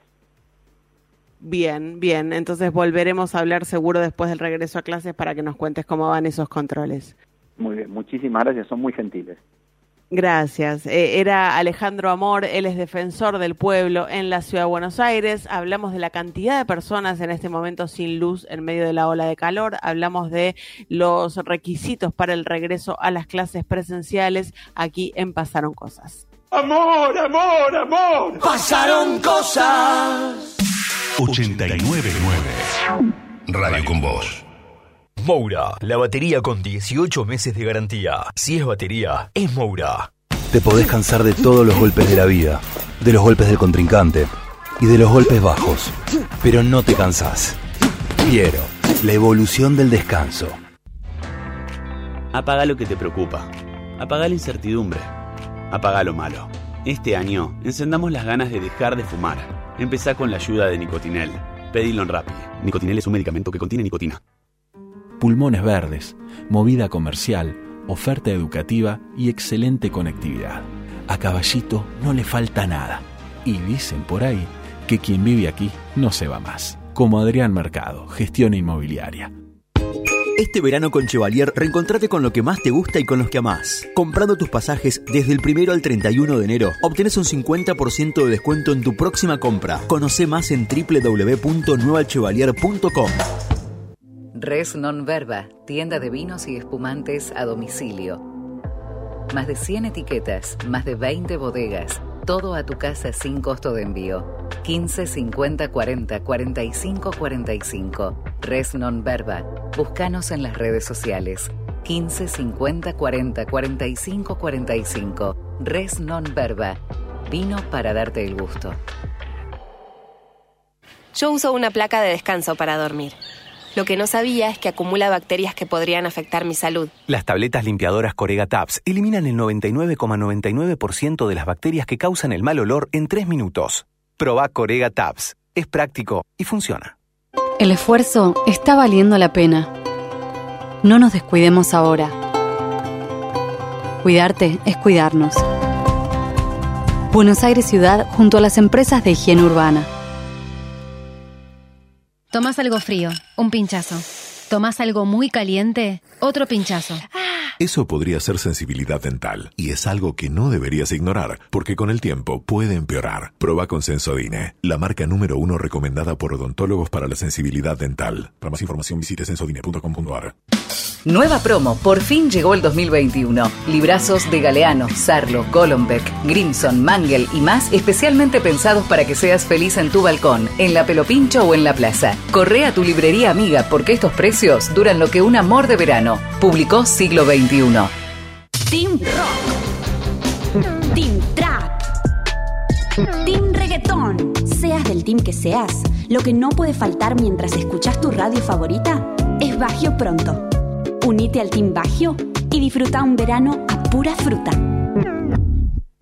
Bien, bien. Entonces volveremos a hablar seguro después del regreso a clases para que nos cuentes cómo van esos controles. Muy bien, muchísimas gracias, son muy gentiles. Gracias. Eh, era Alejandro Amor, él es defensor del pueblo en la ciudad de Buenos Aires. Hablamos de la cantidad de personas en este momento sin luz en medio de la ola de calor. Hablamos de los requisitos para el regreso a las clases presenciales. Aquí en Pasaron Cosas. Amor, amor, amor. Pasaron cosas. 899 Radio con Voz. Moura, la batería con 18 meses de garantía. Si es batería, es Moura. Te podés cansar de todos los golpes de la vida, de los golpes del contrincante y de los golpes bajos, pero no te cansás. Piero, la evolución del descanso. Apaga lo que te preocupa. Apaga la incertidumbre. Apaga lo malo. Este año, encendamos las ganas de dejar de fumar. Empezá con la ayuda de Nicotinel. Pedilo en Rappi. Nicotinel es un medicamento que contiene nicotina. Pulmones verdes, movida comercial, oferta educativa y excelente conectividad. A Caballito no le falta nada. Y dicen por ahí que quien vive aquí no se va más. Como Adrián Mercado, gestión inmobiliaria. Este verano con Chevalier, reencontrate con lo que más te gusta y con los que amás. Comprando tus pasajes desde el primero al 31 de enero, obtenés un 50% de descuento en tu próxima compra. Conoce más en www.nuevachevalier.com. Res Non Verba, tienda de vinos y espumantes a domicilio. Más de 100 etiquetas, más de 20 bodegas, todo a tu casa sin costo de envío. 15 50 40 45 45. Res Non Verba. Búscanos en las redes sociales. 15 50 40 45 45. Res Non Verba. Vino para darte el gusto. Yo uso una placa de descanso para dormir. Lo que no sabía es que acumula bacterias que podrían afectar mi salud. Las tabletas limpiadoras Corega Tabs eliminan el 99,99% de las bacterias que causan el mal olor en 3 minutos. Proba Corega Tabs. Es práctico y funciona. El esfuerzo está valiendo la pena. No nos descuidemos ahora. Cuidarte es cuidarnos. Buenos Aires Ciudad junto a las empresas de higiene urbana. Tomás algo frío, un pinchazo. Tomás algo muy caliente, otro pinchazo. Eso podría ser sensibilidad dental y es algo que no deberías ignorar porque con el tiempo puede empeorar. Proba con Sensodine, la marca número uno recomendada por odontólogos para la sensibilidad dental. Para más información visite sensodine.com.ar. Nueva promo, por fin llegó el 2021. Librazos de Galeano, Sarlo, Golombek, Grimson, Mangel y más especialmente pensados para que seas feliz en tu balcón, en la Pelopincho o en la plaza. Corre a tu librería amiga porque estos precios duran lo que un amor de verano. Publicó Siglo XXI. Team Rock. Team Trap. Team Reggaetón. Seas del team que seas, lo que no puede faltar mientras escuchas tu radio favorita es Bagio Pronto. Unite al Team Bagio y disfruta un verano a pura fruta.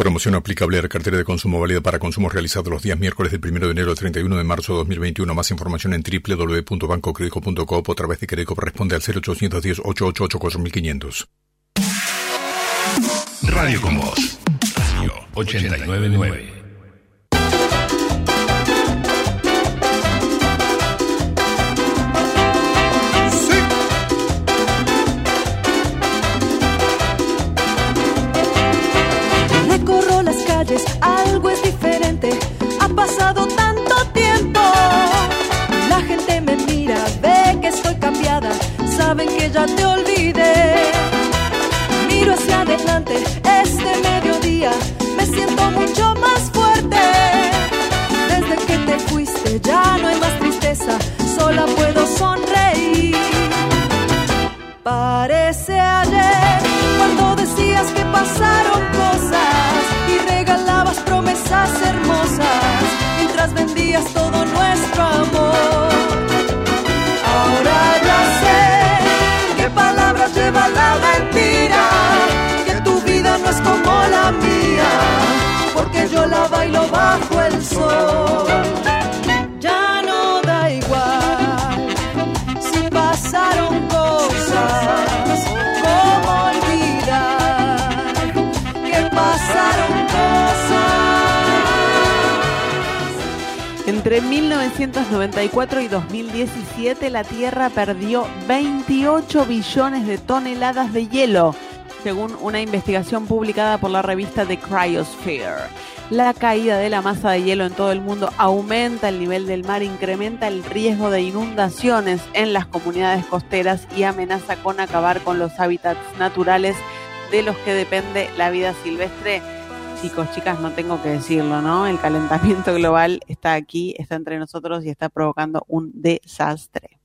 Promoción aplicable a la cartera de consumo válida para consumos realizados los días miércoles del 1 de enero al 31 de marzo de 2021. Más información en www.bancocredico.coop o a través de Credico responde al 0810 888 4500. Radio con Voz. Radio 899. Pasado tanto tiempo. La gente me mira, ve que estoy cambiada. Saben que ya te olvidé. Miro hacia adelante, vendías todo nuestro amor. Ahora ya sé qué palabras lleva la mentira, que tu vida no es como la mía, porque yo la bailo bajo el sol. Ya no da igual si pasaron cosas, ¿cómo olvidar que pasaron Entre 1994 y 2017 la Tierra perdió 28 billones de toneladas de hielo, según una investigación publicada por la revista The Cryosphere. La caída de la masa de hielo en todo el mundo aumenta el nivel del mar, incrementa el riesgo de inundaciones en las comunidades costeras y amenaza con acabar con los hábitats naturales de los que depende la vida silvestre. Chicos, chicas, no tengo que decirlo, ¿no? El calentamiento global está aquí, está entre nosotros y está provocando un desastre.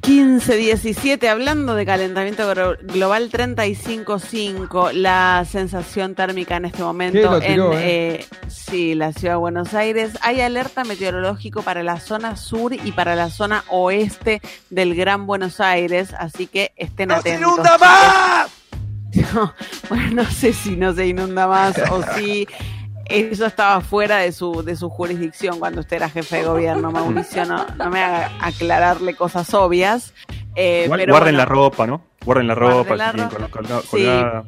15-17, hablando de calentamiento global 35.5, la sensación térmica en este momento tiró, en ¿eh? eh, sí, la ciudad de Buenos Aires. Hay alerta meteorológico para la zona sur y para la zona oeste del Gran Buenos Aires, así que estén atentos. No, bueno, no sé si no se inunda más o si eso estaba fuera de su, de su jurisdicción cuando usted era jefe de gobierno, Mauricio. No, no me haga aclararle cosas obvias. Eh, Igual pero guarden bueno, la ropa, ¿no? Guarden la ropa, la Sí,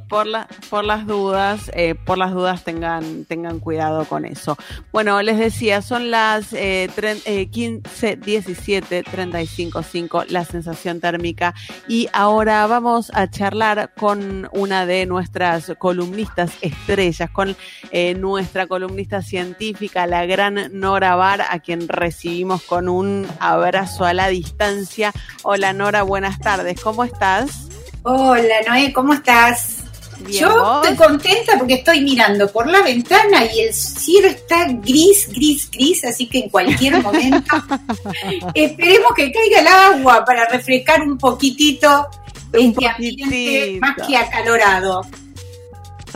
por, la, por las dudas, eh, por las dudas tengan, tengan cuidado con eso. Bueno, les decía, son las eh, eh, 15, 17, 35, 5, la sensación térmica. Y ahora vamos a charlar con una de nuestras columnistas estrellas, con eh, nuestra columnista científica, la gran Nora Bar, a quien recibimos con un abrazo a la distancia. Hola Nora, buenas tardes, ¿cómo estás? Hola Noé, ¿cómo estás? Bien, Yo ¿vos? estoy contenta porque estoy mirando por la ventana y el cielo está gris, gris, gris, así que en cualquier momento esperemos que caiga el agua para refrescar un poquitito este ambiente más que acalorado.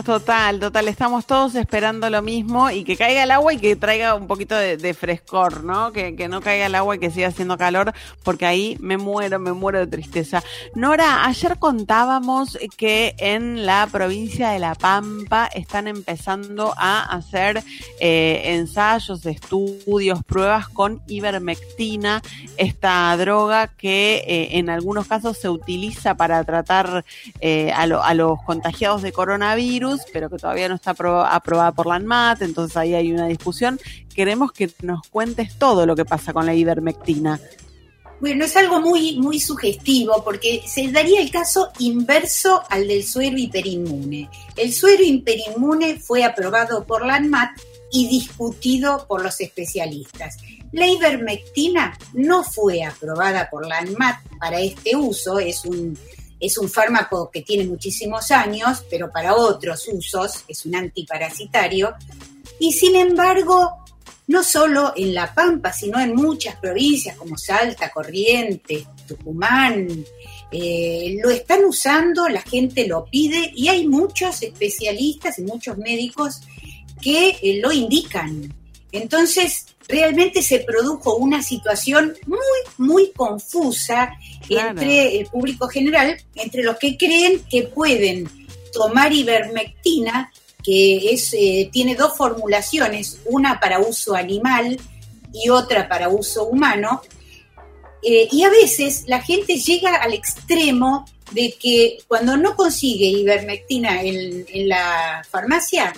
Total, total, estamos todos esperando lo mismo y que caiga el agua y que traiga un poquito de, frescor, ¿no? Que, no caiga el agua y que siga haciendo calor, porque ahí me muero, me muero de tristeza. Nora, ayer contábamos que en la provincia de La Pampa están empezando a hacer eh, ensayos, estudios, pruebas con ivermectina, esta droga que eh, en algunos casos se utiliza para tratar eh, a los contagiados de coronavirus pero que todavía no está apro- aprobada por la ANMAT, entonces ahí hay una discusión. Queremos que nos cuentes todo lo que pasa con la ivermectina. Bueno, es algo muy, muy sugestivo porque se daría el caso inverso al del suero hiperinmune. El suero hiperinmune fue aprobado por la ANMAT y discutido por los especialistas. La ivermectina no fue aprobada por la ANMAT para este uso, es un, es un fármaco que tiene muchísimos años, pero para otros usos es un antiparasitario. Y sin embargo, no solo en La Pampa, sino en muchas provincias como Salta, Corrientes, Tucumán, eh, lo están usando, la gente lo pide y hay muchos especialistas y muchos médicos que eh, lo indican. Entonces, realmente se produjo una situación muy, muy confusa Claro. entre el público general, entre los que creen que pueden tomar ivermectina, que es, eh, tiene dos formulaciones, una para uso animal y otra para uso humano, eh, y a veces la gente llega al extremo de que cuando no consigue ivermectina en, en la farmacia,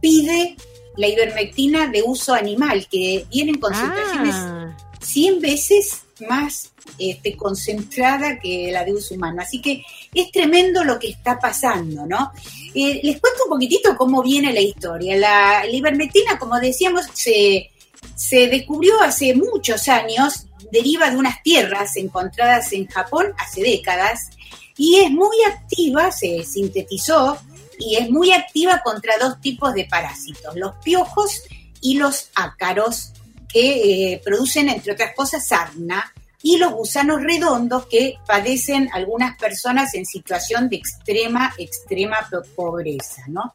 pide la ivermectina de uso animal, que vienen concentraciones Ah. 100 veces más este, concentrada que la de uso humano. Así que es tremendo lo que está pasando, ¿no? Eh, les cuento un poquitito cómo viene la historia. La, la ivermectina, como decíamos, se, se descubrió hace muchos años, deriva de unas tierras encontradas en Japón hace décadas y es muy activa, se sintetizó y es muy activa contra dos tipos de parásitos, los piojos y los ácaros, que eh, producen, entre otras cosas, sarna, y los gusanos redondos que padecen algunas personas en situación de extrema, extrema po- pobreza, ¿no?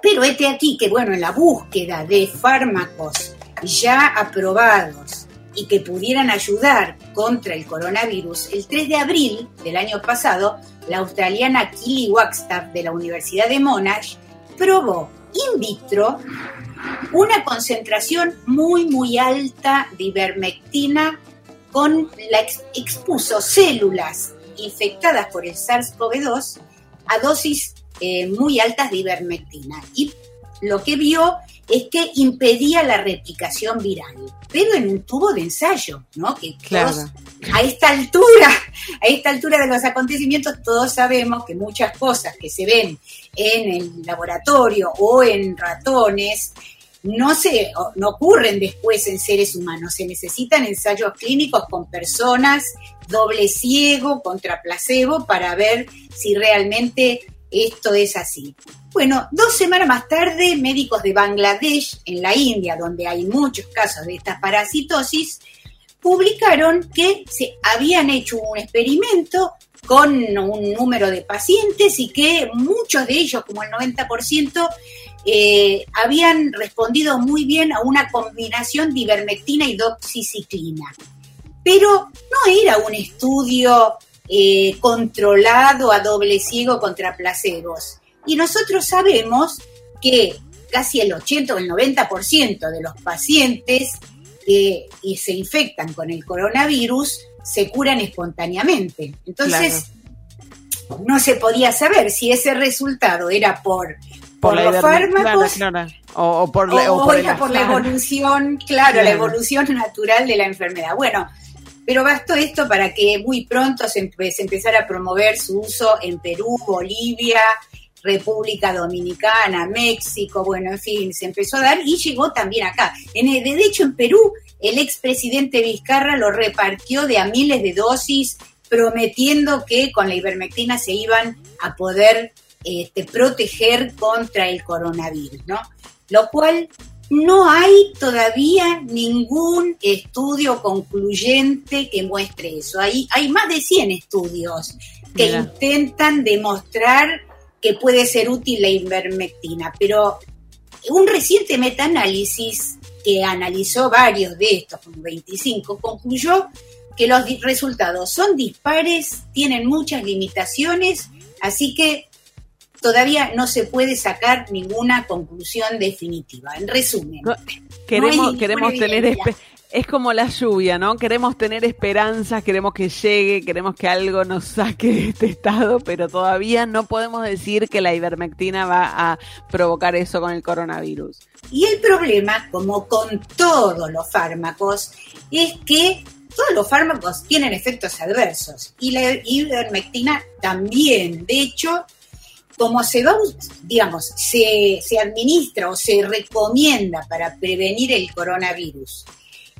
Pero este aquí que, bueno, en la búsqueda de fármacos ya aprobados y que pudieran ayudar contra el coronavirus, el 3 de abril del año pasado, la australiana Killy Wagstaff de la Universidad de Monash probó in vitro una concentración muy, muy alta de ivermectina con la ex- expuso células infectadas por el SARS-CoV-2 a dosis eh, muy altas de ivermectina. Y lo que vio es que impedía la replicación viral, pero en un tubo de ensayo, ¿no? Que Claro. todos- a esta altura, a esta altura de los acontecimientos, todos sabemos que muchas cosas que se ven en el laboratorio o en ratones no se no ocurren después en seres humanos. Se necesitan ensayos clínicos con personas doble ciego contra placebo para ver si realmente esto es así. Bueno, dos semanas más tarde, médicos de Bangladesh, en la India, donde hay muchos casos de esta parasitosis, publicaron que se habían hecho un experimento con un número de pacientes y que muchos de ellos, como el 90%, eh, habían respondido muy bien a una combinación de ivermectina y doxiciclina. Pero no era un estudio eh, controlado a doble ciego contra placebos. Y nosotros sabemos que casi el 80 o el 90% de los pacientes que se infectan con el coronavirus se curan espontáneamente. Entonces, no se podía saber si ese resultado era por, los fármacos claro, claro. O, o por, la- o o por el era por la evolución, claro, la evolución natural de la enfermedad. Bueno, pero bastó esto para que muy pronto se, empe- se empezara a promover su uso en Perú, Bolivia, República Dominicana, México, bueno, en fin, se empezó a dar y llegó también acá. En el, de hecho, en Perú, el expresidente Vizcarra lo repartió de a miles de dosis, prometiendo que con la ivermectina se iban a poder este, proteger contra el coronavirus, ¿no? Lo cual no hay todavía ningún estudio concluyente que muestre eso. Hay, hay más de 100 estudios que Mira. intentan demostrar que puede ser útil la ivermectina, pero un reciente metaanálisis que analizó varios de estos, como 25, concluyó que los resultados son dispares, tienen muchas limitaciones, así que todavía no se puede sacar ninguna conclusión definitiva. En resumen, Queremos, no queremos tener Es como la lluvia, ¿no? Queremos tener esperanzas, queremos que llegue, queremos que algo nos saque de este estado, pero todavía no podemos decir que la ivermectina va a provocar eso con el coronavirus. Y el problema, como con todos los fármacos, es que todos los fármacos tienen efectos adversos y la ivermectina también. De hecho, como se va, digamos, se, se administra o se recomienda para prevenir el coronavirus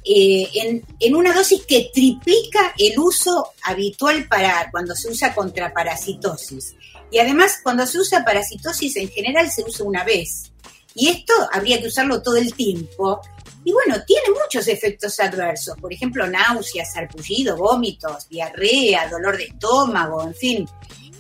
eh, en, en, una dosis que triplica el uso habitual para cuando se usa contra parasitosis. Y además, cuando se usa parasitosis en general se usa una vez. Y esto habría que usarlo todo el tiempo. Y bueno, tiene muchos efectos adversos. Por ejemplo, náuseas, sarpullido, vómitos, diarrea, dolor de estómago, en fin,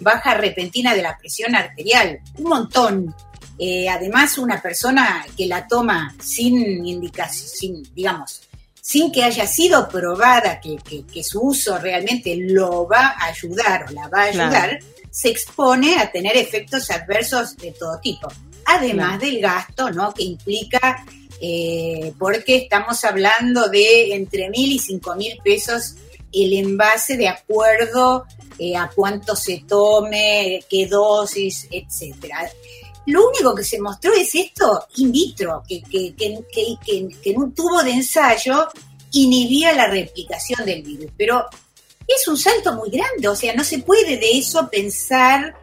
baja repentina de la presión arterial. Un montón. Eh, además, una persona que la toma sin indicación, sin, digamos, sin que haya sido probada que, su uso realmente lo va a ayudar o la va a ayudar, se expone a tener efectos adversos de todo tipo. Además del gasto, ¿no? Que implica, eh, porque estamos hablando de entre mil y cinco mil pesos el envase de acuerdo eh, a cuánto se tome, qué dosis, etcétera. Lo único que se mostró es esto in vitro, que, que, en un tubo de ensayo inhibía la replicación del virus. Pero es un salto muy grande, o sea, no se puede de eso pensar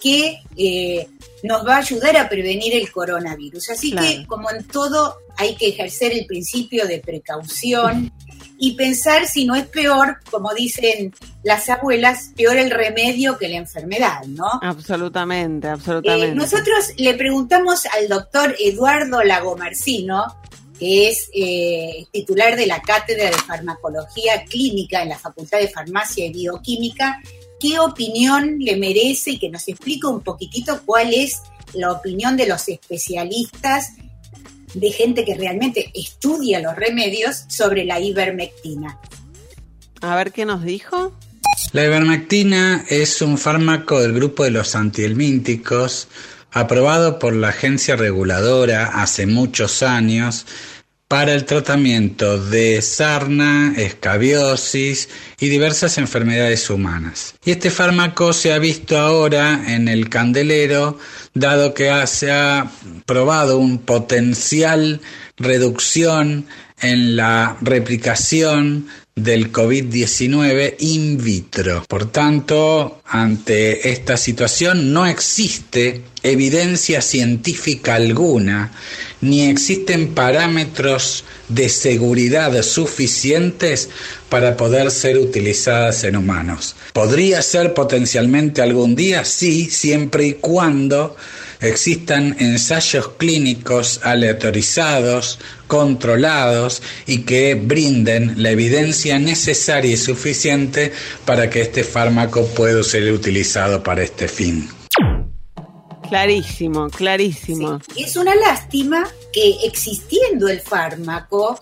que eh, nos va a ayudar a prevenir el coronavirus. Así que, como en todo, hay que ejercer el principio de precaución y pensar si no es peor, como dicen las abuelas, peor el remedio que la enfermedad, ¿no? Absolutamente, absolutamente. Eh, nosotros le preguntamos al doctor Eduardo Lagomarcino, que es eh, titular de la Cátedra de Farmacología Clínica en la Facultad de Farmacia y Bioquímica, qué opinión le merece y que nos explique un poquitito cuál es la opinión de los especialistas de gente que realmente estudia los remedios sobre la ivermectina. A ver qué nos dijo. La ivermectina es un fármaco del grupo de los antihelmínticos aprobado por la agencia reguladora hace muchos años para el tratamiento de sarna, escabiosis y diversas enfermedades humanas. Y este fármaco se ha visto ahora en el candelero, dado que se ha probado un potencial reducción en la replicación del COVID-19 in vitro. Por tanto, ante esta situación no existe evidencia científica alguna, ni existen parámetros de seguridad suficientes para poder ser utilizadas en humanos. ¿Podría ser potencialmente algún día? Sí, siempre y cuando existan ensayos clínicos aleatorizados, controlados y que brinden la evidencia necesaria y suficiente para que este fármaco pueda ser utilizado para este fin. Clarísimo, clarísimo. Es una lástima que existiendo el fármaco,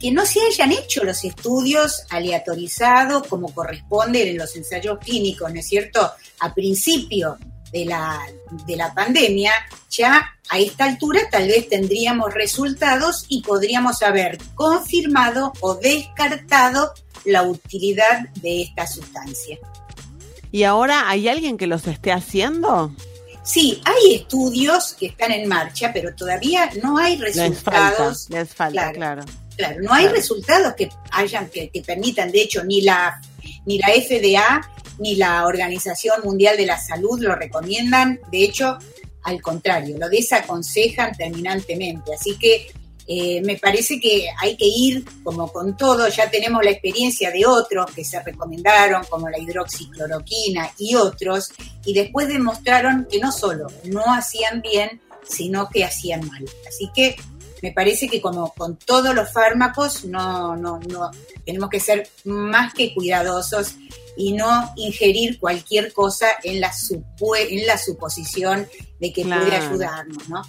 que no se hayan hecho los estudios aleatorizados como corresponde en los ensayos clínicos, ¿no es cierto? A principio de la, de la pandemia, ya a esta altura tal vez tendríamos resultados y podríamos haber confirmado o descartado la utilidad de esta sustancia. ¿Y ahora hay alguien que los esté haciendo? Sí, hay estudios que están en marcha, pero todavía no hay resultados. Les falta, claro. claro. no hay resultados que hayan que, que, permitan, de hecho, ni la ni la FDA ni la Organización Mundial de la Salud lo recomiendan, de hecho, al contrario, lo desaconsejan terminantemente. Así que eh, me parece que hay que ir como con todo, ya tenemos la experiencia de otros que se recomendaron, como la hidroxicloroquina y otros, y después demostraron que no solo no hacían bien, sino que hacían mal. Así que me parece que como con todos los fármacos, no, no, no, tenemos que ser más que cuidadosos y no ingerir cualquier cosa en la, en la suposición de que puede ayudarnos, ¿no?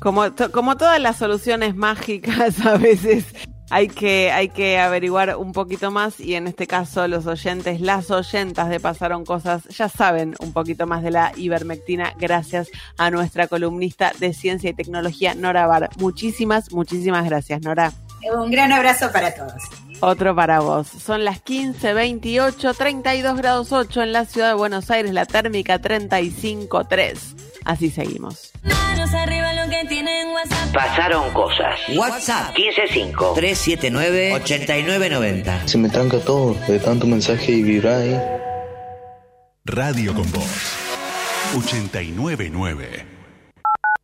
Como, como todas las soluciones mágicas, a veces hay que, hay que averiguar un poquito más y en este caso los oyentes, las oyentas de Pasaron Cosas ya saben un poquito más de la ivermectina gracias a nuestra columnista de ciencia y tecnología, Nora Bar. Muchísimas, muchísimas gracias, Nora. Un gran abrazo para todos. Otro para vos. Son las 15.28, 32 grados 8 en la ciudad de Buenos Aires, la térmica 35.3. Así seguimos. Manos arriba lo que tienen WhatsApp. Pasaron cosas. WhatsApp 155-379-8990. Se me tranca todo de tanto mensaje y vibrar ahí. Radio con Voz 899.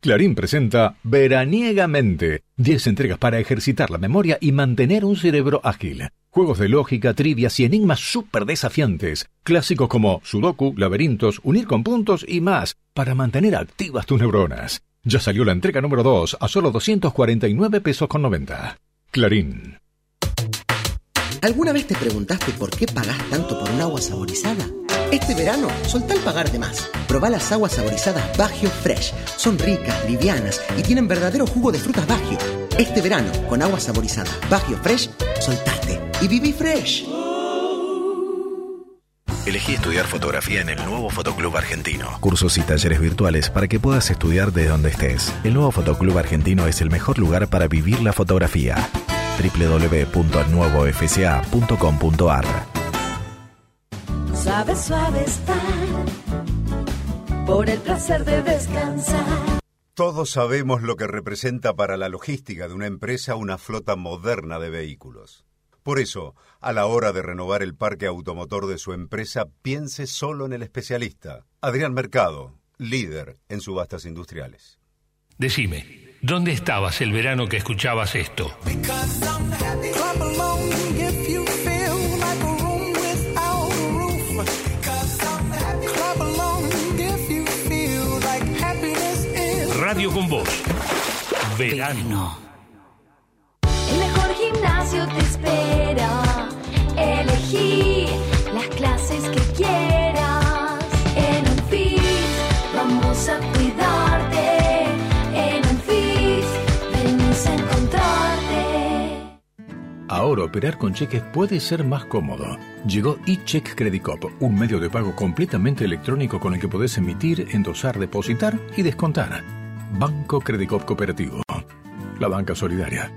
Clarín presenta Veraniegamente. 10 entregas para ejercitar la memoria y mantener un cerebro ágil. Juegos de lógica, trivias y enigmas súper desafiantes. Clásicos como Sudoku, laberintos, unir con puntos y más, para mantener activas tus neuronas. Ya salió la entrega número 2 a solo 249 pesos con 90. Clarín. ¿Alguna vez te preguntaste por qué pagás tanto por un agua saborizada? Este verano, soltá el pagar de más. Probá las aguas saborizadas Bagio Fresh. Son ricas, livianas y tienen verdadero jugo de frutas Bagio. Este verano, con agua saborizada Bagio Fresh, soltate y viví fresh. Elegí estudiar fotografía en el nuevo Fotoclub Argentino. Cursos y talleres virtuales para que puedas estudiar desde donde estés. El nuevo Fotoclub Argentino es el mejor lugar para vivir la fotografía. www.nuevofca.com.ar Suave, suave estar por el placer de descansar. Todos sabemos lo que representa para la logística de una empresa una flota moderna de vehículos. Por eso, a la hora de renovar el parque automotor de su empresa, piense solo en el especialista, Adrián Mercado, líder en subastas industriales. Decime, ¿dónde estabas el verano que escuchabas esto? Radio con Voz. Verano. El mejor gimnasio te espera. Elegí las clases que quieras. En un FIS vamos a cuidarte. En un FIS venimos a encontrarte. Ahora operar con cheques puede ser más cómodo. Llegó eCheck Credit Cop, un medio de pago completamente electrónico con el que podés emitir, endosar, depositar y descontar. Banco Credit Cop Cooperativo. La banca solidaria.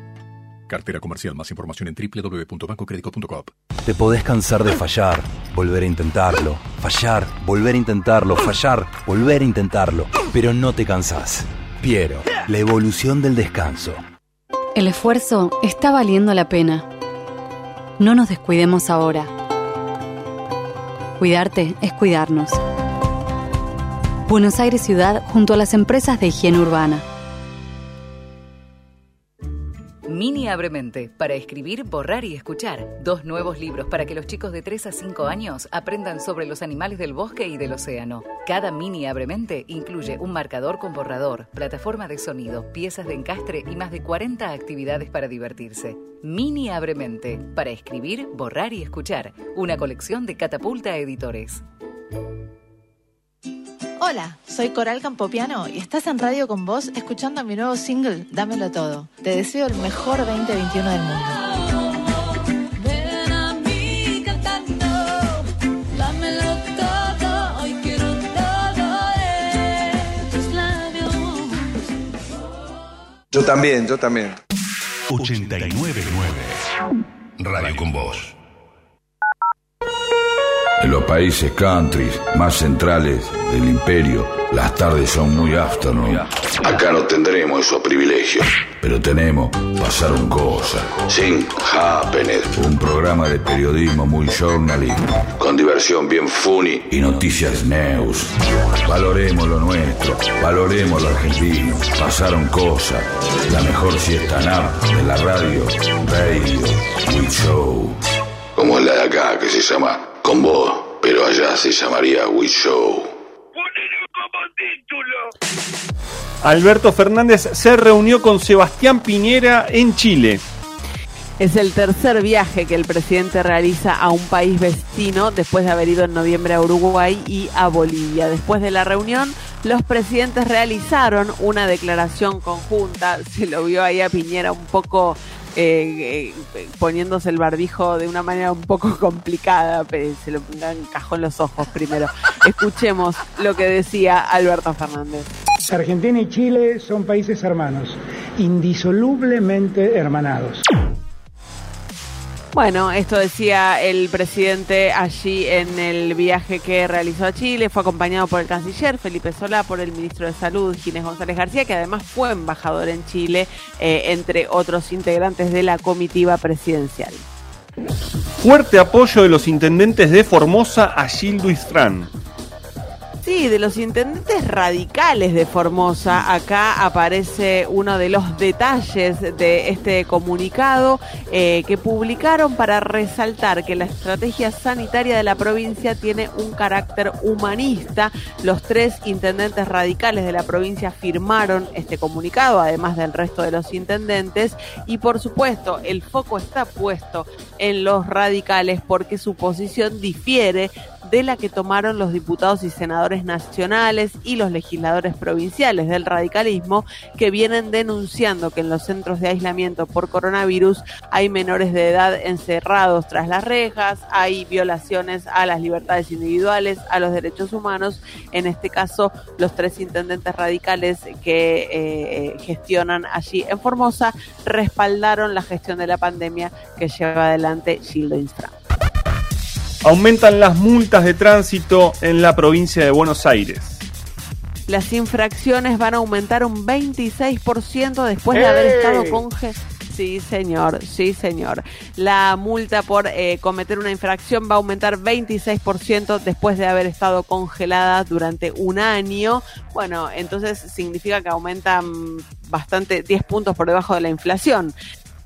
Cartera comercial. Más información en www.bancocreditcop.com. Te podés cansar de fallar, volver a intentarlo, fallar, volver a intentarlo, fallar, volver a intentarlo, pero no te cansás. Piero, la evolución del descanso. El esfuerzo está valiendo la pena. No nos descuidemos ahora. Cuidarte es cuidarnos. Buenos Aires Ciudad junto a las empresas de higiene urbana. Mini Abremente, para escribir, borrar y escuchar. Dos nuevos libros para que los chicos de 3 a 5 años aprendan sobre los animales del bosque y del océano. Cada Mini Abremente incluye un marcador con borrador, plataforma de sonido, piezas de encastre y más de 40 actividades para divertirse. Mini Abremente, para escribir, borrar y escuchar. Una colección de Catapulta Editores. Hola, soy Coral Campopiano y estás en Radio con vos escuchando mi nuevo single, Dámelo Todo. Te deseo el mejor 2021 del mundo. Labios. Yo también, yo también. 899 Radio con Voz. En los países countries más centrales del imperio, las tardes son muy afternoon. Acá no tendremos esos privilegios. Pero tenemos Pasaron Cosas, Sin Happener, un programa de periodismo muy journalism, con diversión bien funny y noticias news. Valoremos lo nuestro, valoremos lo argentino. Pasaron Cosas, la mejor siesta nap de la radio, Radio We Show. Como es la de acá, que se llama Con Vos, pero allá se llamaría We Show. Alberto Fernández se reunió con Sebastián Piñera en Chile. Es el tercer viaje que el presidente realiza a un país vecino después de haber ido en noviembre a Uruguay y a Bolivia. Después de la reunión, los presidentes realizaron una declaración conjunta. Se lo vio ahí a Piñera un poco eh, eh, poniéndose el barbijo de una manera un poco complicada, pero se lo encajó en los ojos primero. Escuchemos lo que decía Alberto Fernández. Argentina y Chile son países hermanos, indisolublemente hermanados. Bueno, esto decía el presidente allí en el viaje que realizó a Chile. Fue acompañado por el canciller Felipe Solá, por el ministro de Salud Ginés González García, que además fue embajador en Chile, eh, entre otros integrantes de la comitiva presidencial. Fuerte apoyo de los intendentes de Formosa a Gil Luis Fran. Sí, de los intendentes radicales de Formosa. Acá aparece uno de los detalles de este comunicado eh, que publicaron para resaltar que la estrategia sanitaria de la provincia tiene un carácter humanista. Los tres intendentes radicales de la provincia firmaron este comunicado, además del resto de los intendentes. Y por supuesto, el foco está puesto en los radicales porque su posición difiere de la que tomaron los diputados y senadores nacionales y los legisladores provinciales del radicalismo que vienen denunciando que en los centros de aislamiento por coronavirus hay menores de edad encerrados tras las rejas, hay violaciones a las libertades individuales, a los derechos humanos. En este caso, los tres intendentes radicales que eh, gestionan allí en Formosa respaldaron la gestión de la pandemia que lleva adelante Gildo Infra. Aumentan las multas de tránsito en la provincia de Buenos Aires. Las infracciones van a aumentar un 26% después de haber estado congeladas. Sí, señor, sí, señor. La multa por eh, cometer una infracción va a aumentar 26% después de haber estado congelada durante un año. Bueno, entonces significa que aumentan bastante 10 puntos por debajo de la inflación.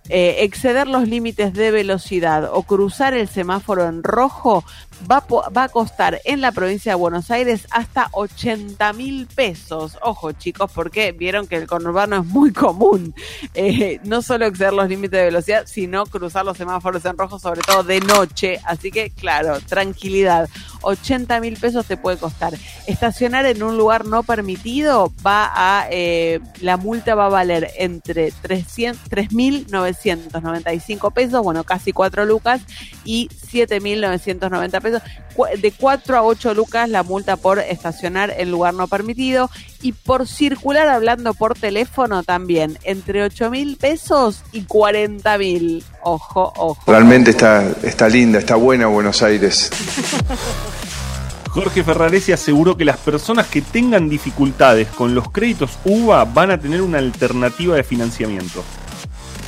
Eh, exceder los límites de velocidad o cruzar el semáforo en rojo va, a costar en la provincia de Buenos Aires hasta 80 mil pesos. Ojo chicos, porque vieron que el conurbano es muy común. Eh, no solo exceder los límites de velocidad, sino cruzar los semáforos en rojo, sobre todo de noche. Así que, claro, tranquilidad. 80 mil pesos te puede costar. Estacionar en un lugar no permitido va a, eh, la multa va a valer entre 3.995 pesos, bueno, casi 4 lucas, y 7.990 pesos. De 4 a 8 lucas la multa por estacionar en lugar no permitido y por circular hablando por teléfono también, entre 8 mil pesos y 40 mil. Ojo, ojo. Realmente está, está linda, está buena Buenos Aires. Jorge Ferraresi aseguró que las personas que tengan dificultades con los créditos UVA van a tener una alternativa de financiamiento.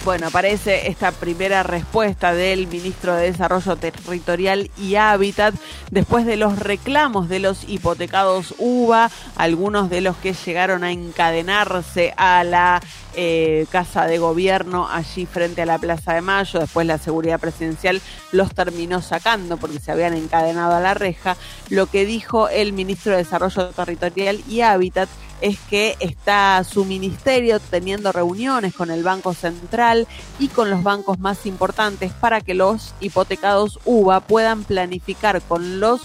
Bueno, aparece esta primera respuesta del ministro de Desarrollo Territorial y Hábitat después de los reclamos de los hipotecados UVA, algunos de los que llegaron a encadenarse a la eh, casa de gobierno allí frente a la Plaza de Mayo. Después la seguridad presidencial los terminó sacando porque se habían encadenado a la reja. Lo que dijo el ministro de Desarrollo Territorial y Hábitat es que está su ministerio teniendo reuniones con el Banco Central y con los bancos más importantes para que los hipotecados UVA puedan planificar con los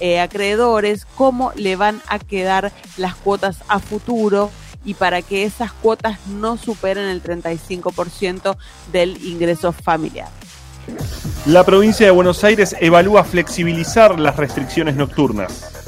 eh, acreedores cómo le van a quedar las cuotas a futuro y para que esas cuotas no superen el 35% del ingreso familiar. La provincia de Buenos Aires evalúa flexibilizar las restricciones nocturnas.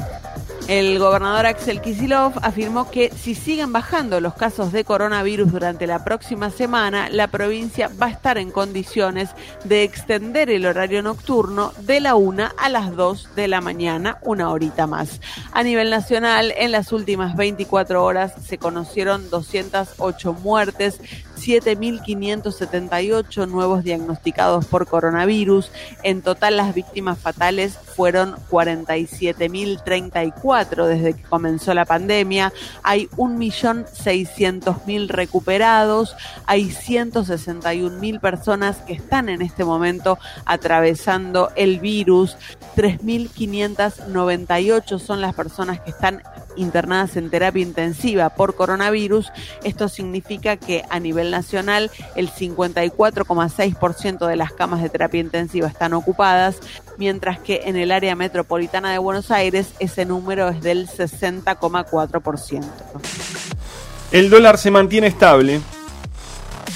El gobernador Axel Kisilov afirmó que si siguen bajando los casos de coronavirus durante la próxima semana, la provincia va a estar en condiciones de extender el horario nocturno de la 1 a las 2 de la mañana, una horita más. A nivel nacional, en las últimas 24 horas se conocieron 208 muertes, 7.578 nuevos diagnosticados por coronavirus. En total las víctimas fatales fueron 47.034 desde que comenzó la pandemia. Hay 1.600.000 recuperados. Hay 161.000 personas que están en este momento atravesando el virus. 3.598 son las personas que están internadas en terapia intensiva por coronavirus. Esto significa que a nivel nacional el 54,6% de las camas de terapia intensiva están ocupadas, mientras que en el área metropolitana de Buenos Aires ese número es del 60,4%. El dólar se mantiene estable.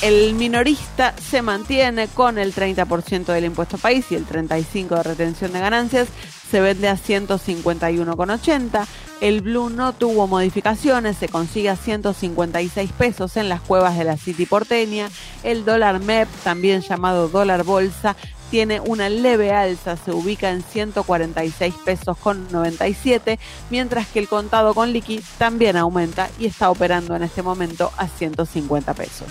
El minorista se mantiene con el 30% del impuesto país y el 35% de retención de ganancias. Se vende a 151,80. El Blue no tuvo modificaciones, se consigue a 156 pesos en las cuevas de la City porteña. El dólar MEP, también llamado dólar bolsa, tiene una leve alza, se ubica en 146 pesos con 97, mientras que el contado con liqui también aumenta y está operando en este momento a 150 pesos.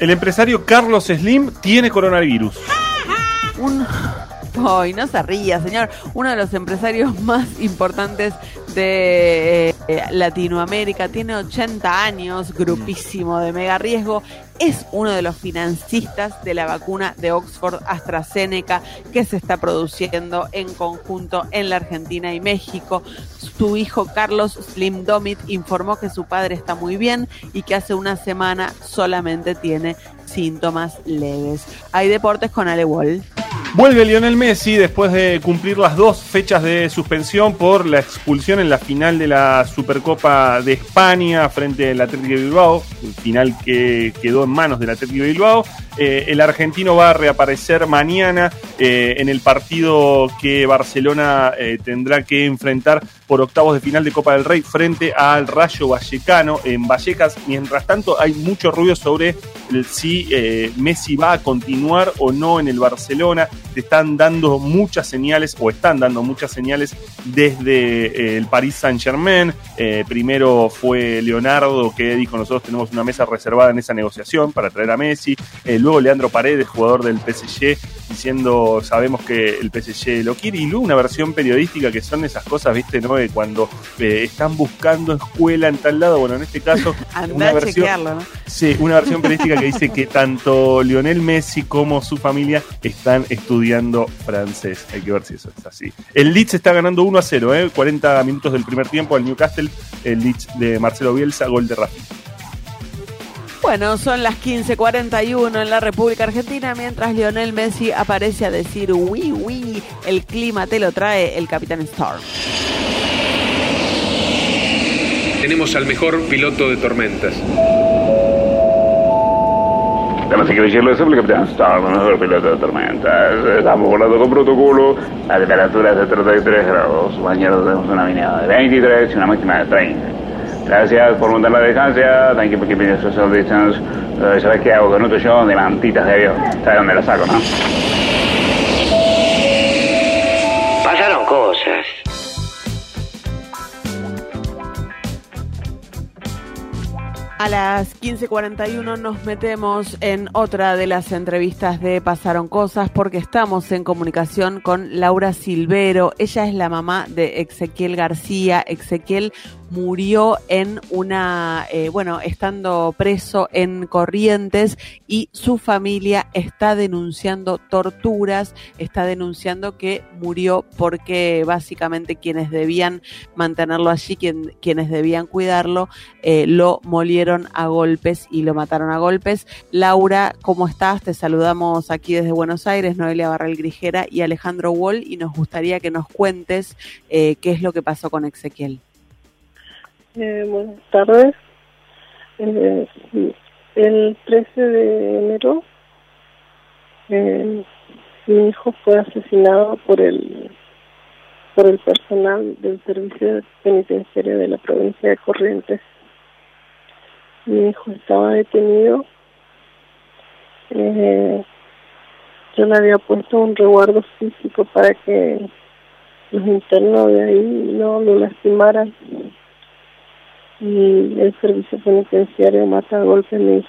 El empresario Carlos Slim tiene coronavirus. Un Ay, no se ría, señor. Uno de los empresarios más importantes de eh, Latinoamérica, tiene 80 años, grupísimo de mega riesgo, es uno de los financistas de la vacuna de Oxford AstraZeneca que se está produciendo en conjunto en la Argentina y México. Su hijo Carlos Slim Domit informó que su padre está muy bien y que hace una semana solamente tiene síntomas leves. Hay deportes con Ale Wall. Vuelve Lionel Messi después de cumplir las dos fechas de suspensión por la expulsión en la final de la Supercopa de España frente al Atlético de Bilbao, final que quedó en manos del Atlético de Bilbao. Eh, el argentino va a reaparecer mañana eh, en el partido que Barcelona eh, tendrá que enfrentar por octavos de final de Copa del Rey frente al Rayo Vallecano en Vallecas. Mientras tanto, hay mucho ruido sobre si Messi va a continuar o no en el Barcelona. Te están dando muchas señales, o están dando muchas señales desde el Paris Saint Germain. primero fue Leonardo que dijo: Nosotros tenemos una mesa reservada en esa negociación para traer a Messi. Luego Leandro Paredes, jugador del PSG, diciendo: Sabemos que el PSG lo quiere. Y luego una versión periodística que son esas cosas, ¿viste? ¿no? De cuando eh, están buscando escuela en tal lado. Bueno, en este caso. una versión, ¿no? Sí, una versión periodística que dice que tanto Lionel Messi como su familia están estudiando francés. Hay que ver si eso es así. El Leeds está ganando 1 a 0, ¿eh? 40 minutos del primer tiempo al Newcastle. El Leeds de Marcelo Bielsa, gol de Rafa. Bueno, son las 15:41 en la República Argentina, mientras Lionel Messi aparece a decir, uy, uy, el clima te lo trae el Capitán Storm. Tenemos al mejor piloto de tormentas. Damas y caballeros, el Capitán Storm, el mejor piloto de tormentas. Estamos volando con protocolo a temperaturas de 33 grados. Mañana tenemos una mínima de 23 y una máxima de 30. Gracias por montar la distancia. Thank you for keeping your social distance. Uh, ¿Sabes qué hago con otro yo de mantitas de avión? ¿Sabes dónde la saco, no? Pasaron cosas. A las 15:41 nos metemos en otra de las entrevistas de Pasaron Cosas porque estamos en comunicación con Laura Silvero. Ella es la mamá de Ezequiel García. Ezequiel murió en una, eh, bueno, estando preso en Corrientes y su familia está denunciando torturas, está denunciando que murió porque básicamente quienes debían mantenerlo allí, quienes debían cuidarlo, eh, lo molieron a golpes y lo mataron a golpes. Laura, ¿cómo estás? Te saludamos aquí desde Buenos Aires, Noelia Barral Grijera y Alejandro Wall y nos gustaría que nos cuentes eh, qué es lo que pasó con Ezequiel. Eh, buenas tardes. Eh, el 13 de enero eh, mi hijo fue asesinado por el por el personal del servicio penitenciario de la provincia de Corrientes. Mi hijo estaba detenido. Eh, yo le había puesto un reguardo físico para que los internos de ahí no lo lastimaran y el servicio penitenciario mata golpe mi hijo.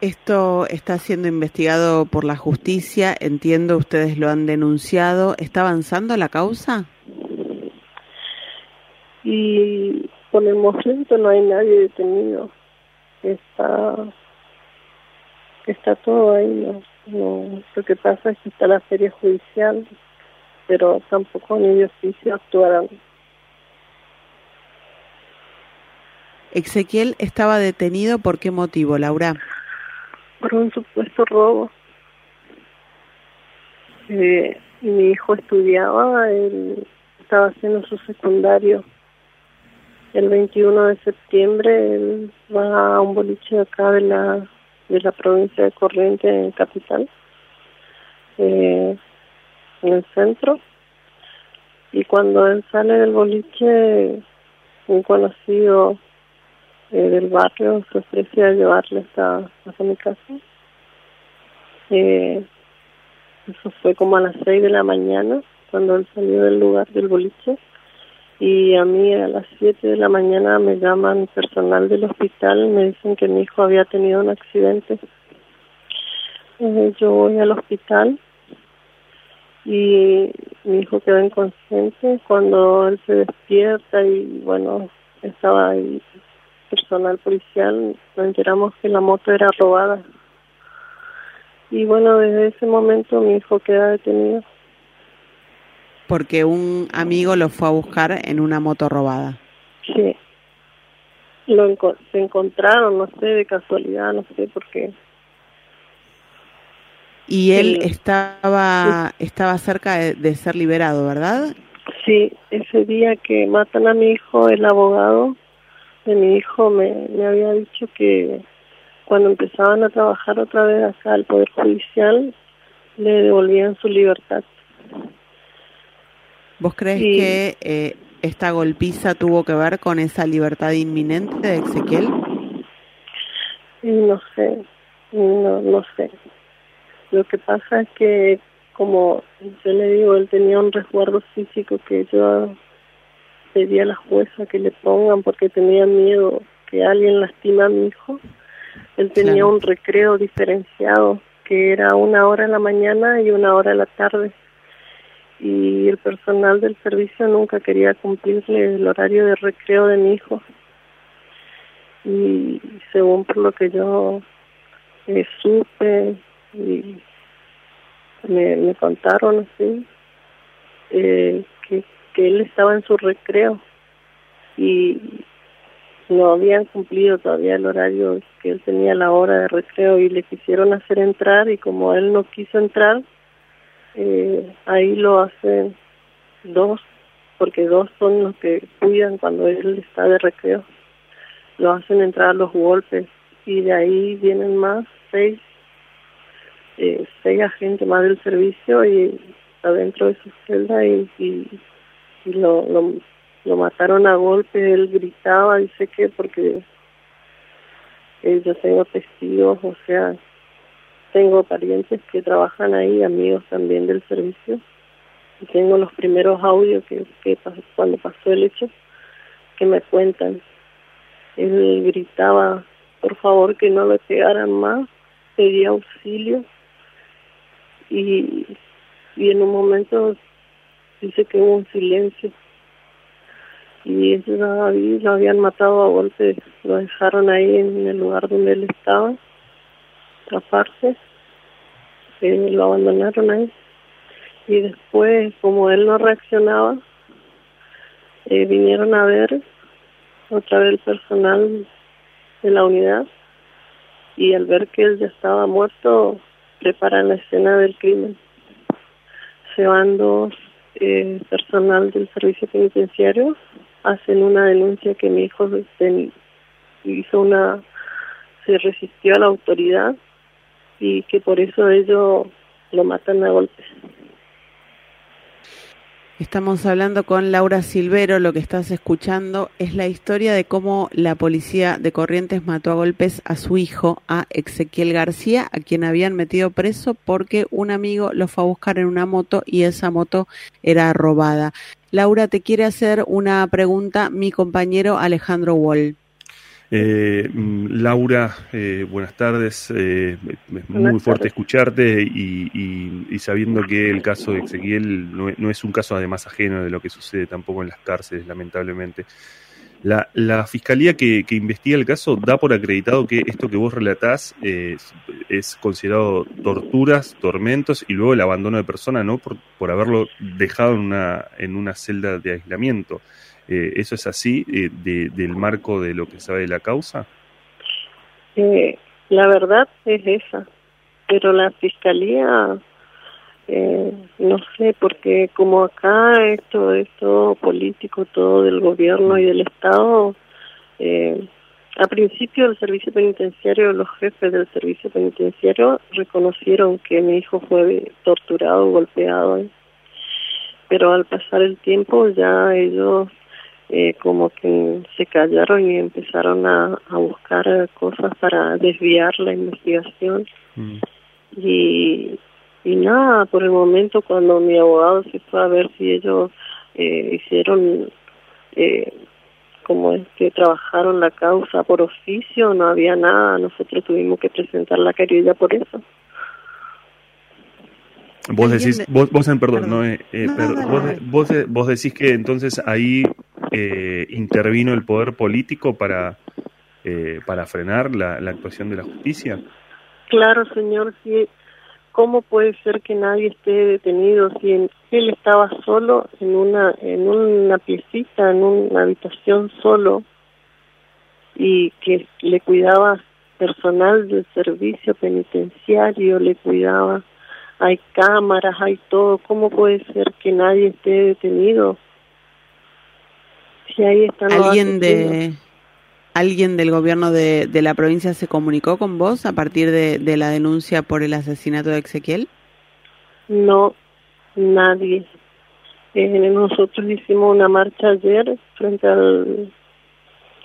Esto está siendo investigado por la justicia, entiendo ustedes lo han denunciado. ¿Está avanzando la causa? Y por el momento no hay nadie detenido. Está está todo ahí. No, no. Lo que pasa es que está la feria judicial pero tampoco ni de oficio actuaron. Ezequiel estaba detenido por qué motivo, Laura? Por un supuesto robo. Eh, mi hijo estudiaba, él estaba haciendo su secundario. El 21 de septiembre él va a un boliche acá de la de la provincia de Corrientes, en Capital, eh, en el centro. Y cuando él sale del boliche, un conocido eh, del barrio se ofrece a llevarle hasta, hasta mi casa. Eh, eso fue como a las seis de la mañana, cuando él salió del lugar del boliche. Y a mí a las siete de la mañana me llaman personal del hospital, me dicen que mi hijo había tenido un accidente. Eh, yo voy al hospital y mi hijo quedó inconsciente cuando él se despierta y bueno, estaba ahí personal policial, nos enteramos que la moto era robada. Y bueno, desde ese momento mi hijo queda detenido. Porque un amigo lo fue a buscar en una moto robada. Sí. Lo enco- se encontraron, no sé, de casualidad, no sé por qué. Y él Sí. estaba estaba cerca de, de ser liberado, ¿verdad? Sí, ese día que matan a mi hijo, el abogado de mi hijo me, me había dicho que cuando empezaban a trabajar otra vez acá al Poder Judicial, le devolvían su libertad. ¿Vos crees Sí. que eh, esta golpiza tuvo que ver con esa libertad inminente de Ezequiel? No sé, no, no sé. Lo que pasa es que, como yo le digo, él tenía un resguardo físico que yo pedí a la jueza que le pongan porque tenía miedo que alguien lastima a mi hijo. Él tenía Claro. un recreo diferenciado que era una hora en la mañana y una hora en la tarde. Y el personal del servicio nunca quería cumplirle el horario de recreo de mi hijo. Y según por lo que yo eh, supe y me, me contaron así, eh, que, que él estaba en su recreo y no habían cumplido todavía el horario que él tenía la hora de recreo y le quisieron hacer entrar y como él no quiso entrar, eh, ahí lo hacen dos, porque dos son los que cuidan cuando él está de recreo. Lo hacen entrar a los golpes y de ahí vienen más, seis, eh, seis agentes más del servicio y adentro de su celda y, y, y lo, lo, lo mataron a golpe, él gritaba, dice que porque eh, yo tengo testigos, o sea, tengo parientes que trabajan ahí, amigos también del servicio, y tengo los primeros audios que, cuando pasó el hecho, que me cuentan. Él gritaba, por favor, que no le pegaran más, pedía auxilio, y, y en un momento dice que hubo un silencio. Y ellos lo habí- lo habían matado a golpe, lo dejaron ahí en el lugar donde él estaba, aparte, eh, lo abandonaron ahí. Y después como él no reaccionaba, eh, vinieron a ver otra vez el personal de la unidad. Y al ver que él ya estaba muerto, preparan la escena del crimen. Se van dos eh, personal del servicio penitenciario, hacen una denuncia que mi hijo ten- hizo una, se resistió a la autoridad y que por eso ellos lo matan a golpes. Estamos hablando con Laura Silvero, lo que estás escuchando es la historia de cómo la policía de Corrientes mató a golpes a su hijo, a Ezequiel García, a quien habían metido preso porque un amigo lo fue a buscar en una moto y esa moto era robada. Laura, te quiere hacer una pregunta mi compañero Alejandro Wall. Eh, mm, Laura, eh, buenas tardes. Eh, es muy fuerte escucharte y, y- y sabiendo que el caso de Ezequiel no, es- no es un caso además ajeno de lo que sucede tampoco en las cárceles, lamentablemente. La, la fiscalía que, que investiga el caso da por acreditado que esto que vos relatás eh, es considerado torturas, tormentos y luego el abandono de persona, ¿no? Por, por haberlo dejado en una, en una celda de aislamiento. Eh, ¿Eso es así eh, de, del marco de lo que sabe de la causa? Eh, la verdad es esa, pero la fiscalía, eh, no sé, porque como acá esto es todo político, todo del gobierno y del Estado, a principio del servicio penitenciario, los jefes del servicio penitenciario reconocieron que mi hijo fue torturado, golpeado, pero al pasar el tiempo ya ellos eh, como que se callaron y empezaron a, a buscar cosas para desviar la investigación. Y, y nada, por el momento cuando mi abogado se fue a ver si ellos eh, hicieron, eh, como es que trabajaron la causa por oficio, no había nada, nosotros tuvimos que presentar la querella por eso. Vos decís, de- vos, vos en perdón, no, eh, eh, No, perdón, no, vos, no. vos, de- vos decís que entonces ahí eh, intervino el poder político para, eh, para frenar la, la actuación de la justicia. Claro, señor, sí. ¿Cómo puede ser que nadie esté detenido si en- él estaba solo en una en una piecita, en una habitación solo y que le cuidaba personal del servicio penitenciario, le cuidaba, hay cámaras, hay todo. ¿Cómo puede ser que nadie esté detenido? Si ahí están ¿Alguien de alguien del gobierno de, de la provincia se comunicó con vos a partir de, de la denuncia por el asesinato de Ezequiel? No, nadie. Eh, nosotros hicimos una marcha ayer frente al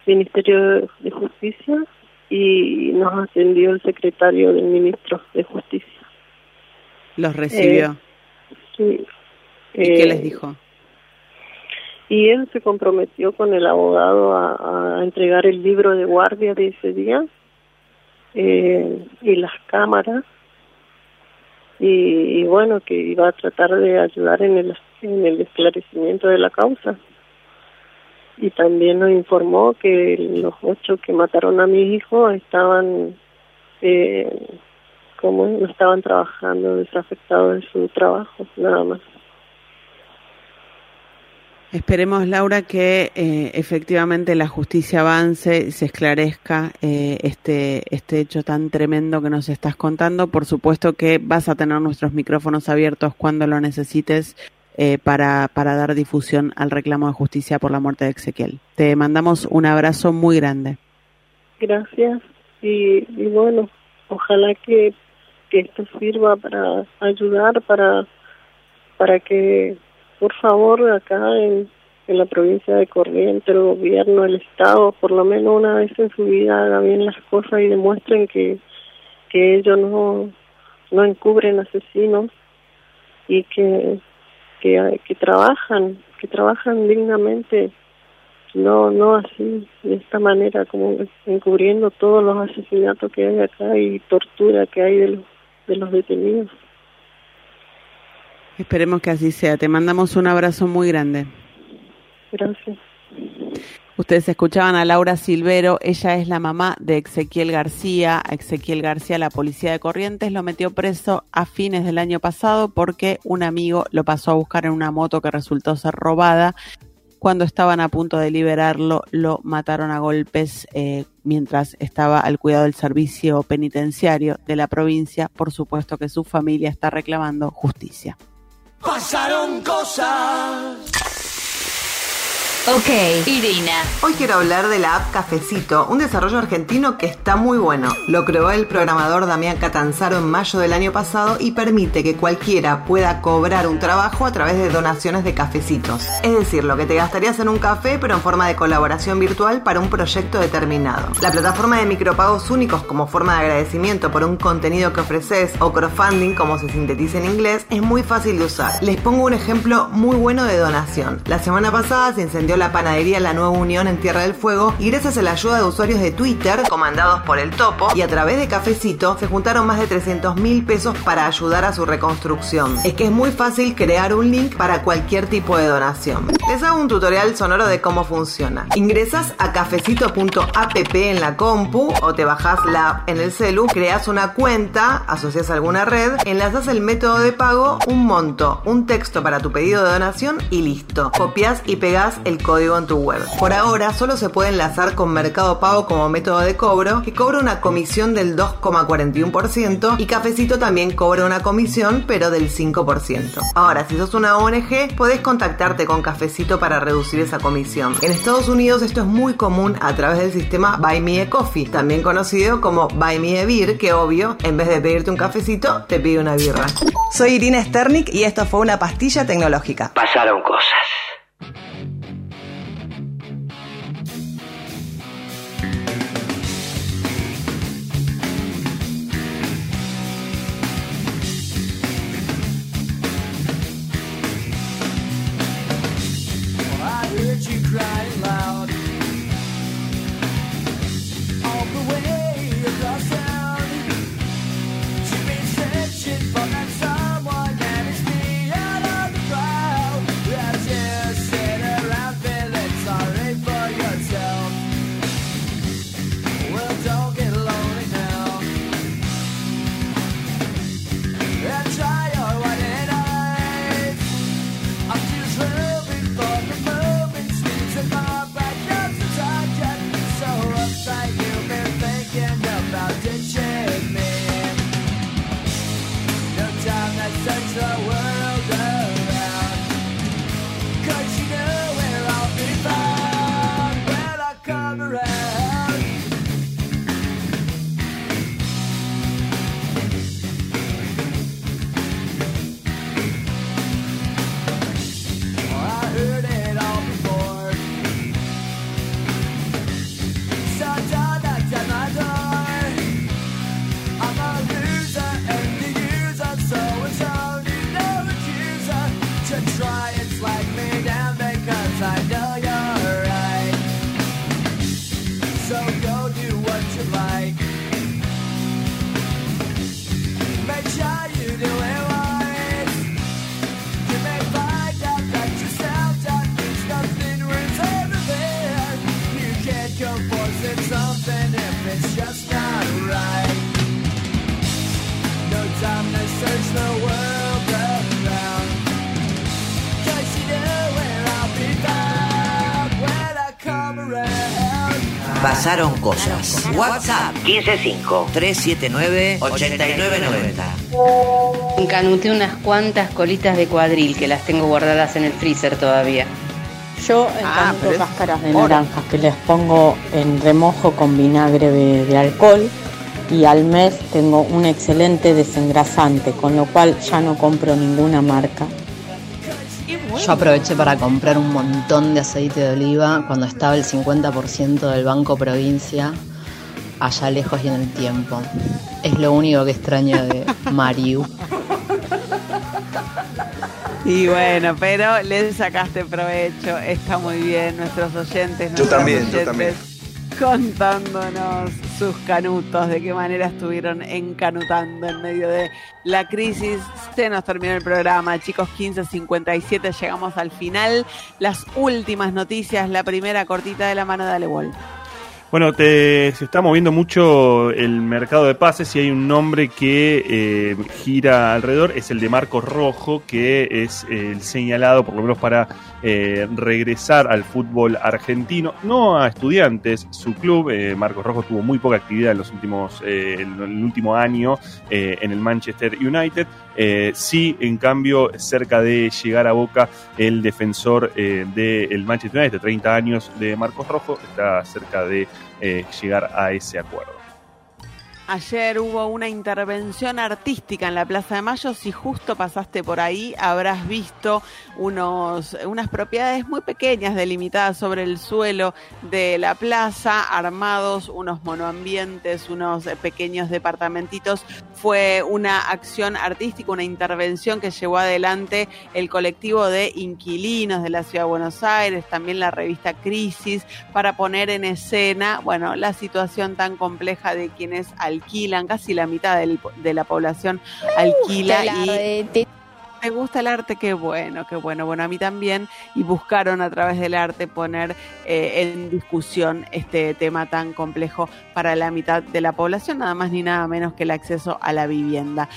Ministerio de Justicia y nos atendió el secretario del ministro de Justicia. Los recibió. Sí. ¿Y qué Eh, les dijo? Y él se comprometió con el abogado a, a entregar el libro de guardia de ese día eh, y las cámaras y, y bueno que iba a tratar de ayudar en el en el esclarecimiento de la causa y también nos informó que los ocho que mataron a mi hijo estaban eh, como no estaban trabajando desafectados de su trabajo nada más Esperemos, Laura, que eh, efectivamente la justicia avance y se esclarezca eh, este, este hecho tan tremendo que nos estás contando. Por supuesto que vas a tener nuestros micrófonos abiertos cuando lo necesites eh, para, para dar difusión al reclamo de justicia por la muerte de Ezequiel. Te mandamos un abrazo muy grande. Gracias y, y bueno, ojalá que, que esto sirva para ayudar, para, para que, por favor, acá en, la provincia de Corrientes, el gobierno, el Estado, por lo menos una vez en su vida haga bien las cosas y demuestren que, que ellos no, no encubren asesinos y que, que, que trabajan, que trabajan dignamente no no así de esta manera como encubriendo todos los asesinatos que hay acá y tortura que hay de los de los detenidos Esperemos que así sea. Te mandamos un abrazo muy grande. gracias Ustedes escuchaban a Laura Silvero, ella es la mamá de Ezequiel García. A Ezequiel García, la policía de Corrientes, lo metió preso a fines del año pasado porque un amigo lo pasó a buscar en una moto que resultó ser robada. Cuando estaban a punto de liberarlo, lo mataron a golpes eh, mientras estaba al cuidado del servicio penitenciario de la provincia. Por supuesto que su familia está reclamando justicia. Pasaron cosas. Ok, Irina. Hoy quiero hablar de la app Cafecito, un desarrollo argentino que está muy bueno. Lo creó el programador Damián Catanzaro en mayo del año pasado y permite que cualquiera pueda cobrar un trabajo a través de donaciones de cafecitos. Es decir, lo que te gastarías en un café pero en forma de colaboración virtual para un proyecto determinado. La plataforma de micropagos únicos como forma de agradecimiento por un contenido que ofreces o crowdfunding como se sintetiza en inglés es muy fácil de usar. Les pongo un ejemplo muy bueno de donación. La semana pasada se incendió la panadería La Nueva Unión en Tierra del Fuego y gracias a la ayuda de usuarios de Twitter, comandados por el Topo, y a través de Cafecito, se juntaron más de 300 mil pesos para ayudar a su reconstrucción. Es que es muy fácil crear un link para cualquier tipo de donación. Les hago un tutorial sonoro de cómo funciona. Ingresas a cafecito.app en la compu o te bajas la app en el celu, creas una cuenta, asocias alguna red, enlazas el método de pago, un monto, un texto para tu pedido de donación y listo. Copias y pegas el código en tu web. Por ahora solo se puede enlazar con Mercado Pago como método de cobro, que cobra una comisión del 2,41% y Cafecito también cobra una comisión, pero del 5%. Ahora, si sos una ONG, podés contactarte con Cafecito para reducir esa comisión. En Estados Unidos esto es muy común a través del sistema Buy Me a Coffee, también conocido como Buy Me a Beer, que obvio, en vez de pedirte un cafecito, te pide una birra. Soy Irina Sternik y esto fue una pastilla tecnológica. Pasaron cosas. Cosas. WhatsApp 155-379-8990. Encanuté unas cuantas colitas de cuadril que las tengo guardadas en el freezer todavía. Yo Ah, encanuto es cáscaras de hora. naranjas que les pongo en remojo con vinagre de, de alcohol y al mes tengo un excelente desengrasante, con lo cual ya no compro ninguna marca. Yo aproveché para comprar un montón de aceite de oliva cuando estaba el 50% del Banco Provincia allá lejos y en el tiempo. Es lo único que extraño de Mariu. Y bueno, pero le sacaste provecho, está muy bien, nuestros oyentes. Yo nuestras también, yo oyentes, también. Contándonos sus canutos, de qué manera estuvieron encanutando en medio de la crisis. Se nos terminó el programa, chicos, 15.57, llegamos al final. Las últimas noticias, la primera cortita de la mano de Ale Wall. Bueno, se está moviendo mucho el mercado de pases y hay un nombre que eh, gira alrededor, es el de Marcos Rojo, que es el señalado por lo menos para eh, regresar al fútbol argentino, no a estudiantes, su club, eh, Marcos Rojo tuvo muy poca actividad en los últimos, eh, en el último año en el Manchester United, sí, en cambio, cerca de llegar a Boca, el defensor del Manchester United, 30 años de Marcos Rojo, está cerca de llegar a ese acuerdo. Ayer hubo una intervención artística en la Plaza de Mayo. Si justo pasaste por ahí, habrás visto unos, unas propiedades muy pequeñas delimitadas sobre el suelo de la plaza, armados, unos monoambientes, unos eh, pequeños departamentitos. Fue una acción artística, una intervención que llevó adelante el colectivo de inquilinos de la Ciudad de Buenos Aires, también la revista Crisis, para poner en escena, bueno, la situación tan compleja de quienes alquilan, casi la mitad del- de la población alquila y ¿Te gusta el arte? Qué bueno, qué bueno. Bueno, a mí también. Y buscaron a través del arte poner eh, en discusión este tema tan complejo para la mitad de la población, nada más ni nada menos que el acceso a la vivienda.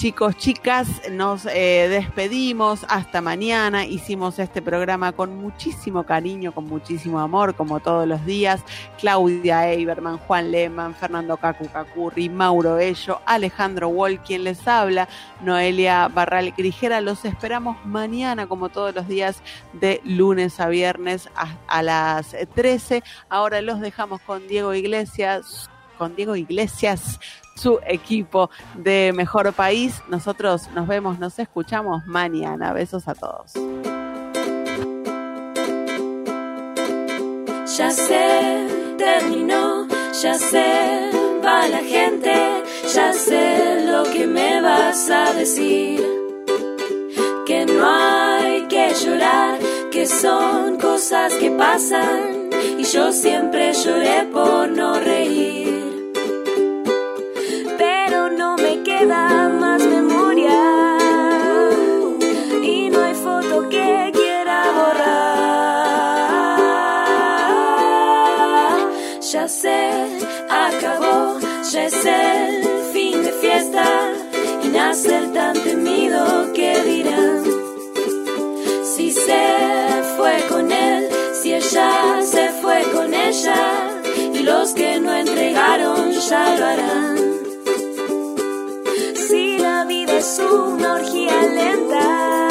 Chicos, chicas, nos eh, despedimos. Hasta mañana. Hicimos este programa con muchísimo cariño, con muchísimo amor, como todos los días. Claudia Eiberman, Juan Lehmann, Fernando Cacu Cacurri, Mauro Ello, Alejandro Wall, quien les habla, Noelia Barral Grijera. Los esperamos mañana, como todos los días, de lunes a viernes a, a las 13. Ahora los dejamos con Diego Iglesias, con Diego Iglesias su equipo de Mejor País. Nosotros nos vemos, nos escuchamos mañana. Besos a todos. Ya sé, terminó, ya sé, va la gente, ya sé lo que me vas a decir. Que no hay que llorar, que son cosas que pasan y yo siempre lloré por no reír queda más memoria y no hay foto que quiera borrar. Ya sé, acabó, ya es el fin de fiesta y nace el tan temido que dirán. Si se fue con él, si ella se fue con ella y los que no entregaron ya lo harán es una orgía lenta,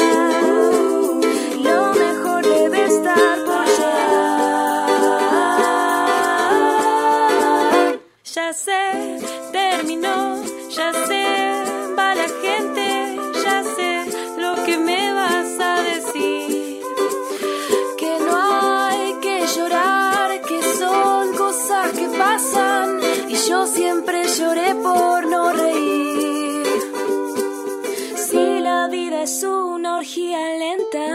lo mejor debe estar por llegar. Ya sé, terminó, ya sé, va la gente, ya sé lo que me vas a decir. Que no hay que llorar, que son cosas que pasan y yo siempre lloré por no reír es una orgía lenta.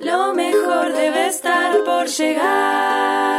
Lo mejor debe estar por llegar.